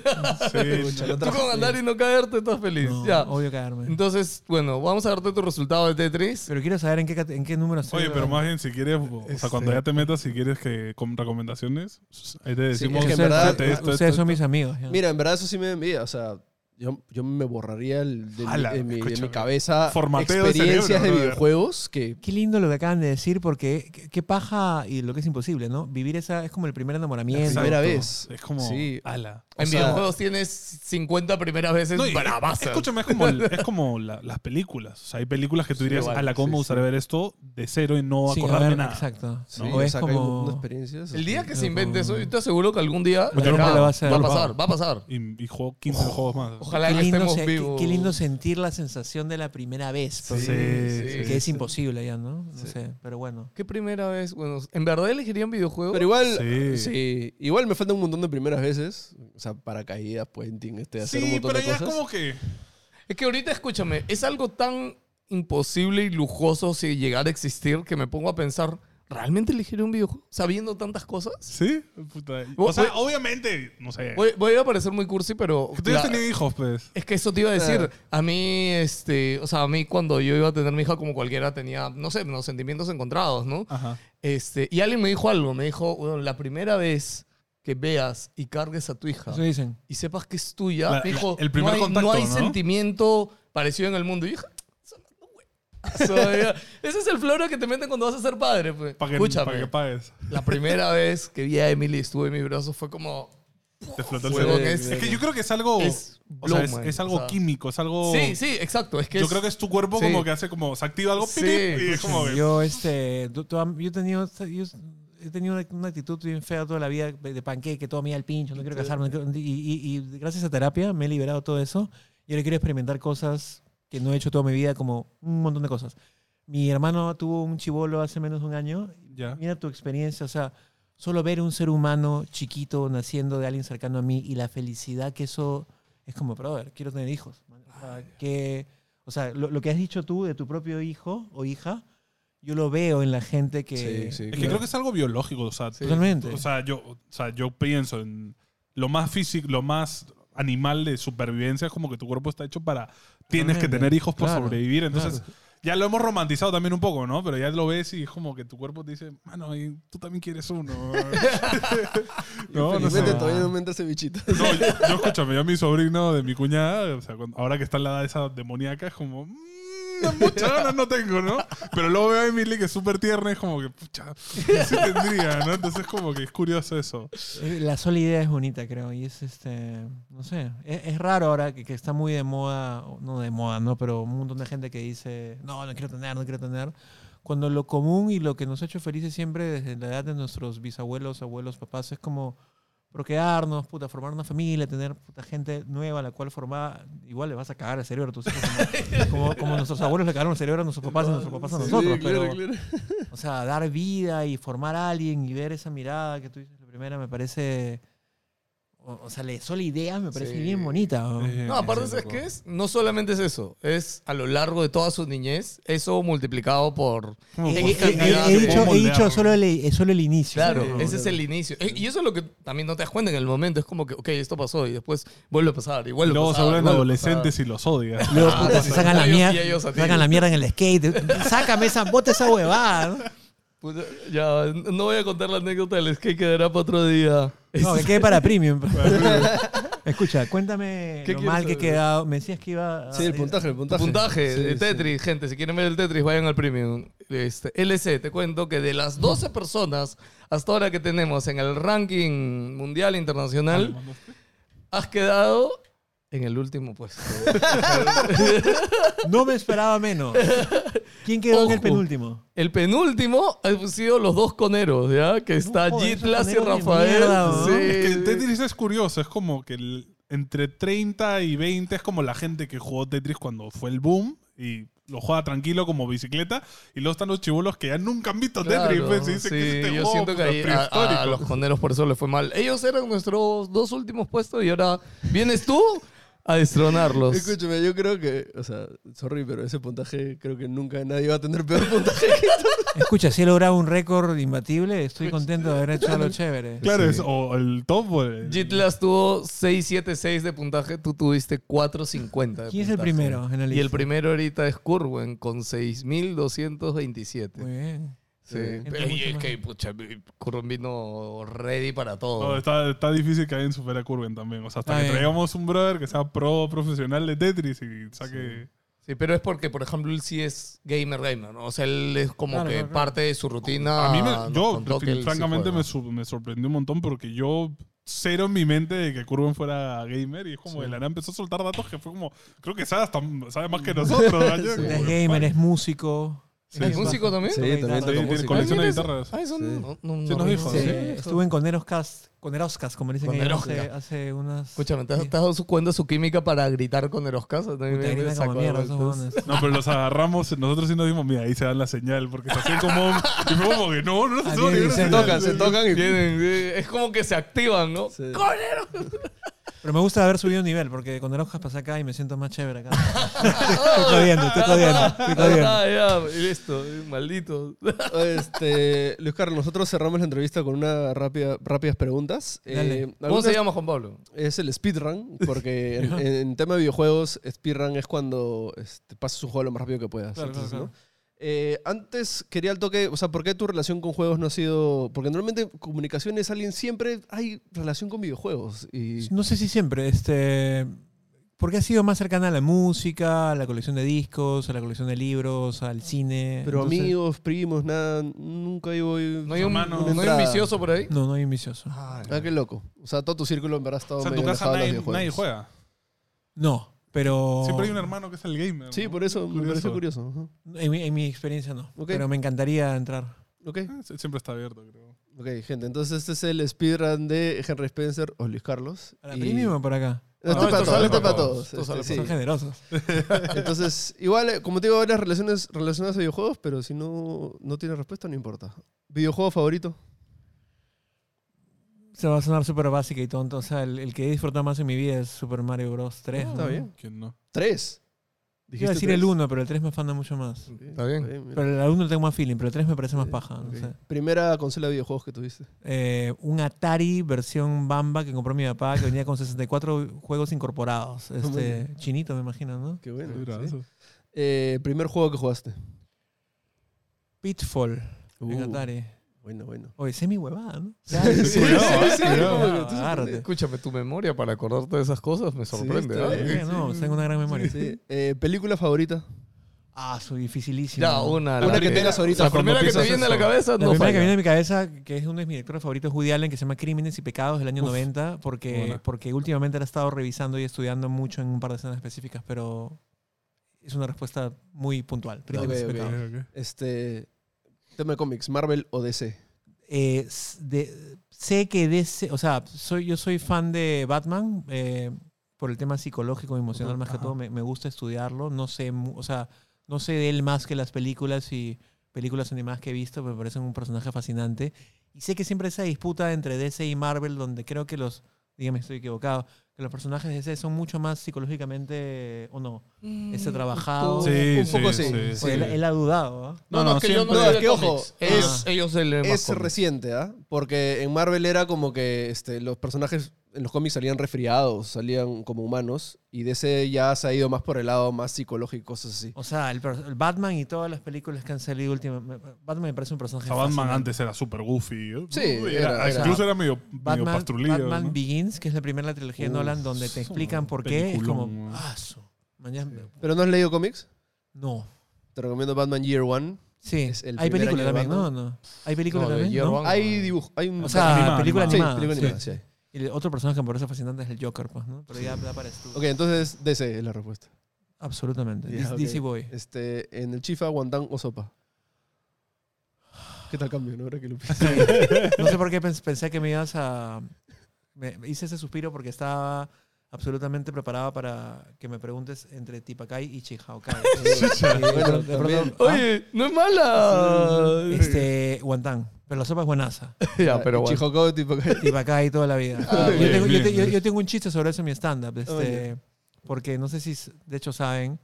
no [laughs] Tú con andar y no caerte, estás feliz. No, ya. Obvio caerme. Entonces, bueno, vamos a darte tu resultado de Tetris. Pero quiero saber en qué, en qué número estoy. Oye, pero más bien, si quieres, o sea, Este- cuando ya te metas, si quieres que con recomendaciones, ahí te decimos es que en verdad- esto, esto, ustedes esto, son mis amigos. ya. Mira, en verdad eso sí me envía. O sea, yo, yo me borraría el- de, mi- Ala, de mi, de mi cabeza Formateo de experiencias cerebro, de brother. videojuegos que... Qué lindo lo que acaban de decir porque qué, qué paja y lo que es imposible, ¿no? Vivir esa es como el primer enamoramiento. Exacto. primera vez. Es como, Sí. ala. O en sea- videojuegos tienes 50 primeras veces No, y- bravasas. escúchame, es como, [laughs] es como la- las películas. O sea, hay películas que tú dirías, igual, a la cómo me sí, ver esto de cero y no acordarme nada. Exacto. Sí, O es o sea, que como... experiencias. El día que se invente eso, yo te aseguro que algún día lo va a hacer. va a pasar, va a pasar. Y, y juego 15 juegos más. Ojalá que estemos se- qué- vivos. qué lindo sentir la sensación de la primera vez. pues, Sí, que sí, es sí. imposible ya, ¿no? No sé, pero bueno. ¿Qué primera vez? Bueno, ¿en verdad elegirían videojuegos? Pero igual, Sí. igual me falta un montón de primeras veces. O sea, paracaídas, puenting, este, hacer un Sí, montón pero de ya es como que... Es que ahorita, escúchame, es algo tan imposible y lujoso si llegara a existir que me pongo a pensar, ¿realmente elegiría un videojuego sabiendo tantas cosas? ¿Sí? Puta. Voy- O sea, voy- obviamente, no sé. Voy, voy a parecer muy cursi, pero... tú ya tenido hijos, pues. Es que eso te iba a decir. A mí, este, o sea, a mí cuando yo iba a tener mi hija como cualquiera tenía, no sé, unos sentimientos encontrados, ¿no? Ajá. Este, y alguien me dijo algo, me dijo, "Bueno, la primera vez que veas y cargues a tu hija Eso dicen. y sepas que es tuya, La- me dijo, el primer no hay, contacto, no hay ¿no? sentimiento parecido en el mundo. Y dije, "Son las huevas". ese es el floro que te meten cuando vas a ser padre, pues. Para que, Escúchame, que pagues. [laughs] la primera vez que vi a Emily y estuve en mi brazo fue como, Te explotó el Huevón, cerebro. es- Es, que yo creo que es algo... es o sea, es, man. es algo O sea, químico, es algo... Sí, sí, exacto. Es que yo es- creo que es tu cuerpo sí. como que hace como... Se activa algo Sí, pip, y es como que... Yo, este, tu- tu- yo he tenido, yo he tenido una, una actitud bien fea toda la vida de panqueque, todo me da el pincho, no quiero casarme. no quiero- y, y- y gracias a terapia me he liberado todo eso. Y ahora quiero experimentar cosas que no he hecho toda mi vida, como un montón de cosas. Mi hermano tuvo un chivolo hace menos de un año. Ya. Mira tu experiencia, o sea, solo ver un ser humano chiquito naciendo de alguien cercano a mí y la felicidad que eso es como, brother, quiero tener hijos. O sea, que, o sea lo, lo que has dicho tú de tu propio hijo o hija, yo lo veo en la gente que... Sí, sí. Es que creo que es algo biológico, o sea, Totalmente. o sea, yo, o sea, yo pienso en lo más físico, lo más animal de supervivencia es como que tu cuerpo está hecho para tienes que tener hijos Claro, sobrevivir, entonces claro. ya lo hemos romantizado también un poco, ¿no? Pero ya lo ves y es como que tu cuerpo te dice, mano, y tú también quieres uno. [laughs] no, no sé. Todavía no me entra ese bichito. No, yo, yo escúchame, yo a mi sobrino de mi cuñada, o sea, cuando- ahora que está en la edad esa demoníaca, es como, "Mm, muchas ganas no tengo, ¿no? Pero luego veo a Emily que es súper tierna y es como que, pucha, sí tendría, ¿no? Entonces como que es curioso eso. La sola idea es bonita, creo. Y es este. No sé. Es, es raro ahora que, que está muy de moda. No de moda, ¿no? Pero un montón de gente que dice. No, no quiero tener, no quiero tener. Cuando lo común y lo que nos ha hecho felices siempre desde la edad de nuestros bisabuelos, abuelos, papás, es como procrearnos, puta, formar una familia, tener puta, gente nueva a la cual formar. Igual le vas a cagar el cerebro a tus hijos. Como, como, como nuestros abuelos le cagaron el cerebro a nuestros papás y nuestros papás a nosotros. Sí, pero, claro. o sea, dar vida y formar a alguien y ver esa mirada que tú dices la primera me parece. O, o sea, la sola idea me parece Sí. bien bonita. ¿no? No, aparte, ¿sabes qué es? No solamente es eso, es a lo largo de toda su niñez, eso multiplicado por... He, he- he- dicho, he dicho solo el, solo el inicio. Claro, ¿no? ese es el inicio. Y eso es lo que también no te das cuenta en el momento. Es como que, ok, esto pasó y después vuelve a pasar y vuelve a Luego pasar. se vuelven adolescentes y los odias. Luego, Ah, puta, se sacan la, mierda, sacan la mierda en el skate. Sácame esa, bota esa huevada. Ya, no voy a contar la anécdota del skate, quedará para otro día. No, que quede para premium. [laughs] Escucha, cuéntame ¿Qué lo mal que he quedado. Me decías que iba a... Sí, el puntaje, el puntaje. Puntaje Sí, de sí. Tetris, gente. Si quieren ver el Tetris, vayan al premium. Este, LC, te cuento que de las 12 personas hasta ahora que tenemos en el ranking mundial e internacional, has quedado en el último puesto. [laughs] No me esperaba menos. ¿Quién quedó en el penúltimo? El penúltimo han sido los dos coneros, ¿ya? Que está esos Gitlas y Rafael. mierda, ¿no? Sí. Es que Tetris es curioso, es como que el- entre 30 y 20 es como la gente que jugó Tetris cuando fue el boom y lo juega tranquilo como bicicleta y luego están los chibolos que ya nunca han visto Tetris Claro, pues, y dicen sí, que este yo juego, siento que puta, ahí a- los coneros por eso les fue mal. Ellos eran nuestros dos últimos puestos y ahora vienes tú a destronarlos. Escúchame, yo creo que, o sea, sorry, pero ese puntaje creo que nunca nadie va a tener peor puntaje que tú. [laughs] Escucha, si he logrado un récord imbatible, estoy contento de haber hecho algo chévere. Claro, Sí. es o el top o el- Gitlas tuvo 676 de puntaje, tú tuviste 450 de ¿Quién es el primero en la Y lista? el primero ahorita es Curwen con 6227. Muy bien. Sí. Y mucho es que, pucha, Curwen vino ready para todo. No, está, está difícil que alguien supere a Curven también. O sea, hasta Está que bien. traigamos un brother que sea pro profesional de Tetris y saque. Sí, pero es porque, por ejemplo, él sí es gamer gamer, ¿no? O sea, él es como Claro, que claro, claro. parte de su rutina. A mí, me, yo, que sí francamente, juega. me, su- me sorprendió un montón porque yo cero en mi mente de que Curven fuera gamer y es como de la nada empezó a soltar datos que fue como, creo que sabe, hasta, sabe más que nosotros. [laughs] ¿no? Es gamer, es músico. Sí, ¿Es músico también? Sí, también guitarra. toca Sí, tiene música. colección de Ah, guitarras. Ah, eso Sí. no, no, Sí, no nos dijo. Sí, sí. estuve en Coneroscast, Coneroscast, como dicen ellos, hace, hace unas... Escúchame, ¿te has, Sí. te has dado su cuenta su química para gritar con Eroscasa? También Puta, me gritan sacó como de mierda esos vueltas. huevones. No, pero los agarramos, nosotros sí nos dimos, mira, ahí se dan la señal, porque se hacían como. Y fue como que no, no Se señal. tocan, se tocan y... Tienen, es como que se activan, ¿no? Sí. Pero me gusta haber subido un nivel, porque con Coneroscast pasé acá y me siento más chévere acá. [laughs] estoy jodiendo, estoy jodiendo, estoy jodiendo. Ah, ya, listo, maldito. Este, Luis Carlos, nosotros cerramos la entrevista con unas rápida, rápidas preguntas. Dale. Eh, ¿Cómo se llama Juan Pablo? Es el speedrun, porque en, [laughs] en tema de videojuegos, speedrun es cuando este, pasas un juego lo más rápido que puedas. Claro, Entonces, claro, ¿no? Eh, antes quería el toque, o sea, ¿por qué tu relación con juegos no ha sido...? Porque normalmente comunicaciones, alguien siempre hay relación con videojuegos. Y, No sé si siempre, este... Porque ha sido más cercana a la música, a la colección de discos, a la colección de libros, al cine. pero Entonces- amigos, primos, nada, nunca hay... ¿No hay un, ¿no hay un vicioso por ahí? No, no hay un vicioso. Ah, Ah, qué loco. O sea, todo tu círculo en verdad ha estado O sea, en tu casa nadie juega. No, pero... Siempre hay un hermano que es el gamer. Sí, ¿no? por eso me Curioso. parece curioso. Ajá. En mi, en mi experiencia no. Pero me encantaría entrar. Eh, sie- Siempre está abierto, creo. ok, gente. Entonces este es el speedrun de Henry Spencer o Luis Carlos. ¿Para Y- premium o por acá? No, No, para esto todos, para todos. todos. Esto sale Son generosos. [laughs] Entonces, igual, eh, como te digo, varias relaciones relacionadas a videojuegos, pero si no, no tiene respuesta, no importa. ¿Videojuego favorito? Se va a sonar súper básica y tonto. O sea, el, el que he disfrutado más en mi vida es Super Mario Bros. 3. Ah, está ¿no? bien. ¿Quién no? ¿Tres? Iba a decir el 1, pero el 3 me afana mucho más. Está bien. Pero el 1 le tengo más feeling, pero el 3 me parece más paja. no Ok. sé. Primera consola de videojuegos que tuviste. Eh, un Atari versión Bamba que compró mi papá que venía con 64 juegos incorporados. Este, bien. chinito, me imagino, ¿no? Qué bueno. Mira, sí. eso. Eh, primer juego que jugaste. Pitfall en Uh, Atari. Bueno, bueno. Oye, semi huevada, ¿no? [laughs] Sí, sí, sí, que. Escúchame, tu memoria para acordarte de esas cosas me sorprende. ¿eh? bien. Eh, no, tengo una gran memoria. Sí. Eh, ¿Película favorita? Ah, soy dificilísimo. Ya, una. Una la que tengas ahorita La primera que te viene a la cabeza La no primera que falla. viene a mi cabeza, que es uno de mis directores favoritos, Woody Allen, que se llama Crímenes y Pecados del año Uf, 90, porque, buena. porque últimamente la he estado revisando y estudiando mucho en un par de escenas específicas, pero es una respuesta muy puntual. Crímenes Ok, y ok. Pecados. Ok, ok. Este, tema de cómics, Marvel o DC. Eh, de- sé que DC, o sea, soy, yo soy fan de Batman eh, por el tema psicológico y emocional Ujú, más que todo, me, me gusta estudiarlo, no sé, o sea, no sé de él más que las películas y películas animadas que he visto, me parece un personaje fascinante. Y sé que siempre esa disputa entre DC y Marvel, donde creo que los, dígame, estoy equivocado, que los personajes de DC son mucho más psicológicamente, o no, Ese trabajado. Sí, un poco sí, sí. sí, Pues él, él ha dudado, ¿ah? No, No, no, que yo no No, es que, ojo, es- ellos más Es reciente, ¿ah? Porque en Marvel era como que este, los personajes en los cómics salían resfriados, salían como humanos, y DC ya se ha ido más por el lado más psicológico, cosas así. O sea, el, per- el Batman y todas las películas que han salido últimamente. Batman me parece un personaje O sea, Batman fascinante. antes era súper goofy. ¿eh? Sí, Uy, era- era- era- incluso era medio, medio Batman, pastrulillo. Batman ¿no? Begins, que es la primera de la trilogía de Uf, Nolan, donde te un explican por qué. Es como. Ah, su- mañana- ¿Pero no has leído cómics? No. Te recomiendo Batman Year One. Sí. Es el Hay primer película año de también, ¿no? Batman. ¿no? Hay película No, de también. Year ¿no? One. Hay dibujo, hay un... O sea, Animada, película animada. sí, película sí. animada, sí hay. Y el otro personaje que me parece fascinante es el Joker, pues, ¿no? Pero ya da para. Ok, entonces DC es la respuesta. Absolutamente. Ya, DC ok. DC Boy. Este, en el Chifa, guantán o sopa. ¿Qué tal cambio, no? Ahora que lo pienso. [laughs] No sé por qué pens- pensé que me ibas a. Me hice ese suspiro porque estaba absolutamente preparado para que me preguntes entre Tipacay y Chihaokai. [laughs] Bueno, de también. pronto, ¿ah? Oye, no es mala. Este, guantán. Pero la sopa es buenaza. [laughs] ya, pero bueno. Tipo que- Tipacay toda la vida. Ah, yo, bien, tengo, yo bien, te- yo- bien. yo tengo un chiste sobre eso en mi stand-up. Este, Oye. porque no sé si, de hecho, saben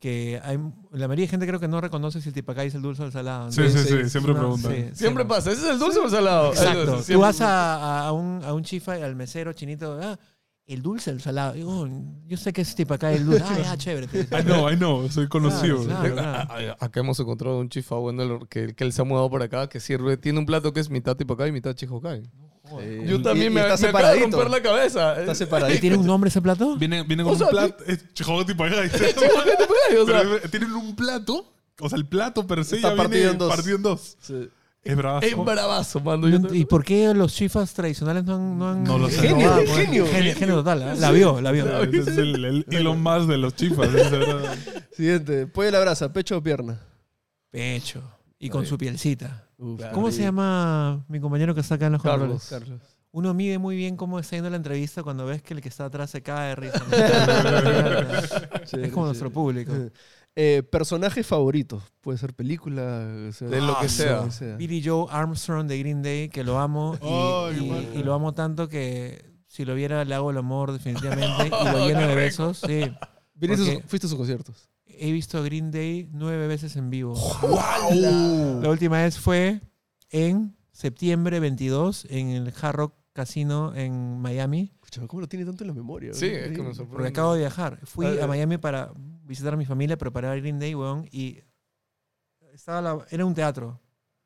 que hay, la mayoría de gente creo que no reconoce si el Tipacay es el dulce o el salado. Sí, sí, sí, Sí, siempre No, preguntan. sí, Siempre sí, pasa. ¿Ese es el dulce o el salado? Exacto. Siempre- Tú vas a, a- a un, a un chifa, al mesero chinito, ah, el dulce, el salado. Digo, yo sé que es Tipacay el dulce. [laughs] Ah, ya, chévere. I know, I know, soy conocido. Claro, claro. Ah, ah, Acá hemos encontrado un chifa bueno el- que, que él se ha mudado por acá, que sirve, tiene un plato que es mitad tipacay y mitad chihokai. Eh, Yo y- también y me, está me acaba de romper la cabeza. Está ¿Y separadito. tiene un nombre ese plato? Viene, viene con O sea, un plato. Es tipo. Chihokai tipacay, es- tienen un plato. O sea, el plato per se Está ya partido viene en dos. partido en dos. Sí. Es bravazo. es bravazo. No ent- ¿Y por qué los chifas tradicionales no han... No, han No lo sé. Genio, pues? genio. Genio, genio total. ¿eh? La vio, la vio. Claro, ese es el, el Elon Musk de los chifas. Siguiente. Pollo a la brasa, pecho o pierna. Pecho. Y con su pielcita. Uf, ¿Cómo se llama mi compañero que está acá en los Carlos. controles? Carlos. Uno mide muy bien cómo está yendo la entrevista cuando ves que el que está atrás se cae de risa. [laughs] [laughs] es como nuestro público. [laughs] Eh, personaje favorito. Puede ser película. o sea, De lo que sea. Billy Joe Armstrong de Green Day, que lo amo. Y, Ay, y- lo amo tanto que si lo viera le hago el amor definitivamente. Y lo [laughs] lleno de besos. Sí. Porque- fuiste a sus conciertos. He visto a Green Day nueve veces en vivo. La última vez fue en septiembre 22 en el Hard Rock Casino en Miami. ¿Cómo lo tiene tanto en la memoria? Sí, es que me sorprende. Porque acabo de viajar. Fui Ah, a ya. Miami para visitar a mi familia, preparar a Green Day, weón, y estaba la- era un teatro.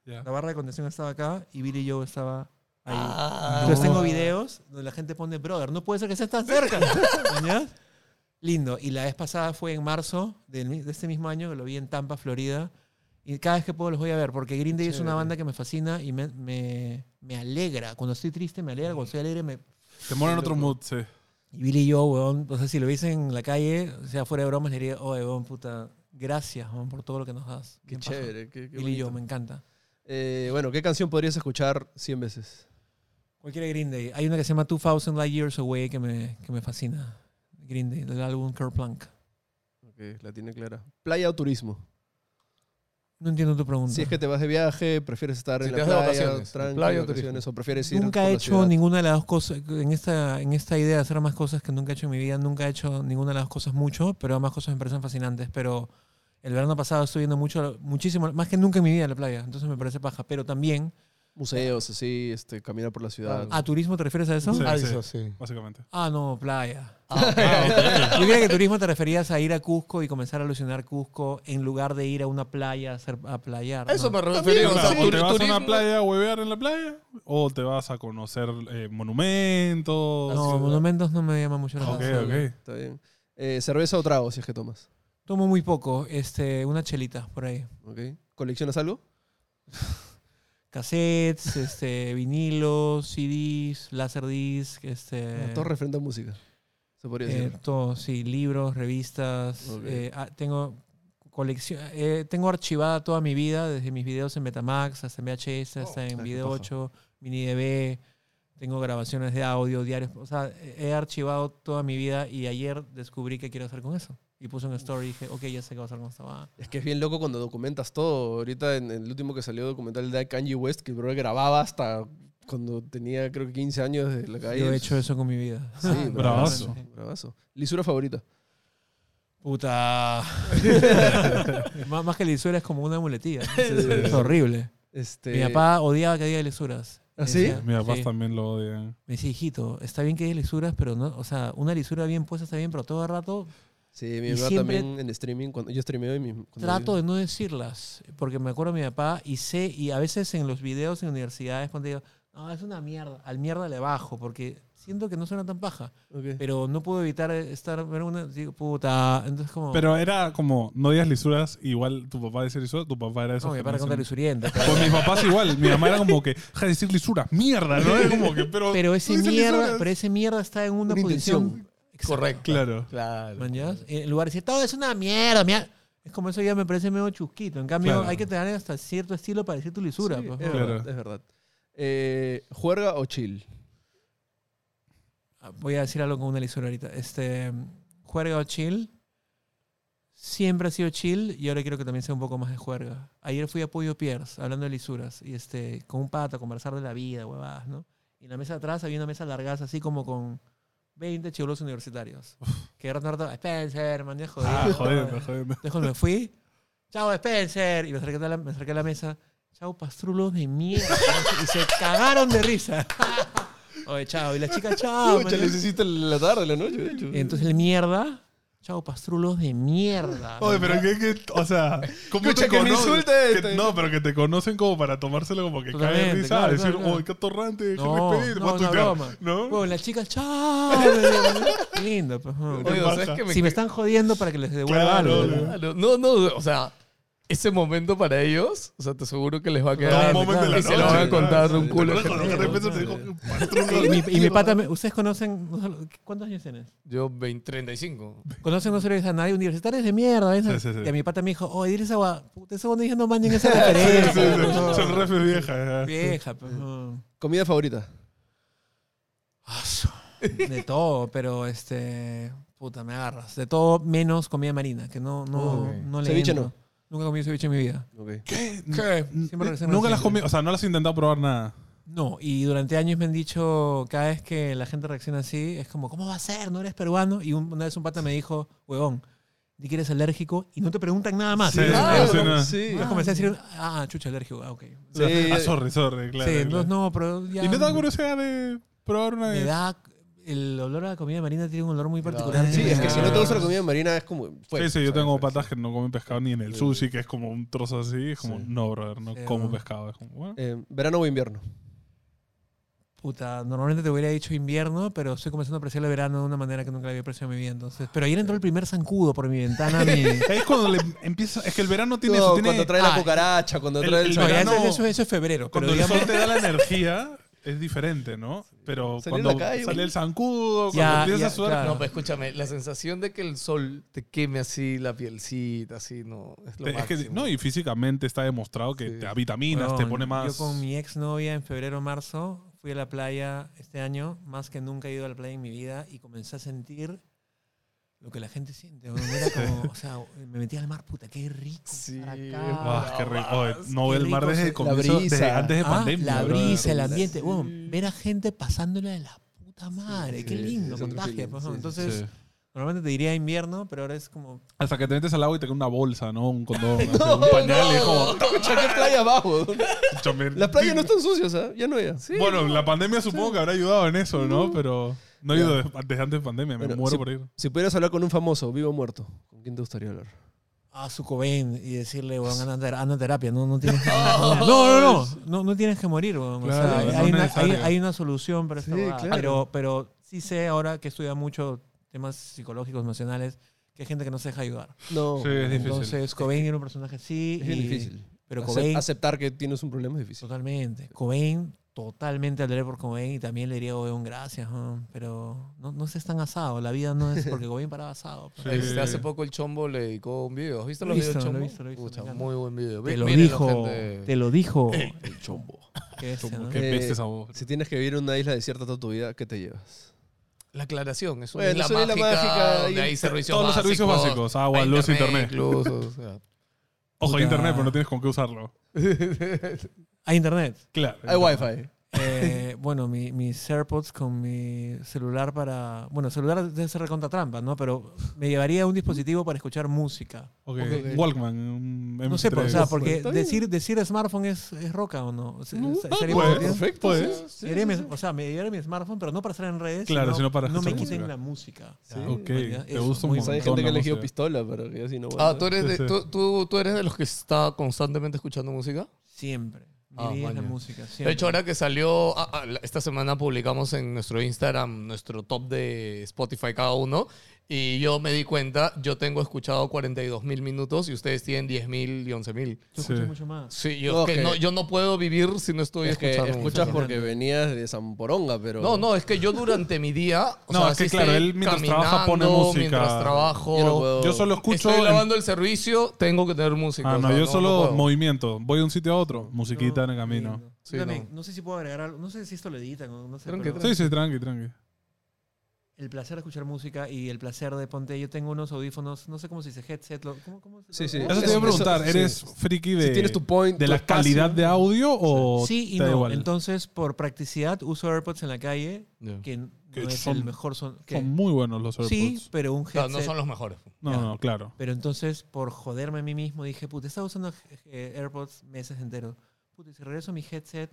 Ya. La barra de contención estaba acá y Billy Joe estaba ahí. Ah. Entonces tengo videos donde la gente pone, brother, no puede ser que estés tan cerca. [laughs] Lindo. Y la vez pasada fue en marzo mi- de este mismo año, que lo vi en Tampa, Florida. Y cada vez que puedo los voy a ver, porque Green Day es una banda que me fascina y me, me, me alegra. Cuando estoy triste me alegra, cuando estoy alegre me... Te mola en otro mood, sí. Y Billy Joe, weón, o sea, si lo viese en la calle, o sea, fuera de bromas, le diría, oye, weón, puta, gracias, weón, por todo lo que nos das. Qué Bien chévere. Qué, qué Billy bonito. Joe, me encanta. Eh, bueno, ¿qué canción podrías escuchar 100 veces? Cualquiera de Green Day. Hay una que se llama 2000 Light Years Away que me, que me fascina. Green Day, del álbum Kerplunk. Ok, la tiene clara. ¿Playa o turismo? No entiendo tu pregunta. Si es que te vas de viaje, prefieres estar Si en la playa, vacaciones, tranqui, playa o vacaciones, o prefieres ir nunca he hecho ciudad? ninguna de las dos cosas. En esta, en esta idea de hacer más cosas que nunca he hecho en mi vida, nunca he hecho ninguna de las cosas mucho, pero ambas cosas me parecen fascinantes. Pero el verano pasado estoy yendo mucho, muchísimo, más que nunca en mi vida a la playa. Entonces me parece paja. Pero también, Museos, así, este, caminar por la ciudad. ¿a turismo te refieres a eso? Sí. Ah, eso sí. Básicamente. Ah, no, playa. Ah, [laughs] Yo creía que turismo te referías a ir a Cusco y comenzar a alucinar Cusco en lugar de ir a una playa a, hacer, a playar. Eso ¿no? me refería. O sea, o te vas a turismo- una playa a huevear en la playa, o te vas a conocer eh, monumentos. No, monumentos no me llama mucho la Ok, atención. ok. Está bien. Eh, ¿Cerveza o trago, si es que tomas? Tomo muy poco, este, una chelita por ahí. Ok. ¿Coleccionas algo? [laughs] Cassettes, este, [laughs] vinilos, CDs, laserdisc, este, todo referente a música. Se podría eh, decir. todo, sí, libros, revistas. Eh, ah, tengo colección, eh, tengo archivada toda mi vida, desde mis videos en Betamax hasta en VHS, hasta en ah, qué Video paja. 8, Mini DB. Tengo grabaciones de audio, diarios. O sea, he archivado toda mi vida y ayer descubrí qué quiero hacer con eso. Y puse un story y dije, ok, ya sé qué voy a hacer con esta va. Es que es bien loco cuando documentas todo. Ahorita en el último que salió documental de Kanye West, que bro grababa hasta cuando tenía creo que 15 años de la calle. Yo he hecho eso con mi vida. Sí, [laughs] Bravazo. bravazo. Lisura favorita. Puta. [laughs] más, más que lisura es como una muletilla. [laughs] ¿no? Es horrible. Este, Mi papá odiaba que diga lisuras. ¿Ah, sí? Decía, Mi papá sí. también lo odia. Me decía, hijito, está bien que hay lisuras, pero no, o sea, una lisura bien puesta está bien, pero todo el rato Sí, mi mamá también en streaming, cuando yo streameo y mi... cuando trato yo- de no decirlas, porque me acuerdo de mi papá y sé, y a veces en los videos en universidades cuando digo, no, es una mierda, al mierda le bajo, porque siento que no suena tan paja, Ok. pero no puedo evitar estar, ver una, digo, puta, entonces como... Pero era como, no digas lisuras, igual tu papá decía lisuras, tu papá era eso. no, mi que papá no contra lisurienta, Con mis papás igual, mi mamá era como que, deja de decir lisuras, mierda, ¿no? Era como que, pero. pero ese mierda, pero ese mierda está en una, Una posición intención. Exacto. Correcto. Claro. Claro. ¿Mañas? En lugar de decir, todo es una mierda, mierda. Es como eso ya me parece medio chusquito. En cambio, Claro. hay que tener hasta cierto estilo para decir tu lisura. Sí, pues, es verdad, es verdad. Eh, ¿Juerga o chill? Ah, Voy a decir algo con una lisura ahorita. Este, juerga o chill. Siempre ha sido chill y ahora quiero que también sea un poco más de juerga. Ayer fui a Pollo Pierce hablando de lisuras y este, con un pata a conversar de la vida, huevadas, ¿no? Y en la mesa de atrás había una mesa largaza así como con 20 chivolos universitarios. Que rato, Spencer, man, ya jodido. Ah, cuando me fui, chao Spencer, y me acerqué a la, me acerqué a la mesa, chao pastrulos de mierda. y se cagaron de risa. [laughs] Oye, chao, y la chica, chao. Pucha, man. hiciste la tarde, la noche, de hecho. Y entonces el mierda, chao pastrulos de mierda. [laughs] Oye, pero que, que, o sea, ¿cómo Escucha, te que me insulte Que- este. no, pero que te conocen como para tomárselo como que cae de Totalmente, risa, claro, decir, claro, claro. oye, qué atorrante, No, qué respeto, no, voy a una tuitear", broma. ¿no? Bueno, la chica, chao. [laughs] lindo. Pues, no. Qué Oye. ¿sabes qué me si me están jodiendo para que les devuelva Claro, algo. ¿no? Claro. No, no, o sea, ese momento para ellos, o sea, te aseguro que les va a No, quedar. un momento de la y se lo van a contar claro. un ¿Te culo. Y mi, y mi pata, me- ¿ustedes conocen, cuántos años tienes? Yo 20, 35. Conocen no se a nadie, universitarios de mierda. ¿ves? Sí, sí, sí. Y a mi pata me dijo, oye, dile esa agua. Puta, esa no dije, no mañen esa Sí, sí, referencia. sí, no. Son refes viejas. Vieja, pues. no. ¿Comida favorita? De todo, pero este. Puta, me agarras. De todo menos comida marina, que no, no, no le Ceviche entro. no. Nunca he comido ceviche en mi vida. ¿Qué? ¿Qué? Siempre regresan Nunca las has comido, o sea, no las has intentado probar nada. No, y durante años me han dicho, cada vez que la gente reacciona así, es como, ¿cómo va a ser? ¿No eres peruano? Y un- una vez un pata me dijo, huevón, di que eres alérgico y no te preguntan nada más. Sí, Y yo, sí, no. sí. Entonces comencé a decir, ah, chucha, alérgico, ah, ok. Sí, ah, sorry, sorry, claro. claro. no, pero ya... ¿Y no te da curiosidad de probar una Me de da... El olor a la comida marina tiene un olor muy particular. Sí, es que si no te gusta la comida marina es como... fue, sí, sí, yo tengo patas que no comen pescado ni en el sushi, que es como un trozo así. Es como, Sí. no, brother, no como no. pescado. Es como, bueno. Eh, ¿Verano o invierno? Puta, normalmente te hubiera dicho invierno, pero estoy comenzando a apreciar el verano de una manera que nunca la había apreciado en mi vida. Entonces, pero ayer entró el primer zancudo por mi ventana. mi- [laughs] Es cuando le empieza. Es que el verano tiene No, eso. Tiene, cuando trae la Ah, cucaracha, cuando el- trae el... el No, verano- eso, eso- eso es febrero. Pero cuando el digamos, sol te da la energía, es diferente, ¿no? Pero Salir cuando la calle, sale güey. el zancudo, cuando Ya, empiezas ya, a sudar. claro. No, pues escúchame, la sensación de que el sol te queme así la pielcita, así, no, es lo Es que, máximo. no, y físicamente está demostrado que Sí. te da vitaminas, te Weón, pone más. Yo con mi exnovia en febrero marzo fui a la playa este año, más que nunca he ido a la playa en mi vida, y comencé a sentir lo que la gente siente. weón. Era como, o sea, me metí al mar, puta, qué rico. Sí, estar acá. Qué rico. Oye, no Qué ve el mar desde el comienzo, brisa. desde antes de Ah, pandemia. la brisa, el ambiente. sí. weón, ver a gente pasándola de la puta madre. qué lindo, feeling, pues, sí, ¿no? sí, Entonces, Sí. normalmente te diría invierno, pero ahora es como... Hasta que te metes al agua y te cae una bolsa, ¿no? Un condón, [laughs] así, No, un pañal y es como. no, ¿qué playa abajo? Las playas no están sucias, ¿ah? Ya no ya. Bueno, la pandemia supongo que habrá ayudado en eso, ¿no? Pero no he ido de- desde antes de pandemia, me Bueno, muero sí. por ir. Si pudieras hablar con un famoso, vivo o muerto, ¿con quién te gustaría hablar? a su Cobain y decirle, weón, anda, anda a terapia, no, no tienes [laughs] que no, no, no, no, no, tienes que morir, weón. O Claro, sea, no hay, una, hay, hay una solución para Sí, claro. pero, pero sí sé ahora que estudia mucho temas psicológicos, emocionales, que hay gente que no se deja ayudar. No. Sí, es difícil. Entonces, Cobain era un personaje así. Es y- difícil. Pero Cobain, Aceptar que tienes un problema es difícil. totalmente. Cobain, totalmente hablaré por Cobain y también le diría, weón, gracias, weón, pero no, no estés tan asado. La vida no es porque [laughs] Cobain paraba asado. pues. Sí. Este, hace poco el Chombo le dedicó un video. ¿Has visto Lo los videos lo Chombo? visto, lo he visto, Pucha, muy buen video. Te lo dijo, gente. te lo dijo. [laughs] El chombo. Qué ¿no? Eh, esa voz. Si tienes que vivir en una isla desierta toda tu vida, ¿qué te llevas? La aclaración, es una Bueno, isla es mágica, mágica donde y hay servicios todos los servicios básicos, agua, luz, internet. incluso, o sea. Ojo, Puta. internet, pero no tienes con qué usarlo. [laughs] Hay internet. Claro. Hay wifi. Eh, [laughs] bueno, mi- mis AirPods con mi celular para... Bueno, celular debe ser recontra trampa, ¿no? Pero me llevaría un dispositivo para escuchar música. Ok, Ok. Walkman. un No sé, pues, o MP3. sea, porque decir, decir smartphone es, es roca o no. Se- No, se- ah, sería pues, bien. Perfecto. Pues. sí, sí, mi- sí. o sea, me llevaría mi smartphone, pero no para estar en redes, Claro, sino para no me quiten música. la música. Ok, te gusta un O sea, hay montón gente que ha elegido pistola, pero que así no Ah. ¿tú eres, de, tú, tú- tú eres de los que está constantemente escuchando música? Siempre. Ah, la música. De hecho, ahora que salió, ah, ah, esta semana publicamos en nuestro Instagram nuestro top de Spotify cada uno. Y yo me di cuenta, yo tengo escuchado 42 mil minutos y ustedes tienen 10 mil y 11 mil. Yo escucho Sí. mucho más. Sí, yo, No, que que- no, yo no puedo vivir si no estoy Es que escuchando escuchas música. porque venías de Zamporonga, pero... No, no, es que yo durante mi día. O No, sea, es que claro, estoy él mientras trabaja pone música. Mientras trabajo. Yo no puedo- Yo solo escucho. estoy en- lavando el servicio, tengo que tener música. Ah, o no, sea, yo solo puedo. movimiento. Voy de un sitio a otro, musiquita No, en el camino. lindo. Sí, Yo también, no. no. sé si puedo agregar algo. No sé si esto lo editan o no sé. Tranqui, pero tranqui. Sí, sí, tranqui, tranqui. El placer de escuchar música y el placer de ponte. Yo tengo unos audífonos, no sé cómo se dice, headset. lo- ¿Cómo, cómo se Sí, sí. Eso te iba a preguntar, eso- ¿eres sí. friki de, si tienes tu point, de tu la espacio, calidad de audio o Sí y no. igual? Entonces, por practicidad, uso AirPods en la calle, Ya. que no Que es son- el mejor son. que- Son muy buenos los AirPods. sí, pero un headset. no son los mejores. No, no, claro. Pero entonces, por joderme a mí mismo, dije, puta, estaba usando eh, AirPods meses enteros. Puta, y si regreso a mi headset,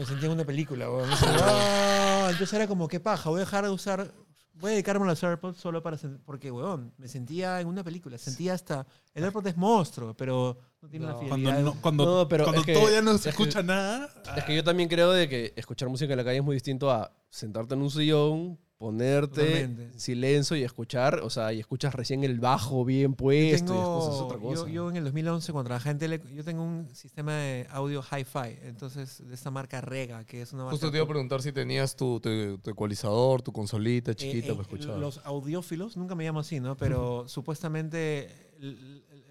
me sentía en una película, weón. Me sentía, "Ah". Entonces era como, qué paja, voy a dejar de usar, voy a dedicarme a los AirPods solo para, sen- porque, weón, me sentía en una película. Sentía hasta, el AirPod es monstruo, pero no tiene No. la Cuando, fidelidad. no, cuando, No, pero cuando es que- todo ya no es se que- escucha nada. Es que yo también creo de que escuchar música en la calle es muy distinto a sentarte en un sillón, ponerte Totalmente. en silencio y escuchar, o sea, y escuchas recién el bajo bien puesto y tengo- es otra yo- cosa. Yo, en el 2011, cuando trabajé en tele, yo tengo un sistema de audio hi-fi, entonces de esta marca Rega, que es una marca... Justo te iba a preguntar si tenías tu, tu, tu ecualizador, tu consolita Eh, chiquita eh, para escuchar. Los audiófilos, nunca me llamo así, ¿no? Pero supuestamente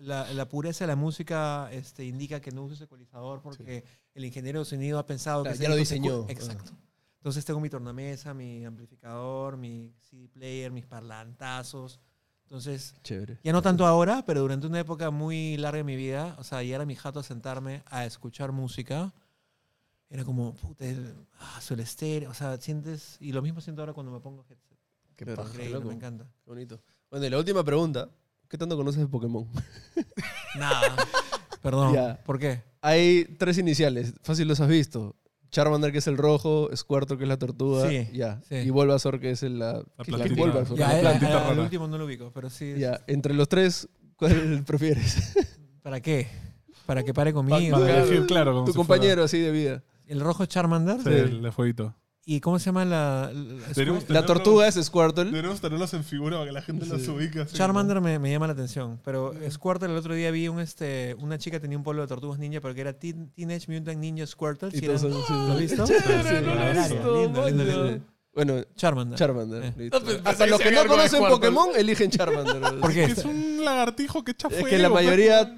la, la pureza de la música este, indica que no uses ecualizador porque el ingeniero de sonido ha pensado Claro, que... ya lo diseñó. Exacto. Entonces tengo mi tornamesa, mi amplificador, mi CD player, mis parlantazos. Entonces, Chévere. ya no tanto ahora, pero durante una época muy larga de mi vida, o sea, llegar a mi jato a sentarme a escuchar música, era como, puta, el, ah, el estéreo, o sea, sientes, y lo mismo siento ahora cuando me pongo headset. Qué paja. Increíble, loco. me encanta. Qué bonito. Bueno, y la última pregunta. ¿Qué tanto conoces de Pokémon? Nada. [laughs] Perdón. Ya. ¿Por qué? Hay tres iniciales. Fácil los has visto. Charmander, que es el rojo, Squirtle, que es la tortuga. Sí, ya. sí. Y Bulbasaur, que es el, la, La ¿qué- plantita. qué Bulbasaur? Ya, una eh, plantita eh, el rara. último no lo ubico, pero sí. es- Ya. Entre los tres, ¿cuál prefieres? [laughs] ¿Para qué? Para que pare conmigo. Para elegir, claro, como tu si compañero así de vida. El rojo es Charmander. fuera- Sí, el de fueguito. ¿Y cómo se llama la...? la- Tenemos- La tortuga es Squirtle. Deberíamos tenerlos en figura para que la gente los ubique. así, Charmander me, me llama la atención, pero Squirtle el otro día vi un este una chica tenía un pueblo de tortugas ninja, pero que era Teen- Teenage Mutant Ninja Squirtle. Y ¿sí todos era? son- sí, ¿Lo has visto? [laughs] Chévere, no lo he visto, lindo, lindo, lindo. Bueno, Charmander. Charmander. Eh. listo. No, pues, Hasta pensé los que no algo de conocen Squirtle. Pokémon eligen Charmander. ¿Por qué? Es un lagartijo que echa Es fuego. que la pues, mayoría.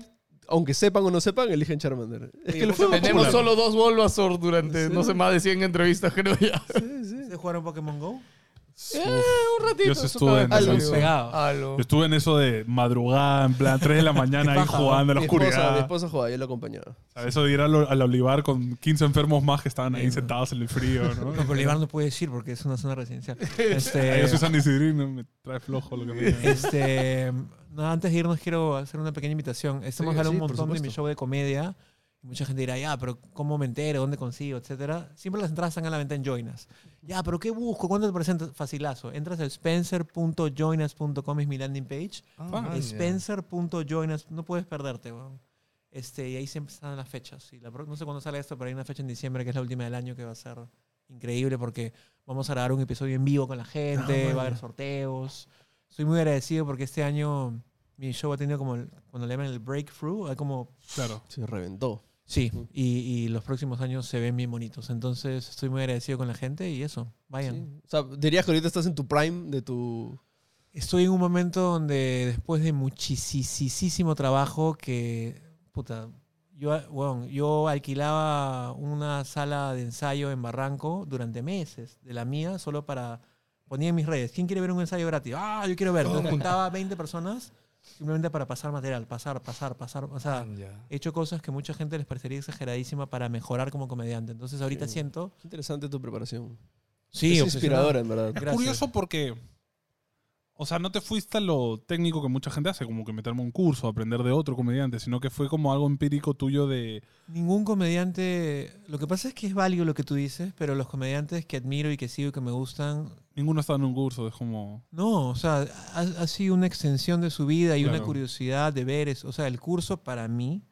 Aunque sepan o no sepan, eligen Charmander. Es que ¿por fue Tenemos popular. solo dos Bulbasaur durante Sí. no sé más de 100 entrevistas, creo ya. Sí, sí. ¿Ustedes jugaron Pokémon Go? Uf. un ratito. Yo sí estuve en eso. Algo. Yo estuve en eso de madrugada, en plan 3 de la [laughs] mañana ahí jugando en la Mi esposa, mi oscuridad. esposa jugaba, yo la acompañaba. Sea, eso de ir al, al olivar con 15 enfermos más que estaban ahí Sí. sentados en el frío, ¿no? No, pero Olivar no puede decir porque es una zona residencial. [laughs] Ahí Este, Yo soy San Isidrino, me trae flojo lo que me digan. este, no, antes de irnos quiero hacer una pequeña invitación. Estamos Sí, hablando sí, un montón de mi show de comedia. Mucha gente dirá, ya, pero ¿cómo me entero? ¿Dónde consigo? Etcétera. Siempre las entradas están a la venta en Joinas. Ya, pero ¿qué busco? ¿Cuándo te presentas? Facilazo. Entras a spencer.joinas.com, es mi landing page. Ah, Spencer.joinas, no puedes perderte, weón. Este, y ahí siempre están las fechas. Y la, pro- no sé cuándo sale esto, pero hay una fecha en diciembre que es la última del año que va a ser increíble porque vamos a grabar un episodio en vivo con la gente, va a haber sorteos. Estoy muy agradecido porque este año mi show ha tenido como, el- cuando le llaman el breakthrough, hay como Claro. Se reventó. Sí, y, y los próximos años se ven bien bonitos. Entonces estoy muy agradecido con la gente y eso, vayan. Sí. O sea, dirías que ahorita estás en tu prime de tu... Estoy en un momento donde después de muchísimo trabajo que, puta, yo, bueno, yo alquilaba una sala de ensayo en Barranco durante meses de la mía solo para, ponía en mis redes, ¿quién quiere ver un ensayo gratis? Ah, yo quiero ver. Entonces juntaba 20 personas simplemente para pasar material, pasar, pasar, pasar. O sea, Ya. he hecho cosas que mucha gente les parecería exageradísima para mejorar como comediante. Entonces ahorita Sí. siento... Interesante tu preparación. Sí, es inspiradora, en verdad. Es curioso porque. O sea, no te fuiste a lo técnico que mucha gente hace, como que meterme a un curso, aprender de otro comediante, sino que fue como algo empírico tuyo de. Ningún comediante... Lo que pasa es que es válido lo que tú dices, pero los comediantes que admiro y que sigo y que me gustan... Ninguno está en un curso, es como. No, o sea, ha, ha sido una extensión de su vida y una Claro. curiosidad de ver. es- o sea, el curso para mí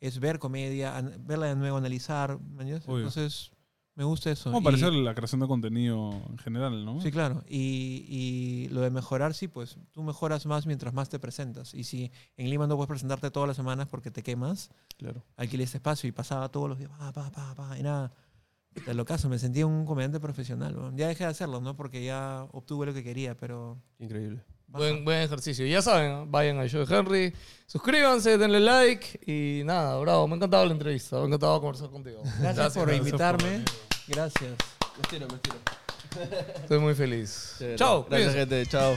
es ver comedia, verla de nuevo, analizar. Entonces, me gusta eso. Como parecer la creación de contenido en general, ¿no? Sí, claro. Y, y lo de mejorar, sí, pues tú mejoras más mientras más te presentas. Y si en Lima no puedes presentarte todas las semanas porque te quemas, Claro. alquilé este espacio y pasaba todos los días, pa, pa, pa, pa, y nada. De lo caso, me sentía un comediante profesional. weón. Ya dejé de hacerlo, ¿no? Porque ya obtuve lo que quería, pero... Increíble. Buen, buen ejercicio. Ya saben, ¿no? vayan al show de Henry, suscríbanse, denle like y nada, bravo. Me ha encantado la entrevista, me ha encantado conversar contigo. Gracias, por gracias invitarme. Gracias. Me estiro, me estiro. Estoy muy feliz. Chao, Gracias, gente. Chao.